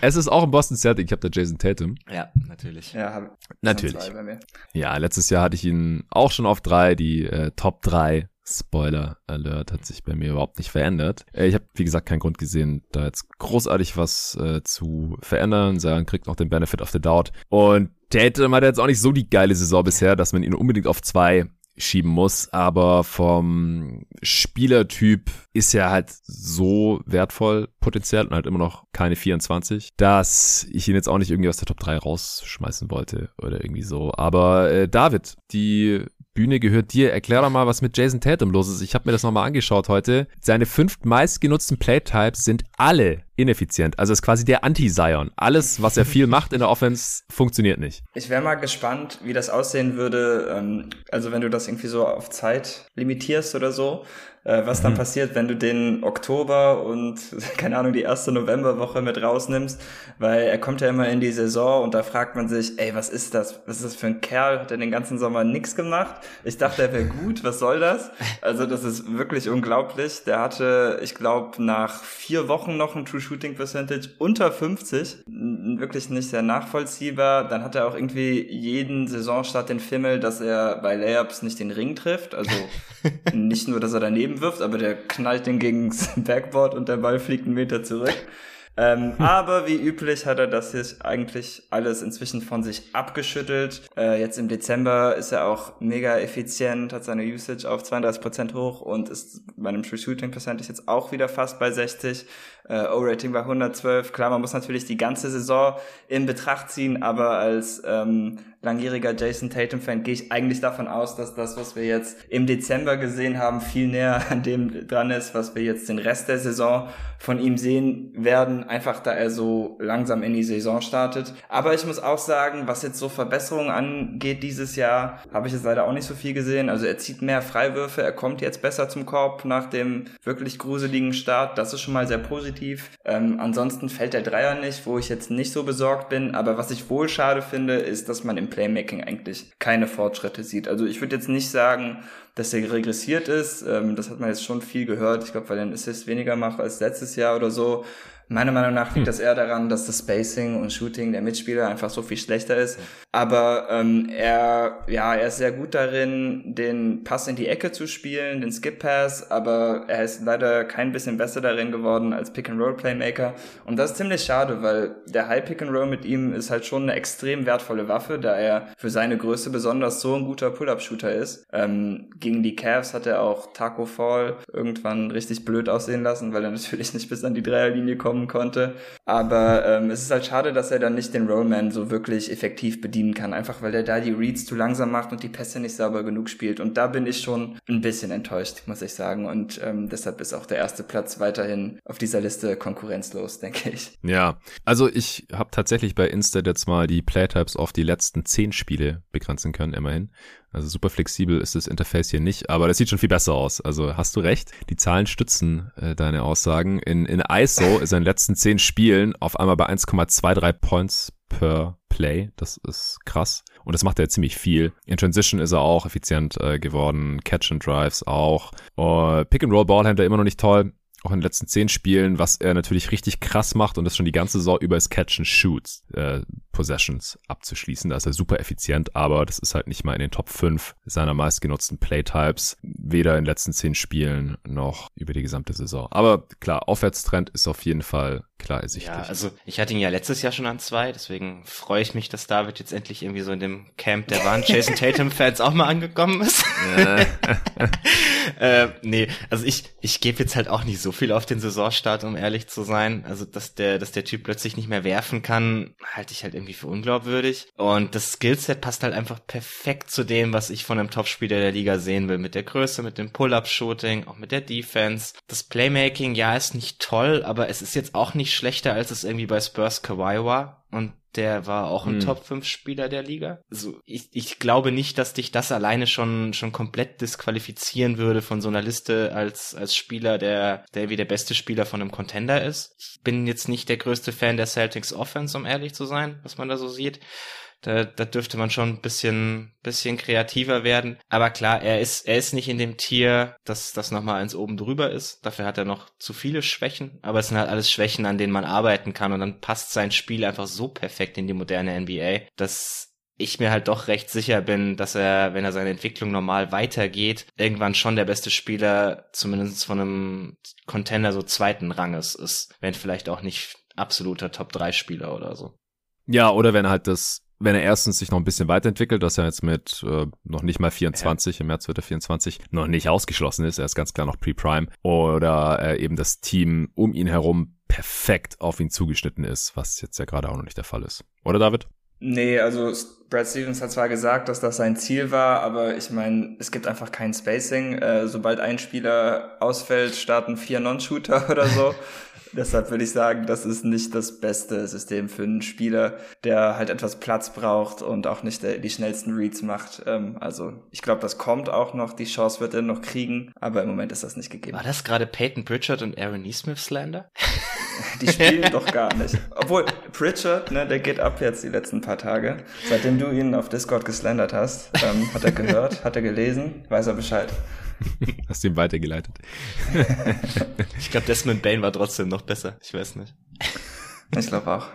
es ist auch ein Boston Celtic, ich habe da Jason Tatum. Ja, natürlich. Ja, hab, Natürlich. Ja, letztes Jahr hatte ich ihn auch schon auf drei. Die äh, Top 3 Spoiler Alert hat sich bei mir überhaupt nicht verändert. Äh, ich habe, wie gesagt, keinen Grund gesehen, da jetzt großartig was äh, zu verändern. Sagen, kriegt noch den Benefit of the Doubt. Und Tatum hat jetzt auch nicht so die geile Saison bisher, dass man ihn unbedingt auf zwei schieben muss, aber vom Spielertyp ist er halt so wertvoll potenziell und halt immer noch keine 24, dass ich ihn jetzt auch nicht irgendwie aus der Top 3 rausschmeißen wollte oder irgendwie so. Aber äh, David, die Bühne gehört dir. Erklär doch mal, was mit Jason Tatum los ist. Ich habe mir das nochmal angeschaut heute. Seine fünf meistgenutzten Playtypes sind alle ineffizient. Also ist quasi der Anti-Zion. Alles, was er viel macht in der Offense, funktioniert nicht. Ich wäre mal gespannt, wie das aussehen würde, ähm, also wenn du das irgendwie so auf Zeit limitierst oder so, äh, was dann passiert, wenn du den Oktober und, keine Ahnung, die erste Novemberwoche mit rausnimmst, weil er kommt ja immer in die Saison und da fragt man sich, ey, was ist das? Was ist das für ein Kerl? Hat er den ganzen Sommer nix gemacht? Ich dachte, er wäre gut, was soll das? Also das ist wirklich unglaublich. Der hatte, ich glaube, nach vier Wochen noch ein True Shooting Percentage unter 50. N- Wirklich nicht sehr nachvollziehbar. Dann hat er auch irgendwie jeden Saisonstart den Fimmel, dass er bei Layups nicht den Ring trifft. Also nicht nur, dass er daneben wirft, aber der knallt den gegen das Backboard und der Ball fliegt einen Meter zurück. Ähm, aber wie üblich hat er das jetzt eigentlich alles inzwischen von sich abgeschüttelt. Äh, jetzt im Dezember ist er auch mega effizient, hat seine Usage auf 32% hoch und ist bei einem True Shooting Percentage jetzt auch wieder fast bei 60. Äh, O-Rating bei 112. Klar, man muss natürlich die ganze Saison in Betracht ziehen, aber als ähm, langjähriger Jason Tatum-Fan gehe ich eigentlich davon aus, dass das, was wir jetzt im Dezember gesehen haben, viel näher an dem dran ist, was wir jetzt den Rest der Saison von ihm sehen werden, einfach da er so langsam in die Saison startet. Aber ich muss auch sagen, was jetzt so Verbesserungen angeht dieses Jahr, habe ich jetzt leider auch nicht so viel gesehen. Also er zieht mehr Freiwürfe, er kommt jetzt besser zum Korb nach dem wirklich gruseligen Start. Das ist schon mal sehr positiv. Ähm, ansonsten fällt der Dreier nicht, wo ich jetzt nicht so besorgt bin. Aber was ich wohl schade finde, ist, dass man im Playmaking eigentlich keine Fortschritte sieht. Also ich würde jetzt nicht sagen, dass er regressiert ist. Ähm, das hat man jetzt schon viel gehört. Ich glaube, weil er einen Assist weniger macht als letztes Jahr oder so. Meiner Meinung nach liegt hm. das eher daran, dass das Spacing und Shooting der Mitspieler einfach so viel schlechter ist. Aber ähm, er, ja, er ist sehr gut darin, den Pass in die Ecke zu spielen, den Skip Pass, aber er ist leider kein bisschen besser darin geworden als Pick and Roll Playmaker. Und das ist ziemlich schade, weil der High Pick and Roll mit ihm ist halt schon eine extrem wertvolle Waffe, da er für seine Größe besonders so ein guter Pull-up-Shooter ist. Ähm, gegen die Cavs hat er auch Taco Fall irgendwann richtig blöd aussehen lassen, weil er natürlich nicht bis an die Dreierlinie kommen konnte. Aber ähm, es ist halt schade, dass er dann nicht den Rollman so wirklich effektiv bedienen kann, einfach weil er da die Reads zu langsam macht und die Pässe nicht sauber genug spielt. Und da bin ich schon ein bisschen enttäuscht, muss ich sagen. Und ähm, deshalb ist auch der erste Platz weiterhin auf dieser Liste konkurrenzlos, denke ich. Ja, also ich habe tatsächlich bei Insta jetzt mal die Playtypes auf die letzten zehn Spiele begrenzen können, immerhin. Also super flexibel ist das Interface hier nicht, aber das sieht schon viel besser aus. Also hast du recht, die Zahlen stützen äh, deine Aussagen. In, in ISO ist er in den letzten zehn Spielen auf einmal bei 1,23 Points per Play. Das ist krass. Und das macht er ziemlich viel. In Transition ist er auch effizient äh, geworden. Catch and Drives auch. Uh, Pick and Roll Ballhändler immer noch nicht toll auch in den letzten zehn Spielen, was er natürlich richtig krass macht und das schon die ganze Saison über ist Catch and Shoots äh, Possessions abzuschließen. Da ist er super effizient, aber das ist halt nicht mal in den Top 5 seiner meistgenutzten Playtypes, weder in den letzten zehn Spielen noch über die gesamte Saison. Aber klar, Aufwärtstrend ist auf jeden Fall klar ersichtlich. Ja, also ich hatte ihn ja letztes Jahr schon an zwei, deswegen freue ich mich, dass David jetzt endlich irgendwie so in dem Camp der wahren Jason Tatum Fans auch mal angekommen ist. äh, nee, also ich, ich gebe jetzt halt auch nicht so viel auf den Saisonstart, um ehrlich zu sein. Also, dass der, dass der Typ plötzlich nicht mehr werfen kann, halte ich halt irgendwie für unglaubwürdig. Und das Skillset passt halt einfach perfekt zu dem, was ich von einem Topspieler der Liga sehen will. Mit der Größe, mit dem Pull-Up-Shooting, auch mit der Defense. Das Playmaking, ja, ist nicht toll, aber es ist jetzt auch nicht schlechter, als es irgendwie bei Spurs Kawhi war. Und der war auch ein hm. Top 5 Spieler der Liga. Also ich, ich glaube nicht, dass dich das alleine schon, schon komplett disqualifizieren würde von so einer Liste als, als Spieler, der, der wie der beste Spieler von einem Contender ist. Ich bin jetzt nicht der größte Fan der Celtics Offense, um ehrlich zu sein, was man da so sieht. Da, da dürfte man schon ein bisschen, bisschen kreativer werden. Aber klar, er ist, er ist nicht in dem Tier, dass das nochmal eins oben drüber ist. Dafür hat er noch zu viele Schwächen. Aber es sind halt alles Schwächen, an denen man arbeiten kann. Und dann passt sein Spiel einfach so perfekt in die moderne NBA, dass ich mir halt doch recht sicher bin, dass er, wenn er seine Entwicklung normal weitergeht, irgendwann schon der beste Spieler, zumindest von einem Contender so zweiten Ranges ist. Wenn vielleicht auch nicht absoluter Top-3-Spieler oder so. Ja, oder wenn halt das wenn er erstens sich noch ein bisschen weiterentwickelt, dass er jetzt mit äh, noch nicht mal 24, ja. im März wird er 24, noch nicht ausgeschlossen ist, er ist ganz klar noch Pre-Prime, oder äh, eben das Team um ihn herum perfekt auf ihn zugeschnitten ist, was jetzt ja gerade auch noch nicht der Fall ist. Oder David? Nee, also Brad Stevens hat zwar gesagt, dass das sein Ziel war, aber ich meine, es gibt einfach kein Spacing. Äh, sobald ein Spieler ausfällt, starten vier Non-Shooter oder so. Deshalb würde ich sagen, das ist nicht das beste System für einen Spieler, der halt etwas Platz braucht und auch nicht die schnellsten Reads macht. Ähm, also ich glaube, das kommt auch noch, die Chance wird er noch kriegen, aber im Moment ist das nicht gegeben. War das gerade Peyton Pritchard und Aaron Neesmith Slander? Die spielen doch gar nicht. Obwohl, Pritchard, ne, der geht ab jetzt die letzten paar Tage. Seitdem du ihn auf Discord geslandert hast, ähm, hat er gehört, hat er gelesen, weiß er Bescheid. Hast du ihm weitergeleitet. ich glaube, Desmond Bain war trotzdem noch besser. Ich weiß nicht. Ich glaube auch.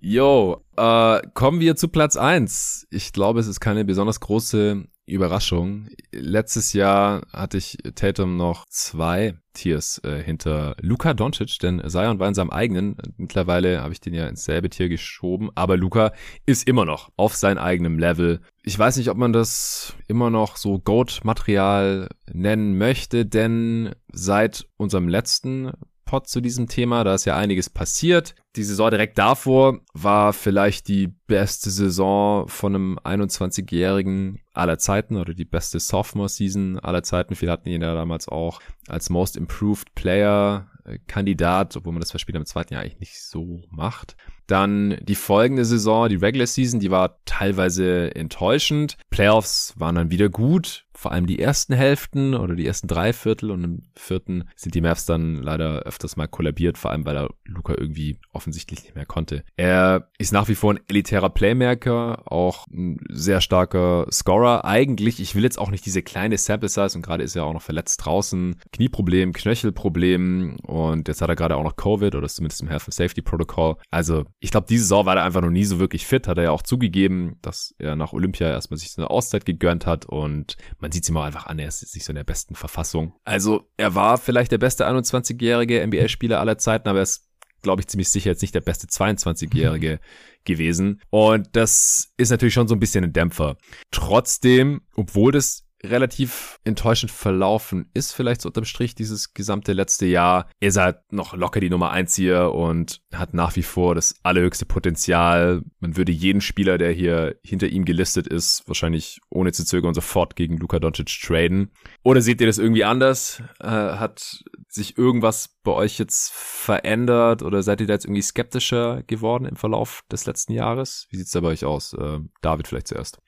Yo, äh, kommen wir zu Platz eins. Ich glaube, es ist keine besonders große Überraschung. Letztes Jahr hatte ich Tatum noch zwei Tiers äh, hinter Luka Doncic, denn Zion war in seinem eigenen. Mittlerweile habe ich den ja ins selbe Tier geschoben, aber Luka ist immer noch auf seinem eigenen Level. Ich weiß nicht, ob man das immer noch so Goat-Material nennen möchte, denn seit unserem letzten Pod zu diesem Thema. Da ist ja einiges passiert. Die Saison direkt davor war vielleicht die beste Saison von einem 21-Jährigen aller Zeiten oder die beste Sophomore-Season aller Zeiten. Viele hatten ihn ja damals auch als Most Improved Player äh, Kandidat, obwohl man das bei Spielern im zweiten Jahr eigentlich nicht so macht. Dann die folgende Saison, die Regular Season, die war teilweise enttäuschend. Playoffs waren dann wieder gut. Vor allem die ersten Hälften oder die ersten drei Viertel und im vierten sind die Mavs dann leider öfters mal kollabiert, vor allem weil er Luca irgendwie offensichtlich nicht mehr konnte. Er ist nach wie vor ein elitärer Playmaker, auch ein sehr starker Scorer. Eigentlich, ich will jetzt auch nicht diese kleine Sample Size und gerade ist er auch noch verletzt draußen. Knieproblem, Knöchelproblem und jetzt hat er gerade auch noch Covid oder ist zumindest im Health and Safety Protocol. Also ich glaube, diese Saison war er einfach noch nie so wirklich fit, hat er ja auch zugegeben, dass er nach Olympia erstmal sich so eine Auszeit gegönnt hat und man sieht es ihm auch einfach an, er ist nicht so in der besten Verfassung. Also er war vielleicht der beste 21-jährige NBA-Spieler aller Zeiten, aber er ist glaube ich, ziemlich sicher jetzt nicht der beste 22-Jährige gewesen. Und das ist natürlich schon so ein bisschen ein Dämpfer. Trotzdem, obwohl das relativ enttäuschend verlaufen ist, vielleicht so unterm Strich dieses gesamte letzte Jahr. Ist halt noch locker die Nummer eins hier und hat nach wie vor das allerhöchste Potenzial. Man würde jeden Spieler, der hier hinter ihm gelistet ist, wahrscheinlich ohne zu zögern sofort gegen Luka Doncic traden. Oder seht ihr das irgendwie anders? Äh, hat sich irgendwas bei euch jetzt verändert oder seid ihr da jetzt irgendwie skeptischer geworden im Verlauf des letzten Jahres? Wie sieht's da bei euch aus? Äh, David vielleicht zuerst.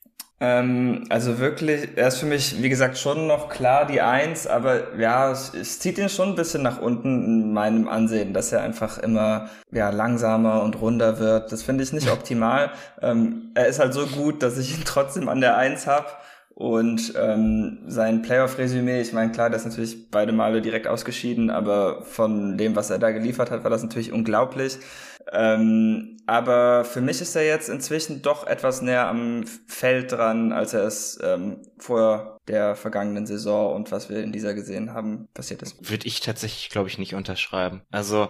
Ähm, also wirklich, er ist für mich, wie gesagt, schon noch klar die Eins, aber ja, es, es, zieht ihn schon ein bisschen nach unten in meinem Ansehen, dass er einfach immer ja, langsamer und runder wird. Das finde ich nicht optimal. ähm, er ist halt so gut, dass ich ihn trotzdem an der Eins habe. Und ähm, sein Playoff-Resümee, ich meine, klar, der ist natürlich beide Male direkt ausgeschieden, aber von dem, was er da geliefert hat, war das natürlich unglaublich. Ähm, aber für mich ist er jetzt inzwischen doch etwas näher am Feld dran, als er es ähm, vor der vergangenen Saison und was wir in dieser gesehen haben, passiert ist. Würde ich tatsächlich, glaube ich, nicht unterschreiben. Also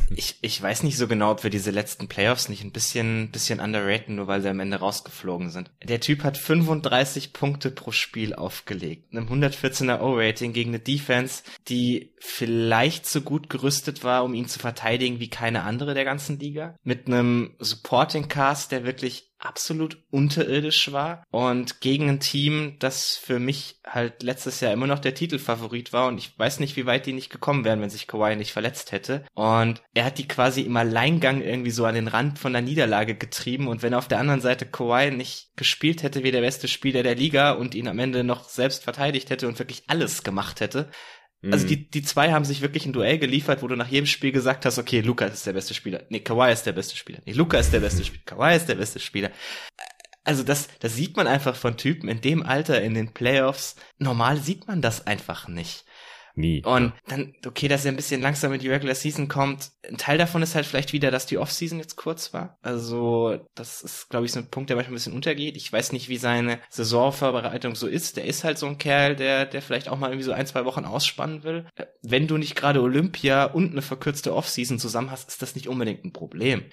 ich, ich weiß nicht so genau, ob wir diese letzten Playoffs nicht ein bisschen, bisschen underraten, nur weil sie am Ende rausgeflogen sind. Der Typ hat 35 Punkte pro Spiel aufgelegt, einem 114er O-Rating gegen eine Defense, die vielleicht so gut gerüstet war, um ihn zu verteidigen wie keine andere der ganzen Liga. Mit einem Supporting Cast, der wirklich absolut unterirdisch war und gegen ein Team, das für mich halt letztes Jahr immer noch der Titelfavorit war und ich weiß nicht, wie weit die nicht gekommen wären, wenn sich Kawhi nicht verletzt hätte. Und er hat die quasi im Alleingang irgendwie so an den Rand von der Niederlage getrieben und wenn auf der anderen Seite Kawhi nicht gespielt hätte wie der beste Spieler der Liga und ihn am Ende noch selbst verteidigt hätte und wirklich alles gemacht hätte, also mhm. die, die zwei haben sich wirklich ein Duell geliefert, wo du nach jedem Spiel gesagt hast, okay, Luca ist der beste Spieler. Nee, Kawhi ist der beste Spieler. Nee, Luca ist der beste Spieler. Kawhi ist der beste Spieler. Also das, das sieht man einfach von Typen in dem Alter in den Playoffs. Normal sieht man das einfach nicht. Nie. Und dann, okay, dass er ein bisschen langsam in die Regular Season kommt. Ein Teil davon ist halt vielleicht wieder, dass die Offseason jetzt kurz war. Also, das ist, glaube ich, so ein Punkt, der manchmal ein bisschen untergeht. Ich weiß nicht, wie seine Saisonvorbereitung so ist. Der ist halt so ein Kerl, der, der vielleicht auch mal irgendwie so ein, zwei Wochen ausspannen will. Wenn du nicht gerade Olympia und eine verkürzte Offseason zusammen hast, ist das nicht unbedingt ein Problem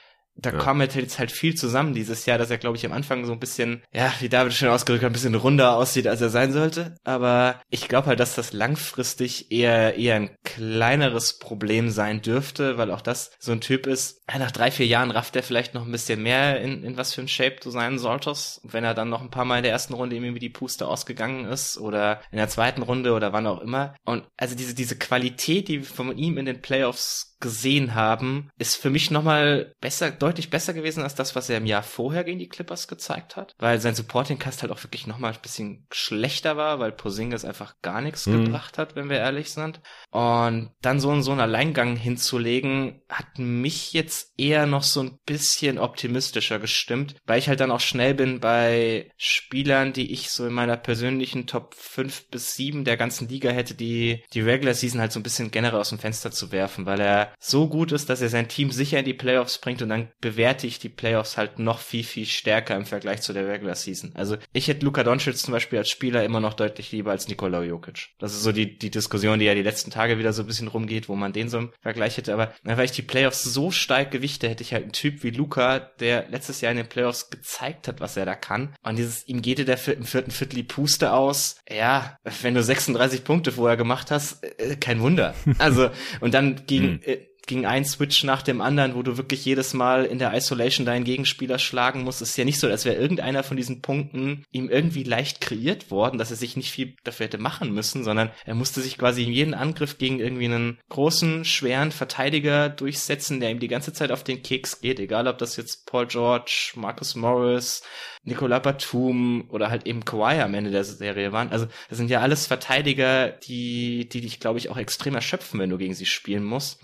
da ja. kam jetzt halt viel zusammen dieses Jahr, dass er, glaube ich, am Anfang so ein bisschen, ja, wie David schon ausgedrückt hat, ein bisschen runder aussieht, als er sein sollte. Aber ich glaube halt, dass das langfristig eher, eher ein kleineres Problem sein dürfte, weil auch das so ein Typ ist. Nach drei, vier Jahren rafft er vielleicht noch ein bisschen mehr, in, in was für ein Shape du sein solltest. Wenn er dann noch ein paar Mal in der ersten Runde irgendwie die Puste ausgegangen ist oder in der zweiten Runde oder wann auch immer. Und also diese, diese Qualität, die von ihm in den Playoffs gesehen haben, ist für mich nochmal besser, deutlich besser gewesen als das, was er im Jahr vorher gegen die Clippers gezeigt hat, weil sein Supporting Cast halt auch wirklich nochmal ein bisschen schlechter war, weil Porzingis einfach gar nichts mhm. gebracht hat, wenn wir ehrlich sind. Und dann so, so einen Alleingang hinzulegen, hat mich jetzt eher noch so ein bisschen optimistischer gestimmt, weil ich halt dann auch schnell bin bei Spielern, die ich so in meiner persönlichen Top 5 bis 7 der ganzen Liga hätte, die die Regular Season halt so ein bisschen generell aus dem Fenster zu werfen, weil er so gut ist, dass er sein Team sicher in die Playoffs bringt und dann bewerte ich die Playoffs halt noch viel, viel stärker im Vergleich zu der Regular Season. Also ich hätte Luka Doncic zum Beispiel als Spieler immer noch deutlich lieber als Nikola Jokic. Das ist so die, die Diskussion, die ja die letzten Tage wieder so ein bisschen rumgeht, wo man den so im Vergleich hätte. Aber weil ich die Playoffs so stark gewichte, hätte ich halt einen Typ wie Luca, der letztes Jahr in den Playoffs gezeigt hat, was er da kann. Und dieses, ihm geht der im vierten Viertel die Puste aus. Ja, wenn du 36 Punkte vorher gemacht hast, äh, kein Wunder. Also, und dann gegen, ging ein Switch nach dem anderen, wo du wirklich jedes Mal in der Isolation deinen Gegenspieler schlagen musst. Ist ja nicht so, als wäre irgendeiner von diesen Punkten ihm irgendwie leicht kreiert worden, dass er sich nicht viel dafür hätte machen müssen, sondern er musste sich quasi in jeden Angriff gegen irgendwie einen großen, schweren Verteidiger durchsetzen, der ihm die ganze Zeit auf den Keks geht, egal ob das jetzt Paul George, Marcus Morris, Nicolas Batum oder halt eben Kawhi am Ende der Serie waren. Also das sind ja alles Verteidiger, die, die dich, glaube ich, auch extrem erschöpfen, wenn du gegen sie spielen musst.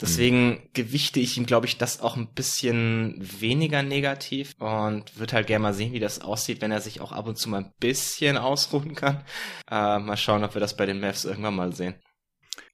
Deswegen mhm. gewichte ich ihm, glaube ich, das auch ein bisschen weniger negativ und würde halt gerne mal sehen, wie das aussieht, wenn er sich auch ab und zu mal ein bisschen ausruhen kann. Äh, mal schauen, ob wir das bei den Mavs irgendwann mal sehen.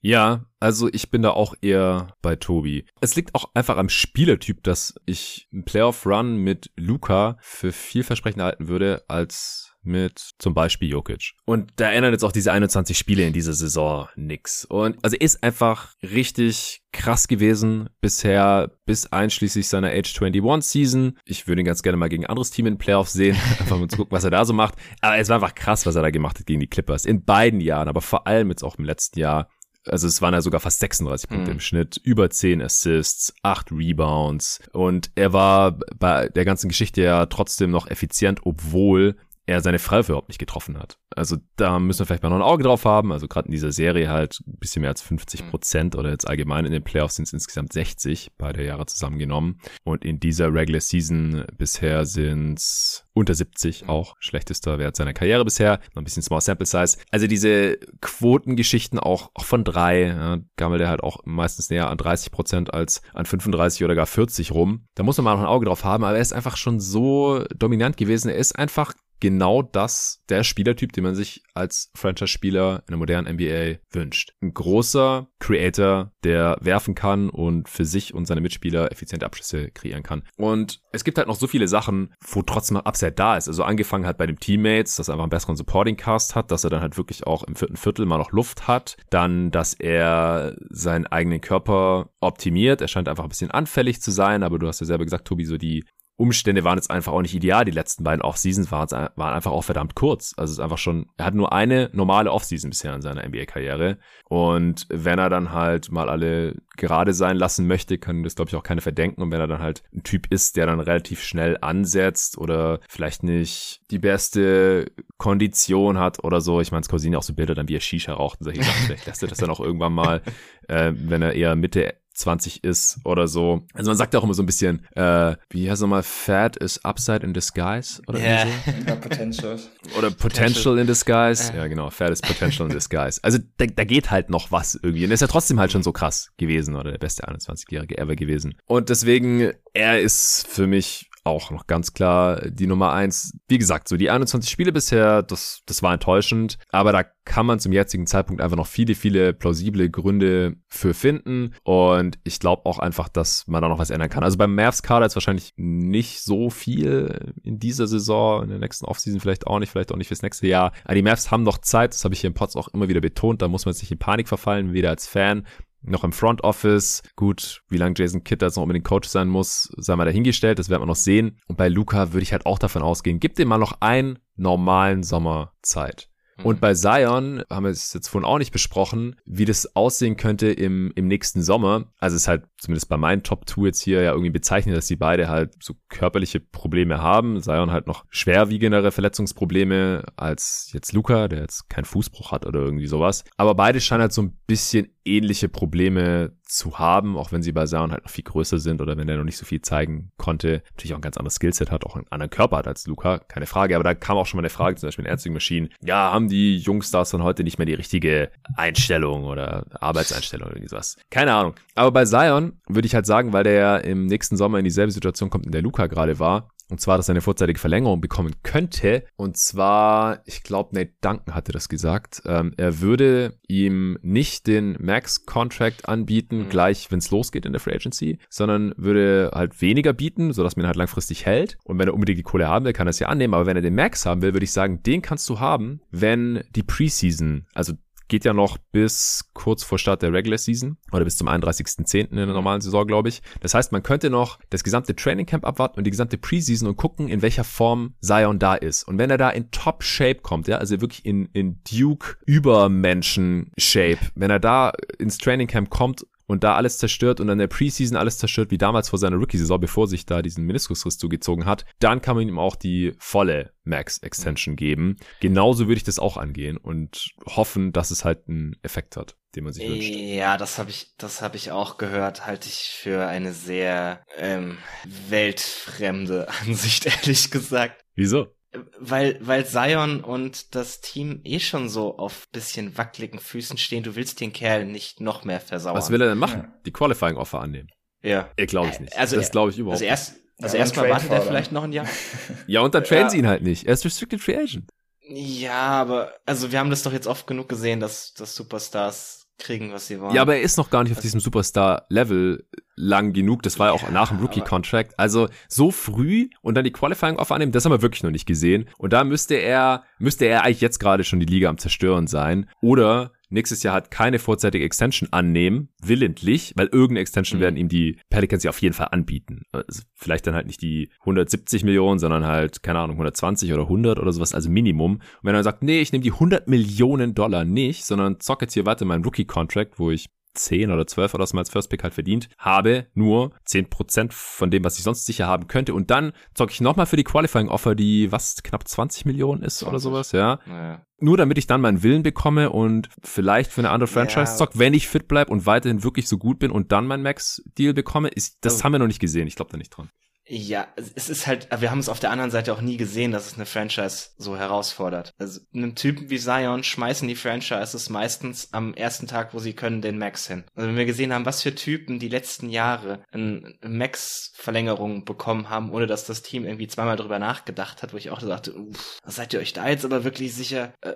Ja, also ich bin da auch eher bei Tobi. Es liegt auch einfach am Spielertyp, dass ich einen Playoff-Run mit Luca für vielversprechender halten würde als mit zum Beispiel Jokic. Und da erinnern jetzt auch diese 21 Spiele in dieser Saison nix. Und also ist einfach richtig krass gewesen bisher bis einschließlich seiner Age 21 Season. Ich würde ihn ganz gerne mal gegen ein anderes Team in den Playoffs sehen, einfach mal zu gucken, was er da so macht. Aber es war einfach krass, was er da gemacht hat gegen die Clippers. In beiden Jahren, aber vor allem jetzt auch im letzten Jahr also es waren ja sogar fast 36 Punkte mhm. im Schnitt, über 10 Assists, 8 Rebounds und er war bei der ganzen Geschichte ja trotzdem noch effizient, obwohl er seine Freiwürfe überhaupt nicht getroffen hat. Also da müssen wir vielleicht mal noch ein Auge drauf haben. Also gerade in dieser Serie halt ein bisschen mehr als 50 mhm. Prozent oder jetzt allgemein in den Playoffs sind es insgesamt 60 beide Jahre zusammengenommen. Und in dieser Regular Season bisher sind es unter 70 mhm. auch. Schlechtester Wert seiner Karriere bisher. Noch ein bisschen Small Sample Size. Also diese Quotengeschichten auch, auch von drei, ja, gammelt er halt auch meistens näher an 30 Prozent als an 35 oder gar 40 rum. Da muss man mal noch ein Auge drauf haben, aber er ist einfach schon so dominant gewesen. Er ist einfach genau das, der Spielertyp, den man sich als Franchise-Spieler in der modernen NBA wünscht. Ein großer Creator, der werfen kann und für sich und seine Mitspieler effiziente Abschlüsse kreieren kann. Und es gibt halt noch so viele Sachen, wo trotzdem noch da ist. Also angefangen hat bei den Teammates, dass er einfach einen besseren Supporting Cast hat, dass er dann halt wirklich auch im vierten Viertel mal noch Luft hat. Dann, dass er seinen eigenen Körper optimiert. Er scheint einfach ein bisschen anfällig zu sein, aber du hast ja selber gesagt, Tobi, so die Umstände waren jetzt einfach auch nicht ideal. Die letzten beiden Off-Seasons waren, waren einfach auch verdammt kurz. Also es ist einfach schon, er hat nur eine normale Off-Season bisher in seiner NBA-Karriere. Und wenn er dann halt mal alle gerade sein lassen möchte, können das, glaube ich, auch keine verdenken. Und wenn er dann halt ein Typ ist, der dann relativ schnell ansetzt oder vielleicht nicht die beste Kondition hat oder so. Ich meine, Scorsini auch so Bilder dann, wie er Shisha raucht und solche Sachen. Vielleicht lässt er das dann auch irgendwann mal, äh, wenn er eher Mitte 20 ist oder so. Also man sagt auch immer so ein bisschen, äh, wie heißt nochmal, Fat is Upside in Disguise oder yeah. so. Potential. Oder Potential in Disguise. Ja. ja, genau, Fat is Potential in Disguise. Also da, da geht halt noch was irgendwie. Und er ist ja trotzdem halt schon so krass gewesen oder der beste 21-Jährige ever gewesen. Und deswegen, er ist für mich auch noch ganz klar die Nummer eins. Wie gesagt, so die 21 Spiele bisher, das, das war enttäuschend, aber da kann man zum jetzigen Zeitpunkt einfach noch viele, viele plausible Gründe für finden und ich glaube auch einfach, dass man da noch was ändern kann. Also beim Mavs Kader ist wahrscheinlich nicht so viel in dieser Saison, in der nächsten Offseason vielleicht auch nicht, vielleicht auch nicht fürs nächste Jahr. Aber die Mavs haben noch Zeit, das habe ich hier im Pots auch immer wieder betont, da muss man jetzt nicht in Panik verfallen, weder als Fan noch im Front Office. Gut, wie lange Jason Kidd jetzt noch unbedingt Coach sein muss, sei mal dahingestellt, das werden wir noch sehen. Und bei Luca würde ich halt auch davon ausgehen, gib dem mal noch einen normalen Sommer Zeit. Und mhm. bei Zion haben wir es jetzt vorhin auch nicht besprochen, wie das aussehen könnte im, im nächsten Sommer. Also es ist halt zumindest bei meinen Top 2 jetzt hier ja irgendwie bezeichnet, dass die beide halt so körperliche Probleme haben. Zion halt noch schwerwiegendere Verletzungsprobleme als jetzt Luca, der jetzt keinen Fußbruch hat oder irgendwie sowas. Aber beide scheinen halt so ein bisschen ähnliche Probleme zu haben, auch wenn sie bei Zion halt noch viel größer sind oder wenn er noch nicht so viel zeigen konnte. Natürlich auch ein ganz anderes Skillset hat, auch einen anderen Körper hat als Luca, keine Frage. Aber da kam auch schon mal eine Frage, zum Beispiel in Ärzting Machine. Ja, haben die Jungstars von heute nicht mehr die richtige Einstellung oder Arbeitseinstellung oder sowas? Keine Ahnung. Aber bei Zion würde ich halt sagen, weil der ja im nächsten Sommer in dieselbe Situation kommt, in der Luca gerade war, und zwar, dass er eine vorzeitige Verlängerung bekommen könnte. Und zwar, ich glaube, Nate Duncan hatte das gesagt. Ähm, er würde ihm nicht den Max-Contract anbieten, mhm. gleich wenn es losgeht in der Free Agency, sondern würde halt weniger bieten, sodass man ihn halt langfristig hält. Und wenn er unbedingt die Kohle haben will, kann er es ja annehmen. Aber wenn er den Max haben will, würde ich sagen, den kannst du haben, wenn die Preseason, also geht ja noch bis kurz vor Start der Regular Season oder bis zum 31.10. in der normalen Saison, glaube ich. Das heißt, man könnte noch das gesamte Training Camp abwarten und die gesamte Preseason und gucken, in welcher Form Zion da ist. Und wenn er da in Top Shape kommt, ja, also wirklich in, in Duke Übermenschen Shape, wenn er da ins Training Camp kommt und da alles zerstört und dann der Preseason alles zerstört, wie damals vor seiner Rookie-Saison, bevor sich da diesen Meniskusriss zugezogen hat, dann kann man ihm auch die volle Max-Extension geben. Genauso würde ich das auch angehen und hoffen, dass es halt einen Effekt hat, den man sich wünscht. Ja, das habe ich, das habe ich auch gehört. Halte ich für eine sehr ähm, weltfremde Ansicht, ehrlich gesagt. Wieso? Weil, weil Zion und das Team eh schon so auf bisschen wackeligen Füßen stehen. Du willst den Kerl nicht noch mehr versauern. Was will er denn machen? Ja. Die Qualifying Offer annehmen? Ja. Er glaube ich nicht. Also, das glaube ich überhaupt also erst, Also ja, erstmal wartet er vielleicht noch ein Jahr. ja, und dann traden ja. sie ihn halt nicht. Er ist Restricted Free Agent. Ja, aber, also wir haben das doch jetzt oft genug gesehen, dass, dass Superstars kriegen, was sie wollen. Ja, aber er ist noch gar nicht auf also diesem Superstar-Level lang genug. Das war ja auch nach dem Rookie-Contract. Also so früh und dann die Qualifying-Offer annehmen, das haben wir wirklich noch nicht gesehen. Und da müsste er, müsste er eigentlich jetzt gerade schon die Liga am Zerstören sein. Oder nächstes Jahr hat keine vorzeitige Extension annehmen, willentlich, weil irgendeine Extension mhm. werden ihm die Pelicans ja auf jeden Fall anbieten. Also vielleicht dann halt nicht die 170 Millionen, sondern halt, keine Ahnung, 120 oder 100 oder sowas, also Minimum. Und wenn er sagt, nee, ich nehme die 100 Millionen Dollar nicht, sondern zock jetzt hier weiter meinen Rookie-Contract, wo ich 10 oder 12 oder was man als First Pick halt verdient, habe nur 10% von dem, was ich sonst sicher haben könnte. Und dann zocke ich nochmal für die Qualifying Offer, die was knapp 20 Millionen ist 20. oder sowas, ja. Naja. Nur damit ich dann meinen Willen bekomme und vielleicht für eine andere Franchise ja. zock, wenn ich fit bleibe und weiterhin wirklich so gut bin und dann mein Max-Deal bekomme, ist, das oh. haben wir noch nicht gesehen. Ich glaube da nicht dran. Ja, es ist halt, wir haben es auf der anderen Seite auch nie gesehen, dass es eine Franchise so herausfordert. Also einen Typen wie Zion schmeißen die Franchises meistens am ersten Tag, wo sie können, den Max hin. Also wenn wir gesehen haben, was für Typen die letzten Jahre eine Max-Verlängerung bekommen haben, ohne dass das Team irgendwie zweimal drüber nachgedacht hat, wo ich auch sagte, uff, seid ihr euch da jetzt aber wirklich sicher? Äh,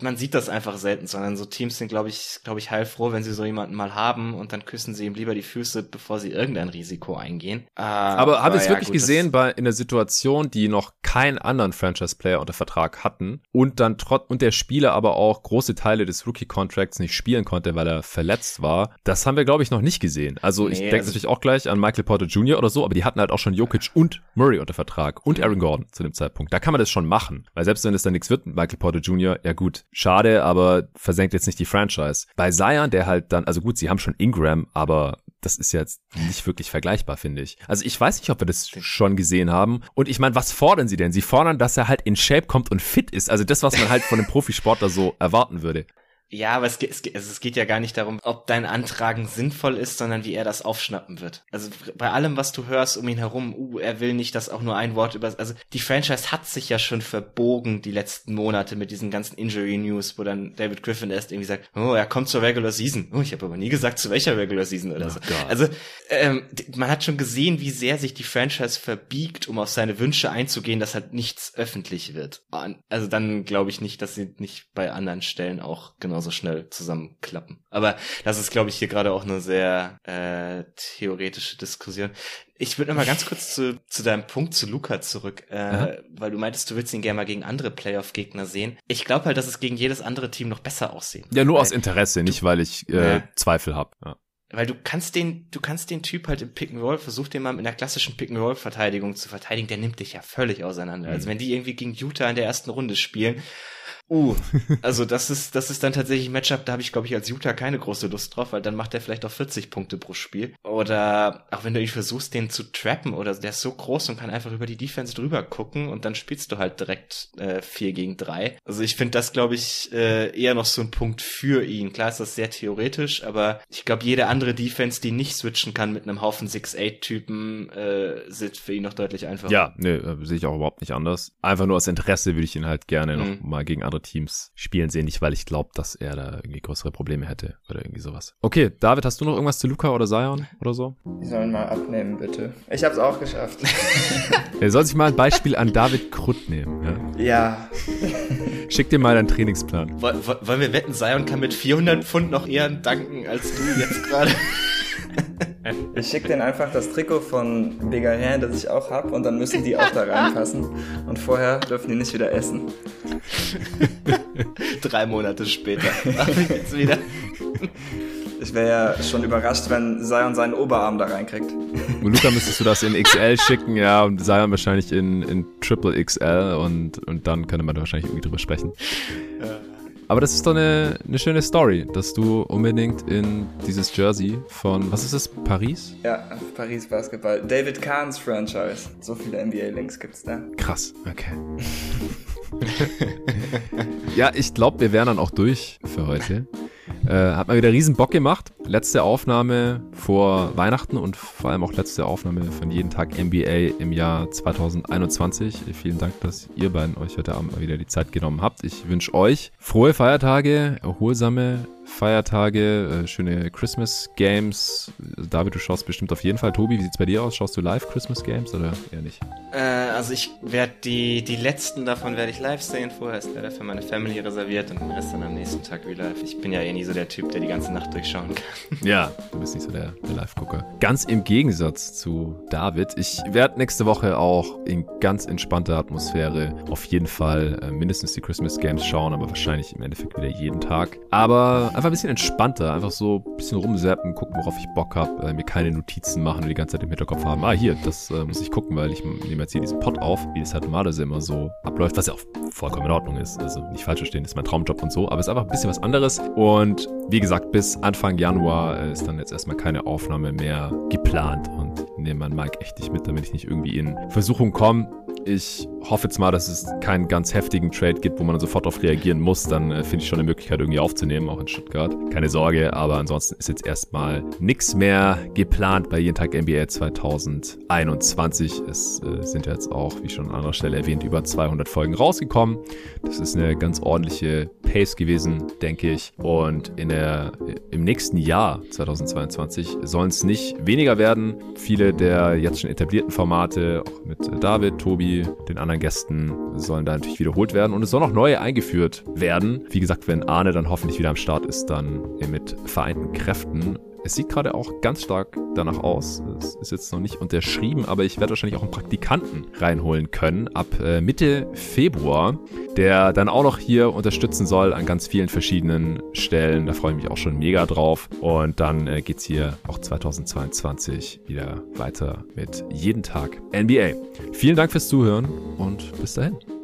man sieht das einfach selten, sondern so Teams sind, glaube ich, glaube ich, heilfroh, wenn sie so jemanden mal haben und dann küssen sie ihm lieber die Füße, bevor sie irgendein Risiko eingehen. Äh, aber habe ja, wirklich gut, gesehen bei in der Situation, die noch keinen anderen Franchise-Player unter Vertrag hatten und dann trotz und der Spieler aber auch große Teile des Rookie-Contracts nicht spielen konnte, weil er verletzt war. Das haben wir, glaube ich, noch nicht gesehen. Also nee, ich denke also natürlich auch gleich an Michael Porter Jr. oder so, aber die hatten halt auch schon Jokic und Murray unter Vertrag und Aaron Gordon zu dem Zeitpunkt. Da kann man das schon machen, weil selbst wenn es dann nichts wird mit Michael Porter Jr., ja gut, schade, aber versenkt jetzt nicht die Franchise. Bei Zion, der halt dann, also gut, sie haben schon Ingram, aber das ist jetzt nicht wirklich vergleichbar, finde ich. Also ich weiß nicht, ob wir das schon gesehen haben. Und ich meine, was fordern sie denn? Sie fordern, dass er halt in Shape kommt und fit ist. Also das, was man halt von einem Profisportler so erwarten würde. Ja, aber es geht, es, geht, also es geht ja gar nicht darum, ob dein Antragen sinnvoll ist, sondern wie er das aufschnappen wird. Also bei allem, was du hörst um ihn herum, uh, er will nicht, dass auch nur ein Wort über, also die Franchise hat sich ja schon verbogen die letzten Monate mit diesen ganzen Injury News, wo dann David Griffin erst irgendwie sagt, oh, er kommt zur Regular Season. Oh, ich habe aber nie gesagt, zu welcher Regular Season oder oh so. God. Also ähm, man hat schon gesehen, wie sehr sich die Franchise verbiegt, um auf seine Wünsche einzugehen, dass halt nichts öffentlich wird. Also dann glaube ich nicht, dass sie nicht bei anderen Stellen auch genau genauso schnell zusammenklappen. Aber das ist, glaube ich, hier gerade auch eine sehr äh, theoretische Diskussion. Ich würde noch mal ganz kurz zu, zu deinem Punkt zu Luca zurück, äh, weil du meintest, du willst ihn gerne mal gegen andere Playoff-Gegner sehen. Ich glaube halt, dass es gegen jedes andere Team noch besser aussehen. Ja, nur aus Interesse, nicht weil ich äh, ja. Zweifel habe. Ja. Weil du kannst den, du kannst den Typ halt im Pick and Roll, versuch den mal in der klassischen Pick and Roll Verteidigung zu verteidigen, der nimmt dich ja völlig auseinander. Mhm. Also wenn die irgendwie gegen Utah in der ersten Runde spielen Uh, also das ist, das ist dann tatsächlich ein Matchup, da habe ich, glaube ich, als Utah keine große Lust drauf, weil dann macht er vielleicht auch 40 Punkte pro Spiel. Oder auch wenn du ihn versuchst, den zu trappen, oder der ist so groß und kann einfach über die Defense drüber gucken und dann spielst du halt direkt äh, 4 gegen 3. Also ich finde das, glaube ich, äh, eher noch so ein Punkt für ihn. Klar ist das sehr theoretisch, aber ich glaube, jede andere Defense, die nicht switchen kann mit einem Haufen 6-8-Typen, äh, sind für ihn noch deutlich einfacher. Ja, ne, sehe ich auch überhaupt nicht anders. Einfach nur aus Interesse würde ich ihn halt gerne mhm. noch mal gegen andere andere Teams spielen sehen, nicht weil ich glaube, dass er da irgendwie größere Probleme hätte oder irgendwie sowas. Okay, David, hast du noch irgendwas zu Luca oder Zion oder so? Die sollen mal abnehmen, bitte. Ich habe es auch geschafft. er soll sich mal ein Beispiel an David Krutt nehmen. Ja. ja. Schick dir mal deinen Trainingsplan. Wollen wir wetten, Zion kann mit 400 Pfund noch eher danken als du jetzt gerade? Ich schicke denen einfach das Trikot von Begarin, das ich auch habe, und dann müssen die auch da reinpassen. Und vorher dürfen die nicht wieder essen. Drei Monate später. Jetzt wieder. Ich wäre ja schon überrascht, wenn Zion seinen Oberarm da reinkriegt. Und Luca müsstest du das in XL schicken, ja, und Zion wahrscheinlich in, in Triple XL und, und dann könnte man da wahrscheinlich irgendwie drüber sprechen. Ja. Aber das ist doch eine, eine schöne Story, dass du unbedingt in dieses Jersey von, was ist es, Paris? Ja, Paris Basketball. David Kahns Franchise. So viele NBA-Links gibt's da. Krass, okay. ja, ich glaube, wir wären dann auch durch für heute. Äh, hat mal wieder riesen Bock gemacht. Letzte Aufnahme vor Weihnachten und vor allem auch letzte Aufnahme von jeden Tag NBA im Jahr 2021. Vielen Dank, dass ihr beiden euch heute Abend mal wieder die Zeit genommen habt. Ich wünsche euch frohe Feiertage, erholsame Feiertage, äh, schöne Christmas Games. David, du schaust bestimmt auf jeden Fall. Tobi, wie sieht's bei dir aus? Schaust du live Christmas Games oder eher nicht? Äh, also ich werde die, die letzten davon werde ich live sehen. Vorher ist leider für meine Family reserviert und den Rest dann am nächsten Tag wie live. Ich bin ja eh nie so der Typ, der die ganze Nacht durchschauen kann. Ja, du bist nicht so der, der Live-Gucker. Ganz im Gegensatz zu David. Ich werde nächste Woche auch in ganz entspannter Atmosphäre auf jeden Fall äh, mindestens die Christmas Games schauen, aber wahrscheinlich im Endeffekt wieder jeden Tag. Aber einfach ein bisschen entspannter, einfach so ein bisschen rumseppen, gucken, worauf ich Bock habe, äh, mir keine Notizen machen und die ganze Zeit im Hinterkopf haben, ah hier, das äh, muss ich gucken, weil ich nehme jetzt hier diesen Pod auf, wie das halt normalerweise immer so abläuft, was ja auch vollkommen in Ordnung ist. Also nicht falsch verstehen, ist mein Traumjob und so, aber es ist einfach ein bisschen was anderes. Und wie gesagt, bis Anfang Januar äh, ist dann jetzt erstmal keine Aufnahme mehr geplant und nehme meinen Mike echt nicht mit, damit ich nicht irgendwie in Versuchung komme, ich hoffe jetzt mal, dass es keinen ganz heftigen Trade gibt, wo man sofort darauf reagieren muss. Dann äh, finde ich schon eine Möglichkeit, irgendwie aufzunehmen, auch in Stuttgart. Keine Sorge, aber ansonsten ist jetzt erstmal nichts mehr geplant bei jeden Tag NBA 2021. Es äh, sind jetzt auch, wie schon an anderer Stelle erwähnt, über 200 Folgen rausgekommen. Das ist eine ganz ordentliche Pace gewesen, denke ich. Und in der, im nächsten Jahr 2022 sollen es nicht weniger werden. Viele der jetzt schon etablierten Formate, auch mit David, Tobi, den anderen Gästen sollen da natürlich wiederholt werden und es soll noch neue eingeführt werden. Wie gesagt, wenn Arne dann hoffentlich wieder am Start ist, dann mit vereinten Kräften es sieht gerade auch ganz stark danach aus. Es ist jetzt noch nicht unterschrieben, aber ich werde wahrscheinlich auch einen Praktikanten reinholen können ab äh, Mitte Februar, der dann auch noch hier unterstützen soll an ganz vielen verschiedenen Stellen. Da freue ich mich auch schon mega drauf. Und dann äh, es hier auch 2022 wieder weiter mit jeden Tag NBA. Vielen Dank fürs Zuhören und bis dahin.